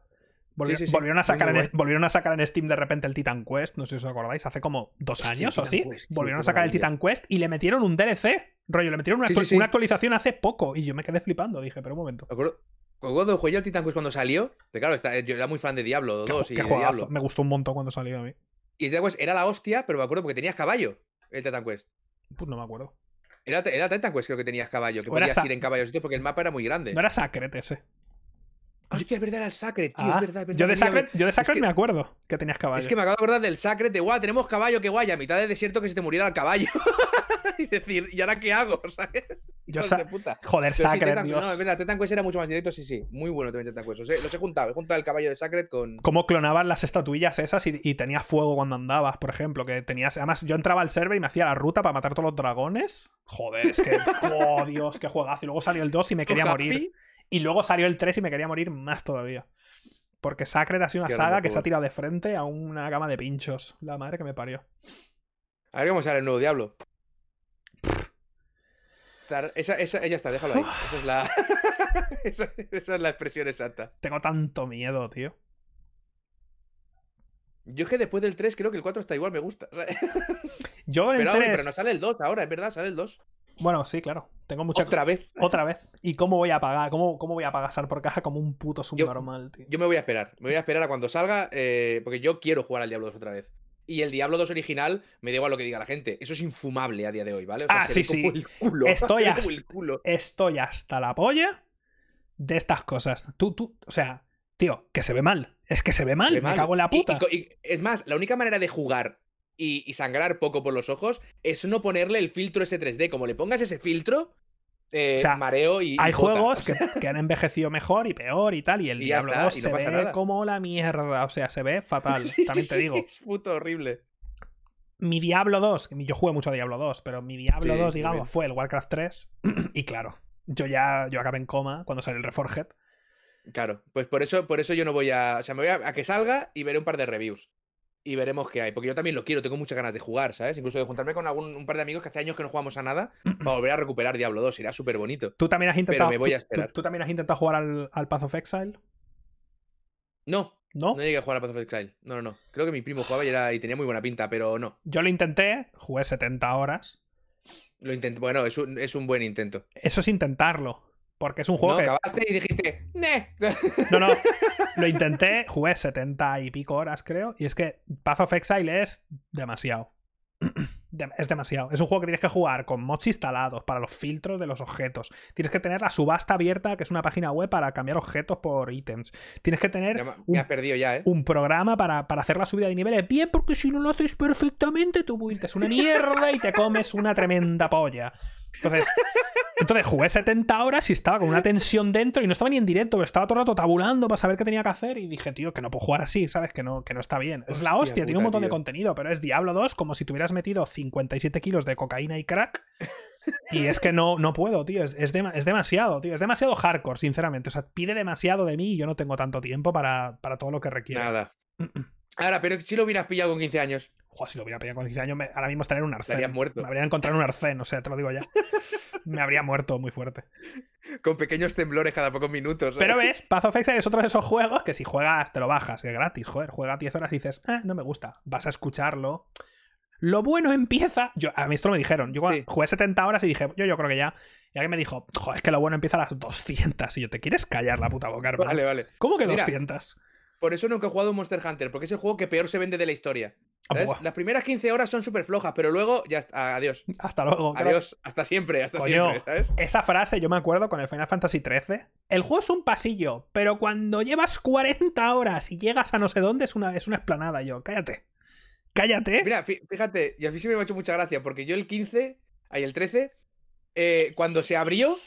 Volvi- sí, sí. Volvieron, a sacar en, volvieron a sacar en Steam de repente el Titan Quest, no sé si os acordáis, hace como dos Hostia, años o así. Quest, volvieron a sacar el. Titan Quest y le metieron un DLC. Rollo, le metieron una, una actualización hace poco y yo me quedé flipando. Dije, pero un momento. Cuando jugué yo al Titan Quest cuando salió, claro, está- yo era muy fan de Diablo Qué, 2 ju- y qué de. Diablo. Me gustó un montón cuando salió a mí. Y el Titan Quest era la hostia, pero me acuerdo porque tenías caballo, el Titan Quest. Pues no me acuerdo. Era, era creo que tenías caballo, que O podías ir en caballo a sitios porque el mapa era muy grande. No era Sacred ese. Hostia, es verdad, era el Sacred, tío, Ah, es verdad, es verdad. yo de Sacred, yo de Sacred que- me acuerdo que tenías caballo. Es que me acabo de acordar del Sacred de guau, tenemos caballo, qué guay, a mitad de desierto que se te muriera el caballo. y decir, ¿y ahora qué hago? ¿Sabes? Yo de puta. Joder, Pero sí, Sacred, Titan- Dios. No, es verdad, Titan Quest era mucho más directo, sí, sí. Muy bueno también Titan Quest. Los los he juntado. He juntado el caballo de Sacred con. Cómo clonaban las estatuillas esas y, y tenías fuego cuando andabas, por ejemplo. Que tenías. Además, yo entraba al server y me hacía la ruta para matar todos los dragones. Joder, es que. oh, Dios, qué juegazo. Y luego salió el 2 y me quería Happy. morir. Y luego salió el 3 y me quería morir más todavía. Porque Sacred ha sido una Qué saga que se ha tirado de frente a una gama de pinchos. La madre que me parió. A ver cómo sale el nuevo Diablo. Tar- Esa, esa, ya está, déjalo ahí. Esa es la. esa, esa es la expresión exacta. Tengo tanto miedo, tío. Yo es que después del 3 creo que el 4 está igual, me gusta. Yo en el Pero, hombre, 3. pero no sale el 2 ahora, es verdad, sale el 2. Bueno, sí, claro. Tengo mucha. Otra vez. Otra vez. ¿Y cómo voy a pagar? ¿Cómo, cómo voy a pagar por caja como un puto subnormal, tío? Yo me voy a esperar. Me voy a esperar a cuando salga. eh, porque yo quiero jugar al Diablo 2 otra vez. Y el Diablo 2 original, me da igual lo que diga la gente. Eso es infumable a día de hoy, ¿vale? O sea, Ah, se sí, ve como sí. el culo. Estoy Se ve como hasta- el culo. Estoy hasta la polla de estas cosas. Tú, tú, o sea, tío, que se ve mal. Es que se ve mal, Se ve me mal. cago en la Y- y puta. y- es más, la única manera de jugar y, y sangrar poco por los ojos es no ponerle el filtro ese 3D. Como le pongas ese filtro, eh, O sea, mareo y. Hay juegos que, que han envejecido mejor y peor y tal, y el Y Diablo está, 2 y se no ve nada. como la mierda. O sea, se ve fatal. sí, También te digo. Es puto horrible. Mi Diablo 2, que yo jugué mucho a Diablo 2, pero mi Diablo Sí, 2, muy digamos, bien. fue el Warcraft 3. y claro, yo ya yo acabé en coma cuando salió el Reforged. Claro, pues por eso, por eso yo no voy a. O sea, me voy a, a que salga y veré un par de reviews. Y veremos qué hay. Porque yo también lo quiero, tengo muchas ganas de jugar, ¿sabes? Incluso de juntarme con algún, un par de amigos que hace años que no jugamos a nada para volver a recuperar Diablo 2. Será súper bonito. ¿Tú también has intentado, me voy a tú- tú- esperar. tú también has intentado jugar al, al Path of Exile? No, ¿No? no llegué a jugar a Path of Exile. No, no, no. Creo que mi primo jugaba y, era, y tenía muy buena pinta, pero no. Yo lo intenté, jugué 70 horas. Lo intenté. Bueno, es un, es un buen intento. Eso es intentarlo. Porque es un juego no, que. acabaste y dijiste, ¡ne! No, no. Lo intenté, jugué 70 y pico horas, creo. Y es que Path of Exile es demasiado. de- es demasiado. Es un juego que tienes que jugar con mods instalados para los filtros de los objetos. Tienes que tener la subasta abierta, que es una página web para cambiar objetos por ítems. Tienes que tener Ya me, me un, has perdido ya, ¿eh? un programa para, para hacer la subida de niveles bien, porque si no lo haces perfectamente, tu build es una mierda y te comes una tremenda polla. Entonces, entonces jugué 70 horas y estaba con una tensión dentro y no estaba ni en directo, estaba todo el rato tabulando para saber qué tenía que hacer y dije, tío, que no puedo jugar así, ¿sabes? Que no, que no está bien. Es la Hostia tiene un montón de contenido, pero es Diablo 2 como si tuvieras metido 57 kilos de cocaína y crack. Y es que no, no puedo, tío. Es, es demasiado, tío. Es demasiado hardcore, sinceramente. O sea, pide demasiado de mí y yo no tengo tanto tiempo para, para todo lo que requiere. Nada. Mm, mm. Ahora, pero si lo hubieras pillado con 15 años, Joder, si lo hubiera pillado con 15 años, me- ahora mismo estaría en un arcén. Muerto. Me habría encontrado en un arcén, o sea, te lo digo ya. me habría muerto muy fuerte. con pequeños temblores cada pocos minutos. ¿eh? Pero ves, Path of Exile es otro de esos juegos que si juegas, te lo bajas, es gratis, joder. Juega 10 horas y dices, eh, no me gusta. Vas a escucharlo. Lo bueno empieza. Yo, a mí esto me dijeron. Yo Sí. jugué 70 horas y dije, yo, yo creo que ya. Y alguien me dijo, joder, es que lo bueno empieza a las 200. Y yo, ¿te quieres callar la puta boca, hermano? Vale, vale. ¿Cómo que Mira, 200? Por eso nunca he jugado Monster Hunter, porque es el juego que peor se vende de la historia. Ah, ¿sabes? buah. Las primeras 15 horas son súper flojas, pero luego ya está. Adiós. Hasta luego. Adiós. Hasta siempre, hasta Coño. siempre, ¿sabes? Esa frase yo me acuerdo con el Final Fantasy XIII. El juego es un pasillo, pero cuando llevas 40 horas y llegas a no sé dónde es una, es una esplanada. Yo, cállate. Cállate. Mira, fí- fíjate, y a mí sí me ha hecho mucha gracia, porque yo el 15, ahí el 13, eh, cuando se abrió,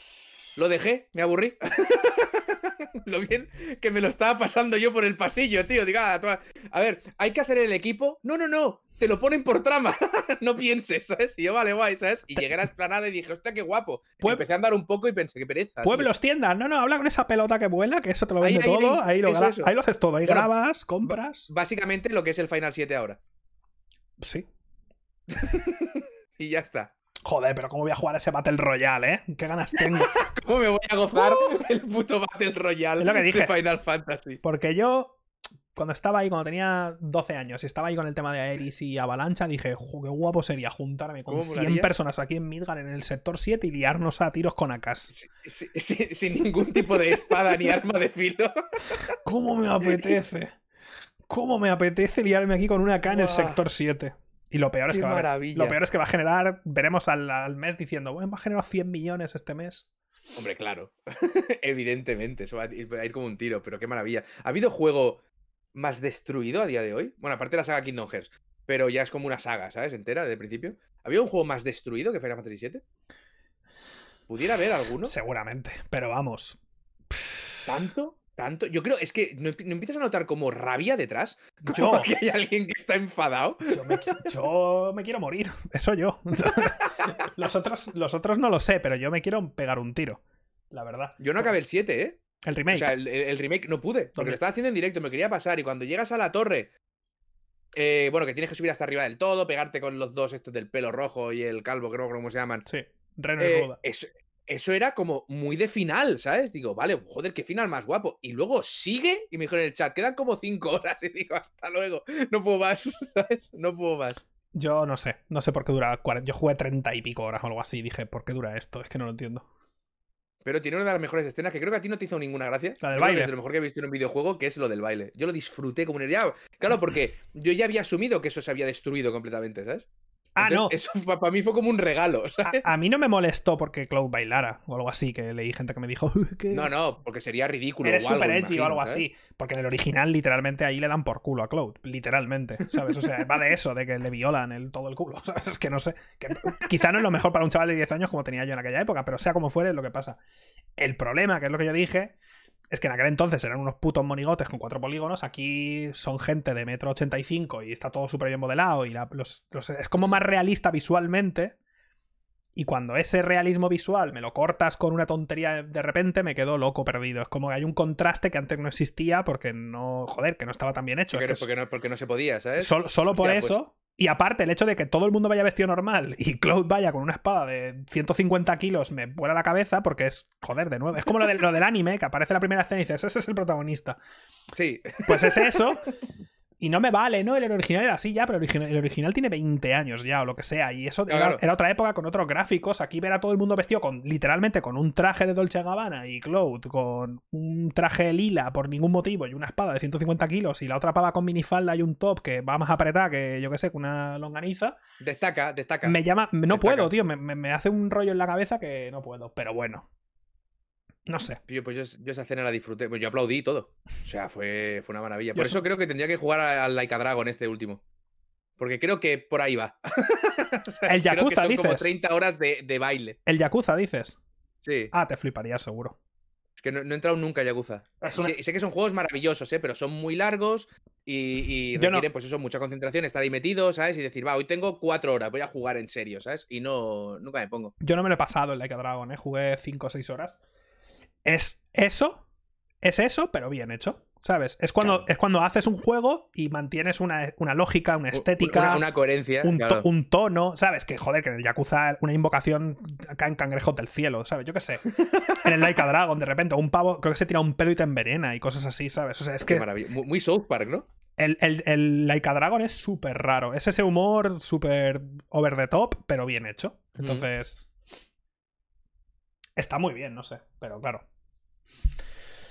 lo dejé, me aburrí. lo bien que me lo estaba pasando yo por el pasillo, tío. Diga, a, toda- a ver, ¿hay que hacer el equipo? No, no, no. Te lo ponen por trama. no pienses, ¿sabes? Y yo, vale, guay, ¿sabes? Y llegué a la esplanada y dije, hostia, qué guapo. Empecé a andar un poco y pensé, qué pereza. tío. Pueblos, tiendas. No, no, habla con esa pelota que vuela, que eso te lo vende ahí, todo. Ahí, ahí, lo, eso, gra- eso. ahí lo haces todo. Ahí Bueno, grabas, compras. Básicamente lo que es el Final 7 ahora. Sí. Y ya está. Joder, pero ¿cómo voy a jugar ese Battle Royale, eh? ¿Qué ganas tengo? ¿Cómo me voy a gozar el puto Battle Royale. Es lo que dije. de Final Fantasy? Porque yo, cuando estaba ahí, cuando tenía 12 años, y estaba ahí con el tema de Aeris y Avalancha, dije, "Jo, qué guapo sería juntarme con ¿Cómo 100 molaría? personas aquí en Midgar, en el sector 7, y liarnos a tiros con AKs. Si- si- si- sin ningún tipo de espada ni arma de filo. ¿Cómo me apetece? ¿Cómo me apetece liarme aquí con una AK en el sector 7? Y lo peor es que va a lo peor es que va a generar, veremos al, al mes diciendo, bueno, va a generar 100 millones este mes. Hombre, claro. Evidentemente, eso va a ir, va a ir como un tiro, pero qué maravilla. ¿Ha habido juego más destruido a día de hoy? Bueno, aparte de la saga Kingdom Hearts, pero ya es como una saga, ¿sabes? Entera, de principio. ¿Había un juego más destruido que Final Fantasy VII? ¿Pudiera haber alguno? Seguramente, pero vamos. ¿Tanto? ¿Tanto? Yo creo, es que ¿no, no empiezas a notar como rabia detrás? Yo. Como que hay alguien que está enfadado. Yo me, yo me quiero morir, eso yo. los, otros, los otros no lo sé, pero yo me quiero pegar un tiro, la verdad. Yo no acabé el 7, ¿eh? El remake. O sea, el, el- remake no pude, porque ¿Dónde? lo estaba haciendo en directo, me quería pasar y cuando llegas a la torre, eh, bueno, que tienes que subir hasta arriba del todo, pegarte con los dos estos del pelo rojo y el calvo, que no cómo se llaman. sí, Reno y eh, Ruda. eso, eso era como muy de final, ¿sabes? Digo, vale, joder, qué final más guapo. Y luego sigue y me dijo en el chat, quedan como cinco horas y digo, hasta luego, no puedo más, ¿sabes? No puedo más. Yo no sé, no sé por qué dura 40. Yo jugué 30 y pico horas o algo así. Dije, ¿por qué dura esto? Es que no lo entiendo. Pero tiene una de las mejores escenas que creo que a ti no te hizo ninguna gracia. La del que baile. Es de lo mejor que he visto en un videojuego, que es lo del baile. Yo lo disfruté como un Claro, porque yo ya había asumido que eso se había destruido completamente, ¿sabes? Ah, no. Eso para mí fue como un regalo, A, ¿sabes? a mí no me molestó porque Cloud bailara o algo así, que leí gente que me dijo "Uy, que No, no, porque sería ridículo. eres super edgy imagino, o algo ¿sabes? así. Porque en el original, literalmente, ahí le dan por culo a Cloud. Literalmente, ¿sabes? O sea, va de eso, de que le violan el, todo el culo, ¿sabes? Es que no sé. que quizá no es lo mejor para un chaval de 10 años como tenía yo en aquella época, pero sea como fuere, es lo que pasa. El problema, que es lo que yo dije, es que en aquel entonces eran unos putos monigotes con cuatro polígonos. Aquí son gente de metro 85 y está todo súper bien modelado. Y la- los- los- es como más realista visualmente. Y cuando ese realismo visual me lo cortas con una tontería de repente, me quedo loco perdido. Es como que hay un contraste que antes no existía porque no. Joder, que no estaba tan bien hecho. Porque, Es que porque no, porque no se podía, ¿sabes? Solo, solo por Hostia, pues- eso. Y aparte, el hecho de que todo el mundo vaya vestido normal y Cloud vaya con una espada de 150 kilos me vuela la cabeza porque es, joder, de nuevo. Es como lo, del- lo del anime, que aparece la primera escena y dices, ese es el protagonista. Sí. Pues es eso. Y no me vale, ¿no? El original era así ya, pero el original, el original tiene 20 años ya, o lo que sea. Y eso Claro. era, era otra época con otros gráficos. Aquí ver a todo el mundo vestido con, literalmente, con un traje de Dolce Gabbana y Cloud, con un traje lila por ningún motivo y una espada de 150 kilos, y la otra pava con minifalda y un top que va más apretada que, yo que sé, que una longaniza. Destaca, destaca. Me llama. No Destaca. puedo, tío. Me, me- me hace un rollo en la cabeza que no puedo. Pero bueno. No sé. Yo, pues yo, yo esa cena la disfruté. Pues yo aplaudí y todo. O sea, fue, fue una maravilla. Por Yo eso so- creo que tendría que jugar al Like a Dragon este último. Porque creo que por ahí va. O sea, El creo que Yakuza, como dices. 30 horas de, de baile. El Yakuza, dices. Sí. Ah, te fliparía seguro. Es que no, no he entrado nunca a Yakuza. Una- sé que son juegos maravillosos, ¿eh? pero son muy largos y, y no. requieren, pues eso, mucha concentración, estar ahí metido, ¿sabes? Y decir, va, hoy tengo cuatro horas, voy a jugar en serio, ¿sabes? Y no, nunca me pongo. Yo no me lo he pasado en Like a Dragon, ¿eh? Jugué 5 o 6 horas. Es eso. Es eso, pero bien hecho. ¿Sabes? Es cuando, Claro. es cuando haces un juego y mantienes una, una lógica, una estética, Una, una coherencia. un, to- claro. un tono. ¿Sabes? Que joder, que en el Yakuza una invocación caen cangrejos del cielo, ¿sabes? Yo qué sé. En el Like a Dragon, de repente, un pavo creo que se tira un pedo y te envenena y cosas así, ¿sabes? O sea, es Qué que maravilla. Muy, muy South Park, ¿no? el, el, el Like a Dragon es súper raro. Es ese humor súper over the top, pero bien hecho. Entonces. Está muy bien, no sé. Pero claro.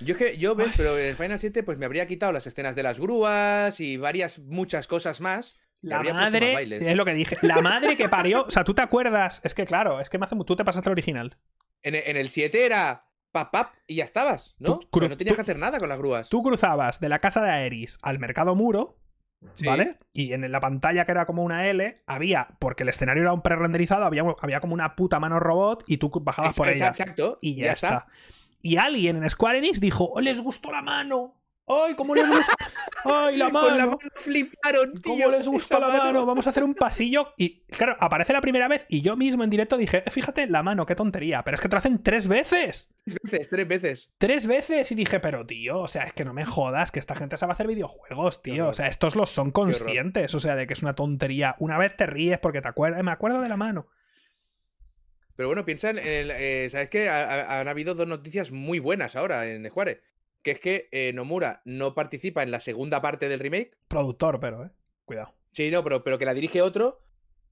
Yo es que, yo ves, pero en el Final 7 pues me habría quitado las escenas de las grúas y varias, muchas cosas más. La madre. Es lo que dije. La madre que parió. O sea, tú te acuerdas. Es que claro, es que me hace. Tú te pasaste el original. En, en el 7 era pap, pap y ya estabas, ¿no? Tú- O sea, cru- no tenías tú- que hacer nada con las grúas. Tú cruzabas de la casa de Aeris al mercado muro. Sí. ¿Vale? Y en la pantalla que era como una L, había, porque el escenario era un pre-renderizado, había, había como una puta mano robot y tú bajabas por ella. Exacto. Y ya, está. Y alguien en Square Enix dijo, "Oh, les gustó la mano. ¡Ay, cómo les gustó! ¡Ay, la mano! Con la mano fliparon, tío. ¿Cómo les gustó esa la mano? Vamos a hacer un pasillo. Y claro, aparece la primera vez y yo mismo en directo dije, "Eh, fíjate, la mano, qué tontería. Pero es que te lo hacen tres veces. Tres veces, tres veces. Tres veces. Y dije, pero tío, o sea, es que no me jodas, que esta gente sabe hacer videojuegos, tío. O sea, estos los son conscientes. O sea, de que es una tontería. Una vez te ríes porque te acuerdas, me acuerdo de la mano. Pero bueno, piensa en el. eh, ¿Sabes qué? Ha- ha- han habido dos noticias muy buenas ahora en Juárez. Que es que eh, Nomura no participa en la segunda parte del remake. Productor, pero, eh. Cuidado. Sí, no, pero, pero que la dirige otro.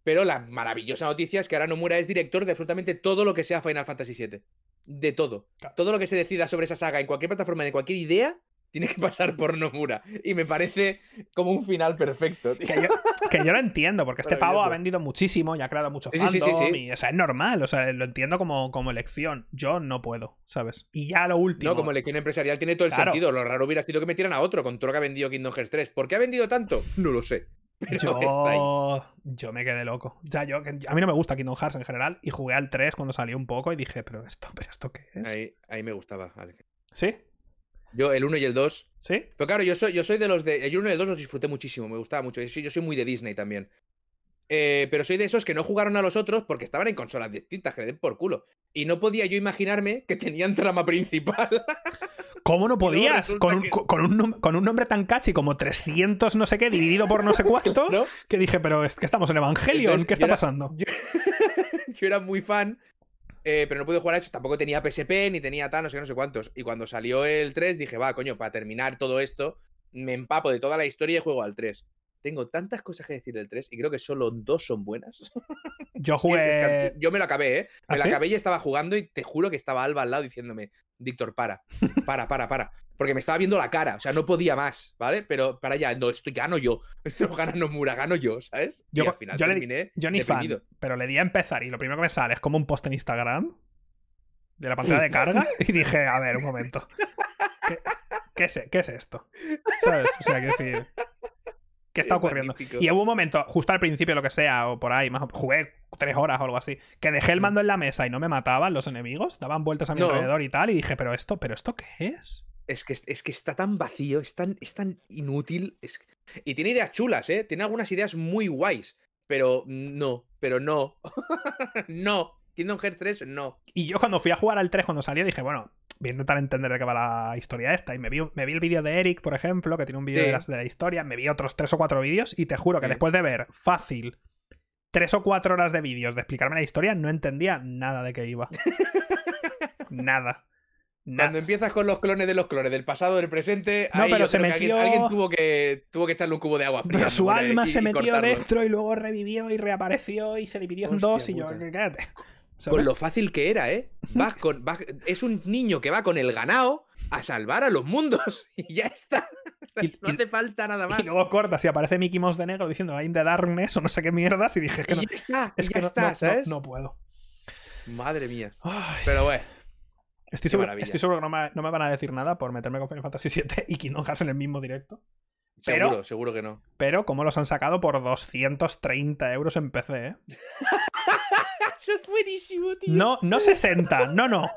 Pero la maravillosa noticia es que ahora Nomura es director de absolutamente todo lo que sea Final Fantasy VII. De todo. Claro. Todo lo que se decida sobre esa saga en cualquier plataforma, de cualquier idea, tiene que pasar por Nomura. Y me parece como un final perfecto, tío. Que yo, que yo lo entiendo, porque este pavo ha vendido muchísimo y ha creado mucho Sí, sí, sí, fandom. sí, sí. Y, o sea, es normal. O sea, lo entiendo como, como elección. Yo no puedo, ¿sabes? Y ya lo último. No, como elección empresarial tiene todo el Claro. sentido. Lo raro hubiera sido que metieran a otro con todo lo que ha vendido Kingdom Hearts 3. ¿Por qué ha vendido tanto? No lo sé. Pero está ahí. Yo, me quedé loco. O sea, yo, a mí no me gusta Kingdom Hearts en general y jugué al 3 cuando salió un poco y dije, pero esto, pero esto qué es? Ahí, ahí me gustaba, Alex. ¿Sí? Yo, el 1 y el 2. ¿Sí? Pero claro, yo soy, yo soy de los de. El 1 y el 2 los disfruté muchísimo, me gustaba mucho. Yo soy, yo soy muy de Disney también. Eh, pero soy de esos que no jugaron a los otros porque estaban en consolas distintas, que le den por culo. Y no podía yo imaginarme que tenían trama principal. ¿Cómo no podías? Con un, que- con, un, con un nombre tan catchy como 300 no sé qué dividido por no sé cuánto, ¿no? que dije, pero es que estamos en Evangelion, Entonces, ¿qué yo está era- pasando? Yo, yo era muy fan, eh, pero no pude jugar a eso. Tampoco tenía PSP ni tenía tal, no sé qué, no sé cuántos. Y cuando salió el 3 dije, va, coño, para terminar todo esto, me empapo de toda la historia y juego al 3. Tengo tantas cosas que decir del 3 y creo que solo dos son buenas. Yo Que jugué... Yo me lo acabé, ¿eh? ¿Ah, Me lo sí? acabé y estaba jugando y te juro que estaba Alba al lado diciéndome, Víctor, para, para, para, para. Porque me estaba viendo la cara, o sea, no podía más, ¿vale? Pero para ya, no, estoy, gano yo. No gana Nomura, gano yo, ¿sabes? Yo- y al final yo le terminé Yo ni fan, pero le di a empezar y lo primero que me sale es como un post en Instagram de la pantalla de carga y dije, a ver, un momento. ¿Qué, qué es, qué es esto? ¿Sabes? O sea, quiero decir... ¿Qué está ocurriendo? magnífico. Y hubo un momento, justo al principio, lo que sea, o por ahí, más, jugué tres horas o algo así, que dejé el mando en la mesa y no me mataban los enemigos, daban vueltas a mi No. alrededor y tal, y dije, pero esto, pero esto qué es? Es que, es que está tan vacío, es tan, es tan inútil. es- Y tiene ideas chulas, ¿eh? Tiene algunas ideas muy guays. Pero no, pero no. no. Kingdom Hearts 3, no. Y yo cuando fui a jugar al 3 cuando salió dije, bueno, voy a intentar entender de qué va la historia esta. Y me vi, me vi el vídeo de Eric, por ejemplo, que tiene un vídeo Sí. de, las- de la historia, me vi otros tres o cuatro vídeos y te juro que Sí. después de ver fácil tres o cuatro horas de vídeos de explicarme la historia, no entendía nada de qué iba. nada. Na- Cuando empiezas con los clones de los clones del pasado, del presente, No, ahí pero se alguien, metió- alguien tuvo que tuvo que echarle un cubo de agua fría. Pero su alma Y- se y metió cortarlo. dentro y luego revivió y reapareció y se dividió en dos y yo, puta. "Que cállate. Con ¿Sabes? lo fácil que era, ¿eh? Vas con, vas- es un niño que va con el ganado a salvar a los mundos y ya está. Y- no hace falta nada más. Y luego cortas y aparece Mickey Mouse de negro diciendo I'm the darkness o no sé qué mierdas y dije, es que no, Y ya está, es que no, está, no- no- ¿sabes? no puedo. Madre mía. Ay, Pero bueno, estoy, seguro, estoy seguro que no me, no me van a decir nada por meterme con Final Fantasy VII y Kingdom Hearts en el mismo directo. Pero- seguro, seguro que no. Pero como los han sacado por 230 euros en PC, ¿eh? Eso es buenísimo, tío. No, no 60, no, no.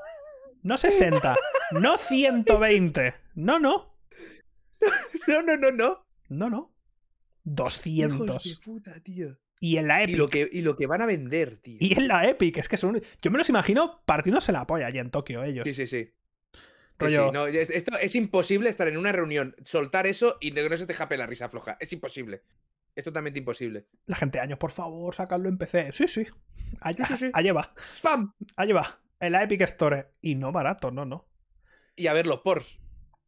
No 60, no 120. No, no. no, no, no. no. No, no. Hijos 200. de puta, tío. Y en la Y Epic. lo, que, y lo que van a vender, tío. Y en la Epic, es que son. Yo me los imagino partiéndose la polla allí en Tokio, ellos. Sí, sí, sí. Rollo- sí, no, es- esto es imposible estar en una reunión, soltar eso y que no se te jape la risa floja. Es imposible. Es totalmente imposible. La gente, años, por favor, sacarlo en PC. Sí, sí. Allá, Sí, sí, sí. allá va. ¡Pam! Allá va. En la Epic Store. Y no barato, no, no. Y a ver los pors.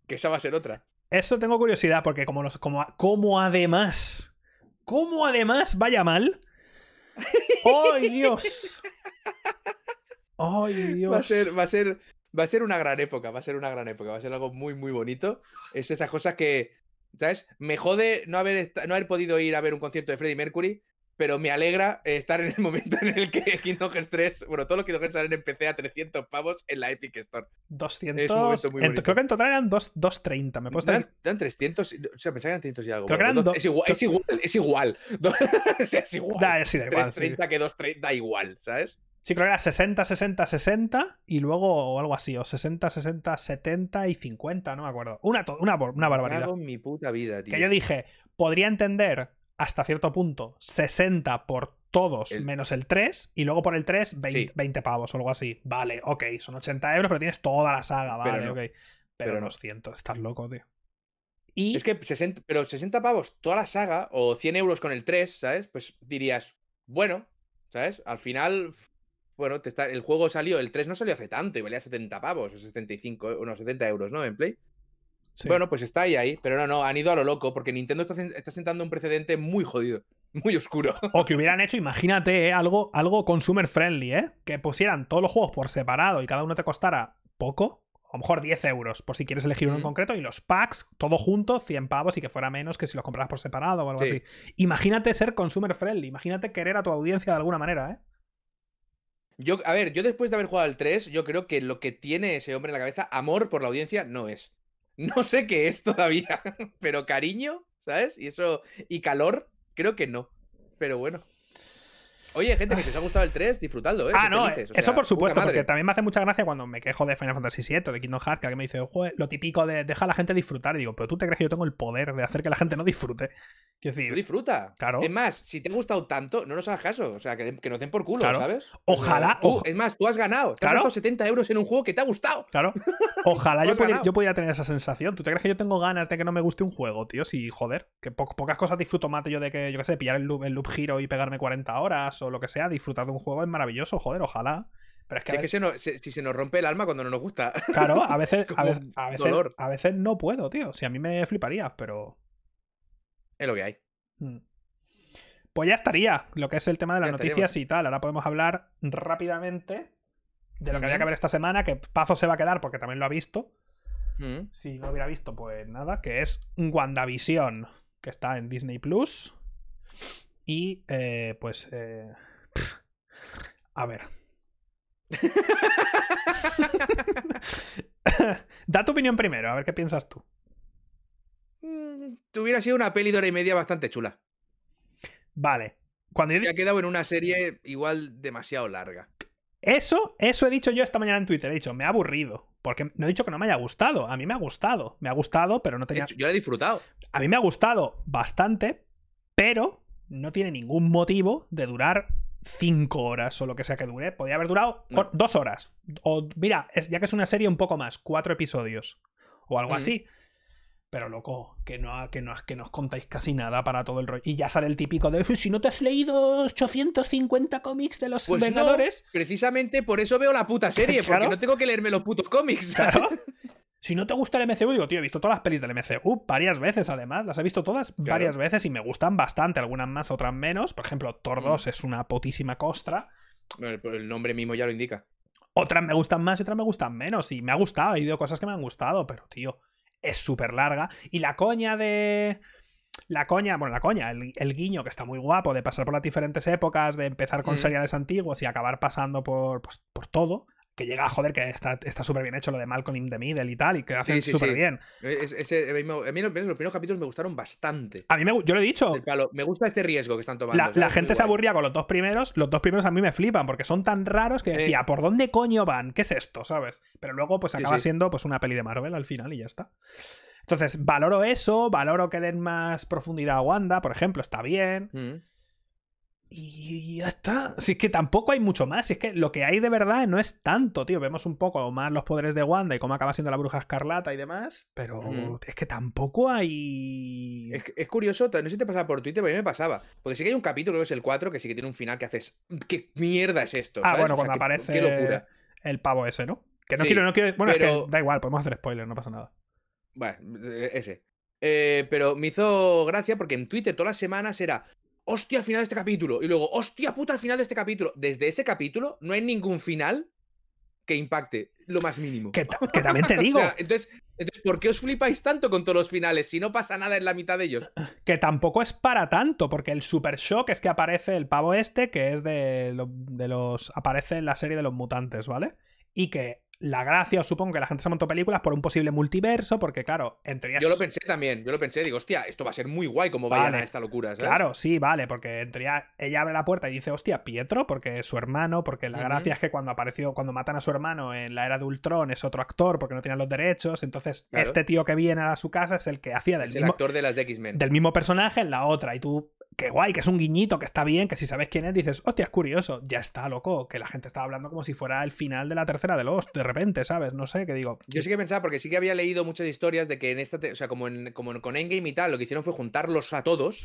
Que esa va a ser otra. Eso tengo curiosidad, porque como, los, como, como además. Como además vaya mal. ¡Ay, Dios! ¡Ay, Dios! Va a ser, va a ser, va a ser una gran época, va a ser una gran época, va a ser algo muy, muy bonito. Es esas cosas que, ¿sabes? Me jode no haber, no haber podido ir a ver un concierto de Freddie Mercury, pero me alegra estar en el momento en el que Kingdom Hearts 3, bueno, todos los Kingdom Hearts salen en PC a 300 pavos en la Epic Store. 200. Es un momento muy en- creo que en total eran dos- 230. Me puedo. Dan, dan 300, o sea, pensaba que eran 300 y algo. Creo que bueno, eran dos- do- es, igual, es igual, es igual. o sea, es igual. Da, sí, da igual, sí. 330 que 230 da igual, ¿sabes? Sí, creo que era 60, 60, 60 y luego o algo así, o 60, 60, 70 y 50, no me acuerdo. Una, una, una barbaridad. Cago en mi puta vida, tío. Que yo dije, podría entender hasta cierto punto 60 por todos El- menos el 3 y luego por el 3 20, Sí. 20 pavos o algo así. Vale, ok, son 80 euros, pero tienes toda la saga, Pero vale, no, ok. Pero, pero no. 200, estás loco, tío. Y Es que 60, pero 60 pavos toda la saga o 100 euros con el 3, ¿sabes? Pues dirías, bueno, ¿sabes? Al final, bueno, te está, el juego salió, el 3 no salió hace tanto y valía 70 pavos o 75, eh, unos 70 euros, ¿no? En Play. sí. Bueno, pues está ahí, ahí. Pero no, no, han ido a lo loco porque Nintendo está, sen- está sentando un precedente muy jodido, muy oscuro. O que hubieran hecho, imagínate, ¿eh? algo, algo consumer friendly, ¿eh? Que pusieran todos los juegos por separado y cada uno te costara poco. A lo mejor 10 euros, por si quieres elegir uno en concreto, y los packs, todo junto, 100 pavos y que fuera menos que si los compras por separado o algo Sí. así. Imagínate ser consumer friendly, imagínate querer a tu audiencia de alguna manera, ¿eh? Yo, a ver, yo después de haber jugado al 3, yo creo que lo que tiene ese hombre en la cabeza, amor por la audiencia, no es. No sé qué es todavía, pero cariño, ¿sabes? Y eso, y calor, creo que no. Pero bueno. Oye, gente, que si os ha gustado el 3, disfrutadlo, ¿eh? Ah, no, felices, o eso sea, por supuesto, porque también me hace mucha gracia cuando me quejo de Final Fantasy VII, de Kingdom Hearts, que alguien me dice, "Joder, lo típico de deja a la gente disfrutar. Y digo, pero tú te crees que yo tengo el poder de hacer que la gente no disfrute. Quiero Tú decir, disfruta. Claro. Es más, si te ha gustado tanto, no nos hagas caso. O sea, que, que nos den por culo, Claro. ¿sabes? O sea, Ojalá, ojo- es más, tú has ganado. Te Claro. has gastado 70 euros en un juego que te ha gustado. Claro. Ojalá yo pudiera, ganado. yo pudiera tener esa sensación. ¿Tú te crees que yo tengo ganas de que no me guste un juego, tío? Si, joder, que po- pocas cosas disfruto más yo de que, yo qué sé, pillar el loop, el loop giro y pegarme 40 horas o lo que sea. Disfrutar de un juego es maravilloso, joder, ojalá. Pero es que, Si a es que veces- se nos, se- si se nos rompe el alma cuando no nos gusta. claro, a veces, a, veces, a, veces, dolor. a veces no puedo, tío. Si a mí me fliparía, pero. es lo que hay. Mm. Pues ya estaría lo que es el tema de las Ya noticias estaríamos. y tal. Ahora podemos hablar rápidamente de lo que había que ver esta semana, que Pazo se va a quedar porque también lo ha visto. Mm. Si no lo hubiera visto, pues nada, que es WandaVision, que está en Disney Plus. Y eh, pues. eh, a ver. da tu opinión primero, a ver qué piensas tú. Mm, Hubiera sido una peli de hora y media bastante chula. Vale. Cuando yo Se ha quedado en una serie igual demasiado larga. Eso, eso he dicho yo esta mañana en Twitter. He dicho, me ha aburrido. Porque no he dicho que no me haya gustado. A mí me ha gustado. Me ha gustado, pero no tenía. yo la he disfrutado. A mí me ha gustado bastante, pero no tiene ningún motivo de durar cinco horas o lo que sea que dure. Podría haber durado No. dos horas. O, mira, es- ya que es una serie un poco más, cuatro episodios. O algo así. Pero loco, que no, que, no, que no os contáis casi nada para todo el rollo. Y ya sale el típico de si no te has leído 850 cómics de los Pues no, precisamente por eso veo la puta serie, Claro. porque no tengo que leerme los putos cómics. Claro. Si no te gusta el MCU, digo, tío, he visto todas las pelis del MCU varias veces, además. Las he visto todas varias veces y me gustan bastante. Algunas más, otras menos. Por ejemplo, Thor Mm. 2 es una putísima costra. Bueno, el- el nombre mismo ya lo indica. Otras me gustan más y otras me gustan menos. Y me ha gustado, he ido cosas que me han gustado, pero tío, es súper larga. Y la coña de. La coña, bueno, la coña, el, el guiño que está muy guapo de pasar por las diferentes épocas, de empezar con Mm. seriales antiguos y acabar pasando por, pues, por todo. Que llega a joder, que está está súper bien hecho lo de Malcolm in the Middle y tal, y que lo hacen sí, súper sí. bien. Es- ese- a mí a mí los, los primeros capítulos me gustaron bastante. A mí me, yo lo he dicho, palo, me gusta este riesgo que están tomando. la, la gente se guay. aburría con los dos primeros. Los dos primeros a mí me flipan porque son tan raros que Eh. decía, ¿por dónde coño van? ¿Qué es esto? ¿Sabes? Pero luego, pues acaba siendo pues una peli de Marvel al final y ya está. Entonces, valoro eso, valoro que den más profundidad a Wanda, por ejemplo, está bien. Mm. Y ya está. Si es que tampoco hay mucho más. Si es que lo que hay de verdad no es tanto, tío. Vemos un poco más los poderes de Wanda y cómo acaba siendo la bruja escarlata y demás. Pero es que tampoco hay. Es, es curioso, no sé si te pasaba por Twitter, pero a mí me pasaba. Porque sí que hay un capítulo, creo que es el 4, que sí que tiene un final que haces. ¿Qué mierda es esto? Ah, ¿sabes? bueno, O sea, cuando aparece Qué locura. el pavo ese, ¿no? Que no Sí, quiero, no quiero. Bueno, es pero- que da igual, podemos hacer spoiler, no pasa nada. Bueno, eh, ese. Eh, pero me hizo gracia porque en Twitter todas las semanas era. Hostia, al final de este capítulo. Y luego, hostia puta, al final de este capítulo. Desde ese capítulo no hay ningún final que impacte lo más mínimo. Que, ta- que también te O digo, sea, entonces, entonces, ¿por qué os flipáis tanto con todos los finales si no pasa nada en la mitad de ellos? que tampoco es para tanto, porque el super shock es que aparece el pavo este, que es de, lo- de los. aparece en la serie de los mutantes, ¿vale? Y que la gracia, os supongo que la gente se montó películas por un posible multiverso, porque claro, en teoría. Yo lo pensé también, yo lo pensé, digo, hostia, esto va a ser muy guay como vayan a esta locura, ¿sabes? Claro, sí, vale, porque en teoría ella abre la puerta y dice, hostia, Pietro, porque es su hermano, porque la gracia es que cuando apareció, cuando matan a su hermano en la era de Ultron es otro actor porque no tienen los derechos, entonces Claro. este tío que viene a su casa es el que hacía del Es el mismo, actor de las de X-Men. del mismo personaje en la otra y tú, qué guay, que es un guiñito, que está bien, que si sabes quién es dices, hostia, es curioso, ya está, loco, que la gente estaba hablando como si fuera el final de la tercera de Lost, de repente, ¿sabes? No sé, que digo... Yo sí que pensaba, porque sí que había leído muchas historias de que en esta, o sea, como, en, como en- con Endgame y tal, lo que hicieron fue juntarlos a todos.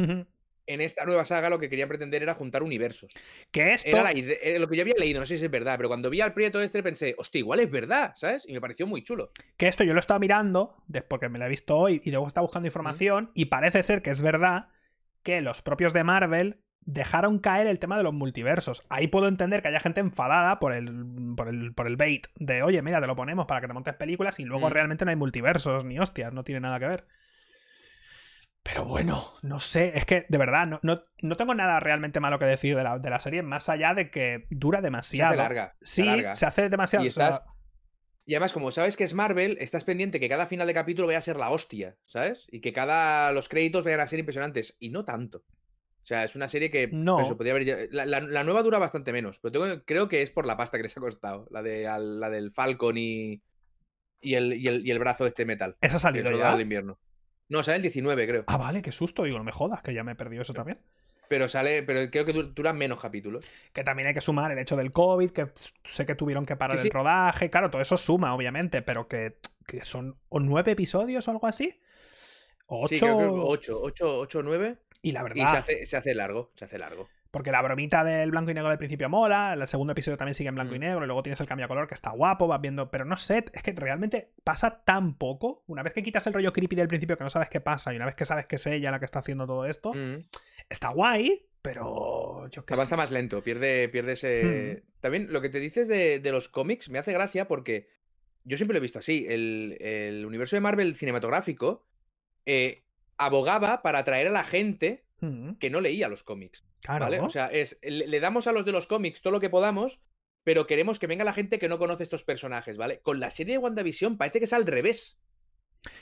En esta nueva saga lo que querían pretender era juntar universos. que esto... Era la era lo que yo había leído, no sé si es verdad, pero cuando vi al Prieto este pensé, hostia, igual es verdad, ¿sabes? Y me pareció muy chulo. Que esto yo lo estaba mirando, porque me lo he visto hoy y luego estaba buscando información, y parece ser que es verdad que los propios de Marvel dejaron caer el tema de los multiversos. Ahí puedo entender que haya gente enfadada por el, por el, por el bait de, oye, mira, te lo ponemos para que te montes películas y luego Mm. realmente no hay multiversos ni hostias, no tiene nada que ver. Pero bueno, no sé, es que de verdad no, no, no tengo nada realmente malo que decir de la, de la serie, más allá de que dura Se demasiado. hace larga. se Sí, alarga. se hace demasiado. Y o sea, estás- Y además, como sabes que es Marvel, estás pendiente que cada final de capítulo vaya a ser la hostia, ¿sabes? Y que cada. los créditos vayan a ser impresionantes. Y no tanto. O sea, es una serie que. No. eso, podría haber la, la- la nueva dura bastante menos. Pero tengo- creo que es por la pasta que les ha costado. La, de, al- la del Falcon y. Y el, y, el, y el brazo de este metal. ¿Esa ha El salido soldado ya? de invierno. No, sale el 19, creo. Ah, vale, qué susto. Digo, no me jodas, que ya me he perdido eso también. Pero sale. Pero creo que du- duran menos capítulos. Que también hay que sumar el hecho del COVID, que sé que tuvieron que parar Sí, sí. el rodaje. Claro, todo eso suma, obviamente, pero que, que son o nueve episodios o algo así. O ocho. Sí, creo que 8, 8, 8, 9. Y la Y se verdad, hace, se hace largo. Se hace largo. Porque la bromita del blanco y negro del principio mola, el segundo episodio también sigue en blanco y Mm. negro, y luego tienes el cambio de color que está guapo, vas viendo, pero no sé, es que realmente pasa tan poco. Una vez que quitas el rollo creepy del principio que no sabes qué pasa, y una vez que sabes que es ella la que está haciendo todo esto, Mm. está guay, pero yo qué sé. Avanza más lento, pierde, pierde ese. Hmm. También lo que te dices de, de los cómics me hace gracia porque yo siempre lo he visto así. El, el universo de Marvel cinematográfico eh, abogaba para atraer a la gente Mm, que no leía los cómics. claro. ¿Vale? O sea, es, le, le damos a los de los cómics todo lo que podamos, pero queremos que venga la gente que no conoce estos personajes, ¿vale? Con la serie de WandaVision parece que es al revés.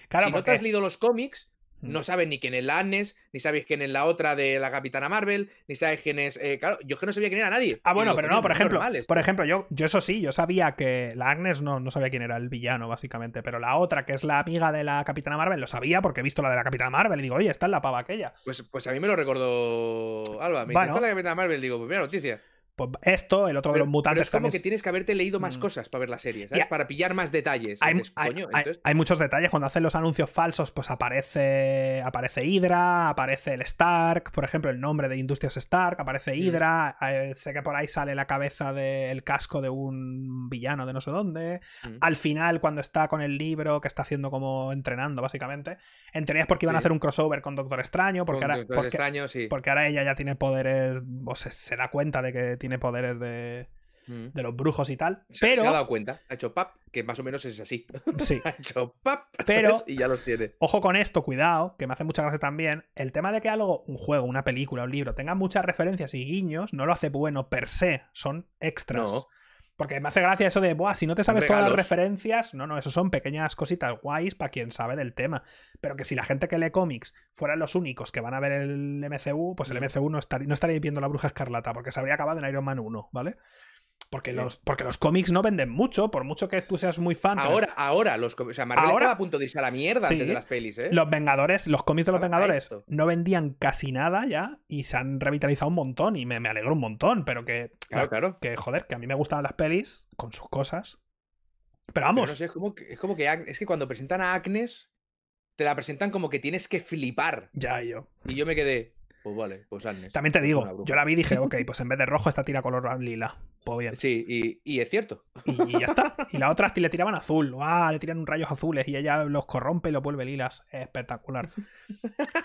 claro si no te has leído los cómics. No sabes ni quién es la Agnes, ni sabes quién es la otra de la Capitana Marvel, ni sabes quién es. eh, claro, yo es que no sabía quién era nadie. Ah, bueno, pero no, por es ejemplo, por ejemplo, yo, yo eso sí, yo sabía que la Agnes no, no sabía quién era el villano, básicamente, pero la otra, que es la amiga de la Capitana Marvel, lo sabía porque he visto la de la Capitana Marvel y digo, oye, esta es la pava aquella. Pues, pues a mí me lo recordó Alba. Me Bueno. dice, "Esta es la Capitana Marvel. Digo, pues mira noticia. Pues esto, el otro de los mutantes pero es como también que es- tienes que haberte leído más Mm. cosas para ver la serie, ¿sabes? Para pillar más detalles. hay, coño, hay- entonces- hay muchos detalles. Cuando hacen los anuncios falsos, pues aparece, aparece Hydra, aparece el Stark, por ejemplo, el nombre de Industrias Stark, aparece Mm. Hydra. eh, sé que por ahí sale la cabeza del casco de un villano de no sé dónde. Mm. Al final, cuando está con el libro que está haciendo como entrenando, básicamente, en teoría es porque iban a hacer un crossover con Doctor Extraño, porque Con ahora, Doctor porque, Extraño, sí. porque ahora ella ya tiene poderes, o se, se da cuenta de que tiene poderes de, Mm. de los brujos y tal. Se, se ha Pero, dado cuenta, ha hecho pap, que más o menos es así. sí, ha hecho pap, Pero- ¿sabes? y ya los tiene. Ojo con esto, cuidado, que me hace mucha gracia también. El tema de que algo, un juego, una película, un libro, tenga muchas referencias y guiños, no lo hace bueno per se, son extras. No. Porque me hace gracia eso de, Buah, si no te sabes todas las referencias, no, no, eso son pequeñas cositas guays para quien sabe del tema. Pero que si la gente que lee cómics fueran los únicos que van a ver el MCU, pues el. MCU no estaría, no estaría viendo la Bruja Escarlata, porque se habría acabado en Iron Man 1, ¿vale? Porque, los, porque los cómics no venden mucho, por mucho que tú seas muy fan. pero Ahora, ahora, los, o sea, Marvel Ahora- estaba a punto de irse a la mierda Sí. antes de las pelis, ¿eh? Los Vengadores, los cómics de los Ahora, Vengadores no vendían casi nada ya y se han revitalizado un montón y me, me alegro un montón, pero que, Claro, claro. que joder, que a mí me gustan las pelis con sus cosas. Pero Pero vamos, no sé, es como que, es como que es que cuando presentan a Agnes, te la presentan como que tienes que flipar. ya yo. Y yo me quedé, pues vale, pues Agnes. También te pues digo, yo la vi y dije, ok, pues en vez de rojo esta tira color lila. Pues bien. Sí, y, y es cierto. Y ya está. Y la otra le tiraban azul. ¡Ah! Le tiran rayos azules y ella los corrompe y los vuelve lilas. Espectacular.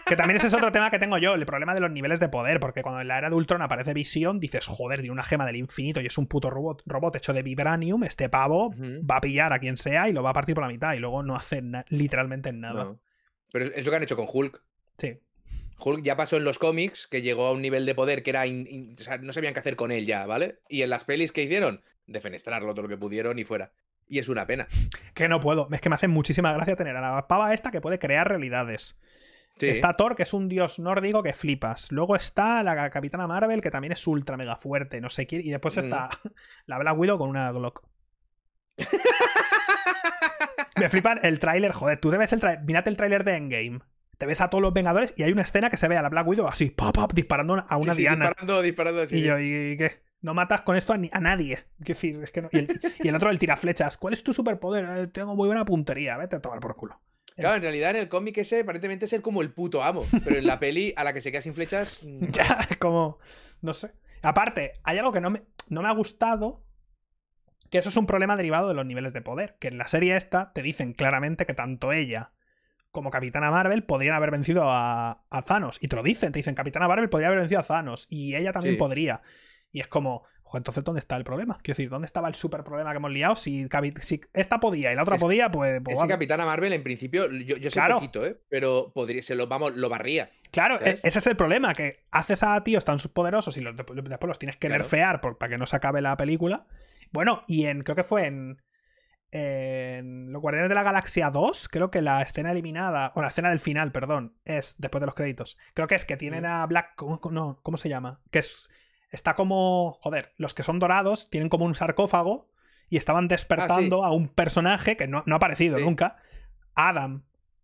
Que también ese es otro tema que tengo yo, el problema de los niveles de poder, porque cuando en la era de Ultron aparece Visión, dices, joder, tiene una gema del infinito y es un puto robot, robot hecho de vibranium, este pavo va a pillar a quien sea y lo va a partir por la mitad y luego no hace literalmente nada. No. Pero es lo que han hecho con Hulk. Sí. Hulk ya pasó en los cómics, que llegó a un nivel de poder que era. in- in- o sea, no sabían qué hacer con él ya, ¿vale? Y en las pelis que hicieron, defenestrarlo todo lo que pudieron y fuera. Y es una pena. Que no puedo. Es que me hace muchísima gracia tener a la pava esta que puede crear realidades. Sí. Está Thor, que es un dios nórdico que flipas. Luego está la Capitana Marvel, que también es ultra mega fuerte, no sé quién. Y después Mm. está la Black Widow con una Glock. Me flipan el tráiler, joder, tú debes el tráiler, mírate el tráiler de Endgame. Te ves a todos los Vengadores y hay una escena que se ve a la Black Widow así, pop, pop, disparando a una Sí, sí, diana. disparando, disparando así. y yo, ¿y qué? No matas con esto a, ni- a nadie. Decir, es que no- y, el, y el otro, el tiraflechas. ¿Cuál es tu superpoder? "Eh, tengo muy buena puntería. Vete a tomar por culo. Claro, en realidad en el cómic ese aparentemente es el como el puto amo. Pero en la peli, a la que se queda sin flechas. mm, Ya, es como. No sé. Aparte, hay algo que no me, no me ha gustado. Que eso es un problema derivado de los niveles de poder. Que en la serie esta te dicen claramente que tanto ella como Capitana Marvel podrían haber vencido a, a Thanos. Y te lo dicen, te dicen Capitana Marvel podría haber vencido a Thanos. Y ella también Sí. podría. Y es como, "Ojo, entonces, ¿dónde está el problema? Quiero decir, ¿dónde estaba el super problema que hemos liado? Si, si esta podía y la otra Es- podía, pues. pues Es que. Capitana Marvel, en principio, yo, yo sé Claro. poquito, ¿eh? Pero podría, se lo, vamos, lo barría. Claro, ¿sabes? e- ese es el problema, que haces a tíos tan poderosos y los- después los tienes que Claro. nerfear por- para que no se acabe la película. Bueno, y en, creo que fue en, en Los Guardianes de la Galaxia 2, creo que la escena eliminada, o la escena del final, perdón, es después de los créditos. Creo que es que tienen a Black, ¿cómo, no, ¿cómo se llama? Que es, está como, joder, los que son dorados tienen como un sarcófago y estaban despertando a un personaje que no, no ha aparecido Sí. nunca, Adam.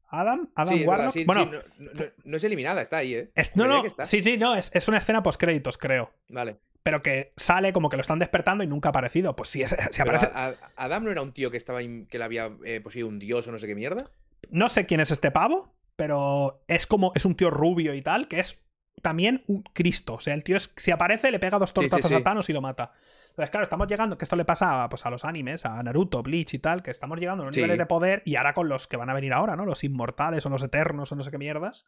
Adam, Adam sí, Warlock. bueno, no, no- no- no es eliminada, está ahí, ¿eh? es- no, no, sí, sí, no, es, es una escena post créditos, creo. Vale. Pero que sale como que lo están despertando y nunca ha aparecido. Pues sí, Pero aparece. a- a- Adam no era un tío que estaba in- que le había eh, poseído un dios o no sé qué mierda. No sé quién es este pavo, pero es como. Es un tío rubio y tal, que es también un Cristo. O sea, el tío es, si aparece, le pega dos Sí, sí, tortazos sí. a Thanos y lo mata. Entonces, claro, estamos llegando, que esto le pasa a, pues, a los animes, a Naruto, Bleach y tal, que estamos llegando a unos niveles de poder y ahora con los que van a venir ahora, ¿no? Los inmortales o los eternos o no sé qué mierdas,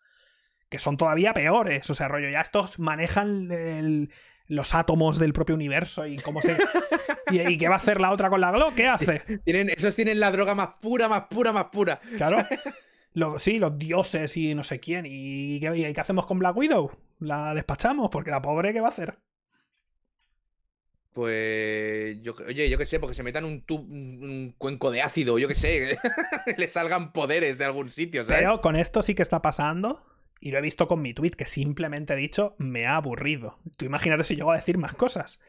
que son todavía peores. O sea, rollo, ya estos manejan el- los átomos del propio universo y cómo se. ¿Y, y qué va a hacer la otra con la Glock? ¿Qué hace? Tienen, esos tienen la droga más pura, más pura, más pura. Claro. Lo- sí, los dioses y no sé quién. ¿Y qué, y qué hacemos con Black Widow? ¿La despachamos? Porque la pobre, ¿qué va a hacer? Pues. Yo, oye, yo qué sé, porque se metan un, tu- un un cuenco de ácido, yo qué sé. le salgan poderes de algún sitio, ¿sabes? Pero con esto sí que está pasando. Y lo he visto con mi tweet, que simplemente he dicho, me ha aburrido. Tú imagínate si llego a decir más cosas.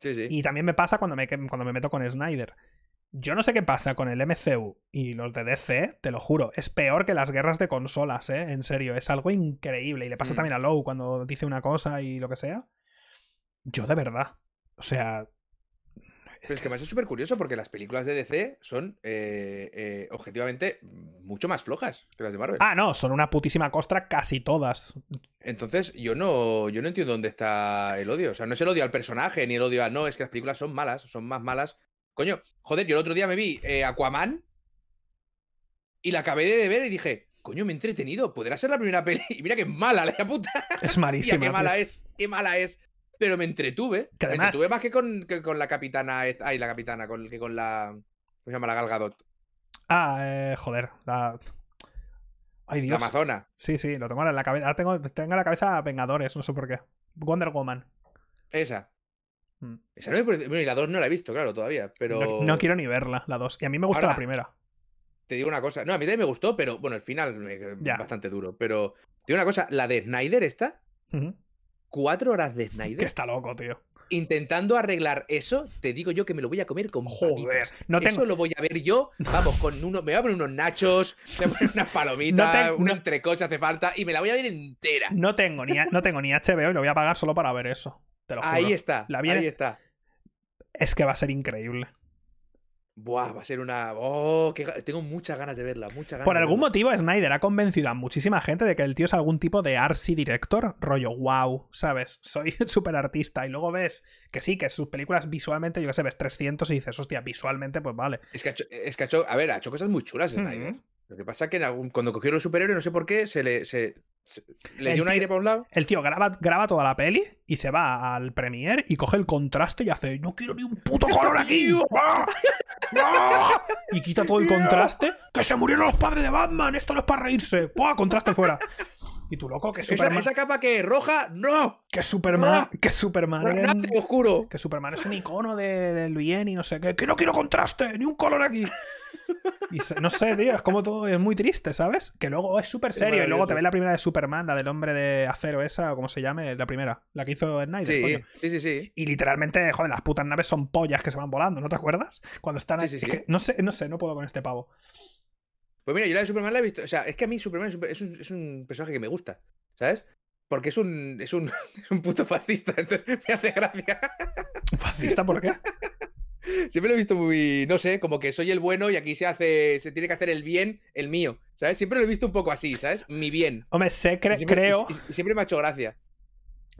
Sí, sí. Y también me pasa cuando me, cuando me meto con Snyder. Yo no sé qué pasa con el MCU y los de DC, te lo juro. Es peor que las guerras de consolas, ¿eh? En serio, es algo increíble. Y le pasa Mm. también a Low cuando dice una cosa y lo que sea. Yo de verdad. O sea. Pero es que además es súper curioso porque las películas de DC son eh, eh, objetivamente mucho más flojas que las de Marvel. Ah, no, son una putísima costra casi todas. Entonces, yo no, yo no entiendo dónde está el odio. O sea, no es el odio al personaje ni el odio a. No, es que las películas son malas, son más malas. Coño, joder, yo el otro día me vi eh, Aquaman y la acabé de ver y dije, coño, me he entretenido. Podrá ser la primera peli. Y mira qué mala la puta. Es malísima. qué tío. mala es, qué mala es. Pero me entretuve. Que Me además- entretuve más que con, que con la capitana. esta- Ay, la capitana, con, que con la. ¿Cómo se llama? La Galgadot. Ah, eh, joder. La... Ay, La Dios. Amazona. Sí, sí, lo tengo en la cabeza. Ahora tengo, tengo en la cabeza Vengadores, no sé por qué. Wonder Woman. Esa. Mm. Esa no me parece- Bueno, y la 2 no la he visto, claro, todavía. Pero. No, no quiero ni verla, la 2. Y a mí me gusta Ahora- la primera. Te digo una cosa. No, a mí también me gustó, pero bueno, el final me- Ya. bastante duro. Pero te digo una cosa, la de Snyder está. Ujú. Cuatro horas de Que Snyder. está loco, tío. Intentando arreglar eso, te digo yo que me lo voy a comer con Joder. papitas. No tengo, Eso lo voy a ver yo, vamos, con uno, me voy a poner unos nachos, me voy a poner unas palomitas, No te- si hace falta, y me la voy a ver entera. no, tengo ni, no tengo ni HBO y lo voy a pagar solo para ver eso. Te lo juro. Ahí está, La viene- ahí está. Es que va a ser increíble. Buah, va a ser una. Oh, qué ga- tengo muchas ganas de verla, muchas ganas. Por algún motivo, Snyder ha convencido a muchísima gente de que el tío es algún tipo de artsy director, rollo wow, ¿sabes? Soy súper artista. Y luego ves que sí, que sus películas visualmente, yo qué sé, ves 300 y dices, hostia, visualmente, pues vale. Es que, ha hecho, es que ha hecho, a ver, ha hecho cosas muy chulas Snyder. Lo que pasa es que en algún- cuando cogió los superhéroes, no sé por qué, se le, se- le dio un aire para un lado. El tío graba, graba toda la peli y se va al premiere y coge el contraste y hace, no quiero ni un puto color aquí. ¡Ah! ¡Ah! Y quita todo el contraste. Que se murieron los padres de Batman, esto no es para reírse. ¡Buah! Contraste fuera. Y tú, loco, que Esa, Superman, esa capa que es roja, no. que Superman, que Superman, de oscuro. que Superman es un icono de- del bien y no sé qué. Que no quiero contraste, ni un color aquí. Y se- no sé, tío, es como todo, es muy triste, ¿sabes? Que luego es súper Es serio. Y luego te ves la primera de Superman, la del hombre de acero, esa, o como se llame, la primera, la que hizo Snyder. Sí, coño. sí, sí, sí. Y literalmente, joder, las putas naves son pollas que se van volando, ¿no te acuerdas? Cuando están Sí, ahí- sí, es sí. que no sé, no sé, no puedo con este pavo. Pues mira, yo la de Superman la he visto. O sea, es que a mí Superman es un, es personaje que me gusta, ¿sabes? Porque es un, es un, es un puto fascista, entonces me hace gracia. ¿Fascista por qué? Siempre lo he visto muy, no sé, como que soy el bueno y aquí se hace, se tiene que hacer el bien, el mío, ¿sabes? Siempre lo he visto un poco así, ¿sabes? Mi bien. Hombre, sé, cre- siempre- creo, y- y siempre me ha hecho gracia.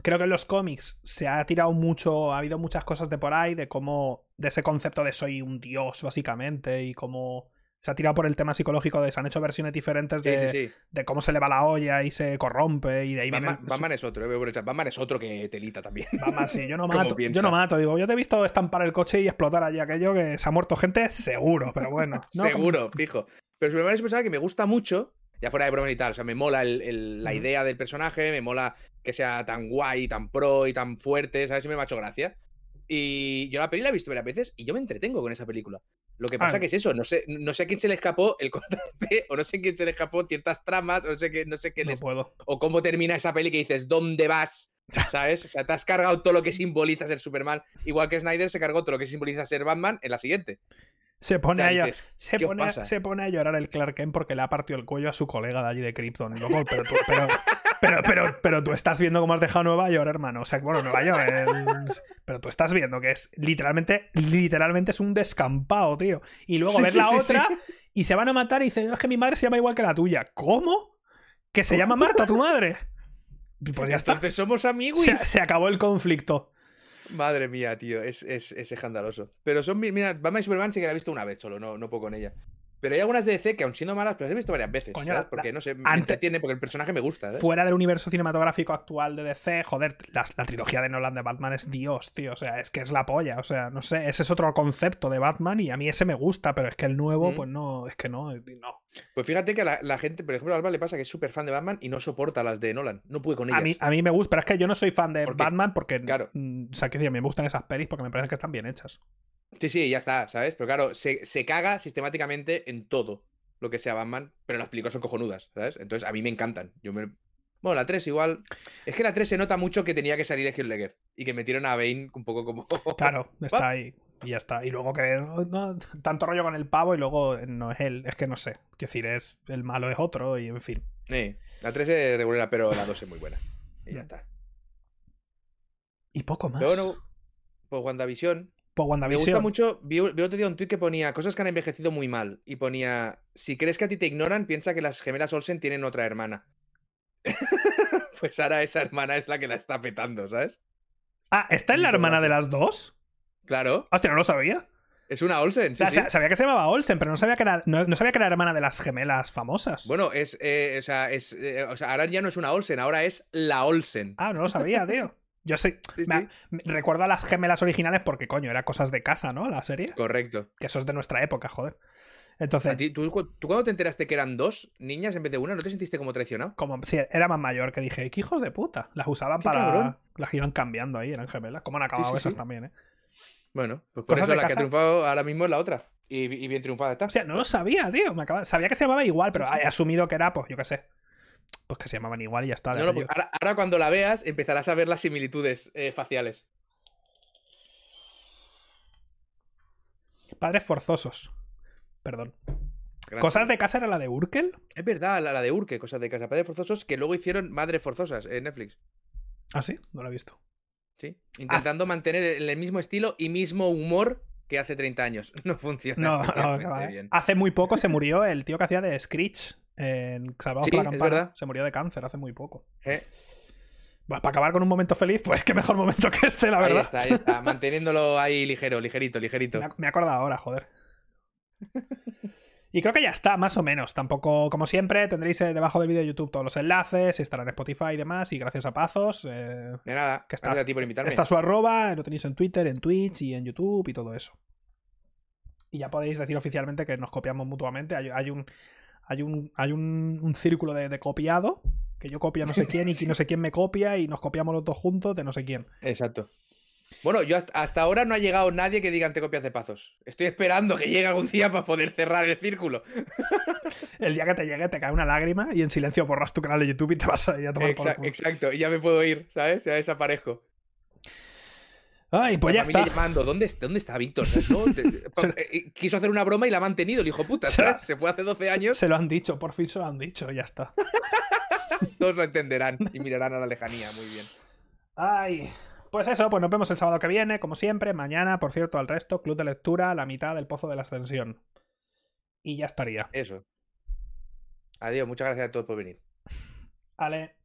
creo que en los cómics se ha tirado mucho, ha habido muchas cosas de por ahí, de cómo, de ese concepto de soy un dios, básicamente, y cómo se ha tirado por el tema psicológico de se han hecho versiones diferentes de, sí, sí. de cómo se le va la olla y se corrompe, y de ahí Batman, viene... Batman es otro, eh. Batman es otro que telita también. Batman, sí, yo no ¿Cómo mato. Yo no mato, digo, yo te he visto estampar el coche y explotar allí aquello que se ha muerto gente, seguro, pero bueno. ¿no? Seguro, fijo. Pero Superman es un personaje que me gusta mucho, ya fuera de broma y tal. O sea, me mola el- el- la Ujú. idea del personaje, me mola que sea tan guay, tan pro y tan fuerte, ¿sabes? Siempre me ha hecho gracia. Y yo la peli la he visto varias veces y yo me entretengo con esa película. Lo que pasa Ah. que es eso, no sé, no sé a quién se le escapó el contraste, o no sé a quién se le escapó ciertas tramas, o no sé qué, no sé qué No les puedo. o cómo termina esa peli que dices, ¿dónde vas? ¿Sabes? O sea, te has cargado todo lo que simboliza ser Superman, igual que Snyder se cargó todo lo que simboliza ser Batman en la siguiente. Se O pone, a, se, ¿qué os pone, se pone a llorar el Clark Kent porque le ha partido el cuello a su colega de allí de Krypton. Loco, pero, tú, pero, pero, pero, pero tú estás viendo cómo has dejado Nueva York, hermano. O sea, bueno, Nueva York. Pero tú estás viendo que es literalmente, literalmente es un descampado, tío. Y luego Sí, ves sí, la sí, otra y se van a matar y dicen, "No, es que mi madre se llama igual que la tuya. ¿Cómo? ¿Que se llama Marta tu madre? Pues ya está. Entonces somos amigos. Se, se acabó el conflicto. Madre mía, tío, es, es, es escandaloso. Pero son, mi- mira, Batman y Superman sí que la he visto una vez solo, no, no puedo con ella. Pero hay algunas de DC que, aun siendo malas, pero las he visto varias veces. Coño, ¿sabes? la- Porque, no sé, me ante- entretiene, porque el personaje me gusta. Fuera del universo cinematográfico actual de DC, joder, la, la trilogía de Nolan de Batman es Dios, tío. O sea, es que es la polla. O sea, no sé, ese es otro concepto de Batman y a mí ese me gusta, pero es que el nuevo, Mm. pues no, es que no, no. Pues fíjate que a la, la gente, por ejemplo, a Alba le pasa que es súper fan de Batman y no soporta las de Nolan. No puede con ellas. A mí, a mí me gusta, pero es que yo no soy fan de. Batman porque, Claro. mm, o sea, que decir, me gustan esas pelis porque me parece que están bien hechas. Sí, sí, ya está, ¿sabes? Pero claro, se, se caga sistemáticamente en todo lo que sea Batman, pero las películas son cojonudas, ¿sabes? Entonces a mí me encantan. Yo me... Bueno, la 3 igual. Es que la 3 se nota mucho que tenía que salir Ledger y que metieron a Bane un poco como. Claro, está ahí y ya está. Y luego que no, tanto rollo con el pavo y luego no es él, es que no sé. Quiero decir, es el malo es otro y en fin. Sí, la 3 es regular, pero la 2 es muy buena. Y ya está. Y poco más. Luego no- por WandaVision. Me WandaVision. gusta mucho. Vi, vi otro día un tweet que ponía cosas que han envejecido muy mal. Y ponía: Si crees que a ti te ignoran, piensa que las gemelas Olsen tienen otra hermana. pues ahora esa hermana es la que la está petando, ¿sabes? Ah, ¿está en la hermana de las dos? Claro, Hostia, no lo sabía. es una Olsen. O sea, sí, sí. sa- sabía que se llamaba Olsen, pero no sabía que era, no, no sabía que era hermana de las gemelas famosas. Bueno, es, eh, o, sea, es, eh, o sea, ahora ya no es una Olsen, ahora es la Olsen. Ah, no lo sabía, tío. Yo sé. Sí, me- sí. me- recuerdo a las gemelas originales porque, coño, era cosas de casa, ¿no? La serie. Correcto. Que eso es de nuestra época, joder. Entonces, ti- ¿tú, cu- tú cuando te enteraste que eran dos niñas en vez de una, ¿no te sentiste como traicionado? como sí, era más mayor que dije, ¿qué hijos de puta? Las usaban para. cabrón. Las iban cambiando ahí, eran gemelas. ¿Cómo han acabado sí, esas sí. también, eh? Bueno, pues por Cosas eso la que ha triunfado ahora mismo es la otra. Y, y bien triunfada está. Hostia, no lo sabía, tío. Me acaba- Sabía que se llamaba igual, pero he asumido que era, pues yo qué sé. Pues que se llamaban igual y ya está. No, pues ahora, ahora cuando la veas empezarás a ver las similitudes eh, faciales. Padres forzosos. Perdón. Gran ¿Cosas de casa era la de Urkel? Es verdad, la, la de Urke, cosas de casa. Padres forzosos que luego hicieron Madres forzosas en Netflix. Ah, sí, no lo he visto. Sí. Intentando mantener el, mismo estilo y mismo humor que hace 30 años. No funciona. No, no, especialmente que va, ¿eh? bien. Hace muy poco se murió el tío que hacía de Screech en Salvados Sí, por la es Campana. verdad. Se murió de cáncer hace muy poco. Eh, Pues para acabar con un momento feliz, pues qué mejor momento que este, la ahí verdad. está, ahí está. Manteniéndolo ahí ligero, ligerito, ligerito. Me he acordado ahora, joder. Y creo que ya está, más o menos. Tampoco, como siempre, tendréis eh, debajo del vídeo de YouTube todos los enlaces, estará en Spotify y demás. Y gracias a Pazos, eh, De nada, Que está- gracias a ti por invitarme. está su arroba, lo tenéis en Twitter, en Twitch y en YouTube y todo eso. Y ya podéis decir oficialmente que nos copiamos mutuamente. Hay, hay un, hay un, hay un, un círculo de, de copiado, que yo copio a no sé quién y que no sé quién me copia y nos copiamos los dos juntos de no sé quién. Exacto. Bueno, yo hasta, hasta ahora no ha llegado nadie que diga te copias de pazos. Estoy esperando que llegue algún día para poder cerrar el círculo. El día que te llegue te cae una lágrima y en silencio borras tu canal de YouTube y te vas a ir a tomar por Exa- culo. exacto, y ya me puedo ir, ¿sabes? Ya desaparezco. Ay, pues La ya está. llamando, ¿dónde, est- dónde está Víctor? eh, Quiso hacer una broma y la ha mantenido, el hijo puta. ¿sabes? Se fue hace 12 años, Se lo han dicho, por fin se lo han dicho, ya está. todos lo entenderán y mirarán a la lejanía. Muy bien. Ay, pues eso, pues nos vemos el sábado que viene, como siempre. Mañana, por cierto, al resto, Club de Lectura, la mitad del Pozo de la Ascensión. Y ya estaría. Eso. Adiós, muchas gracias a todos por venir. Ale.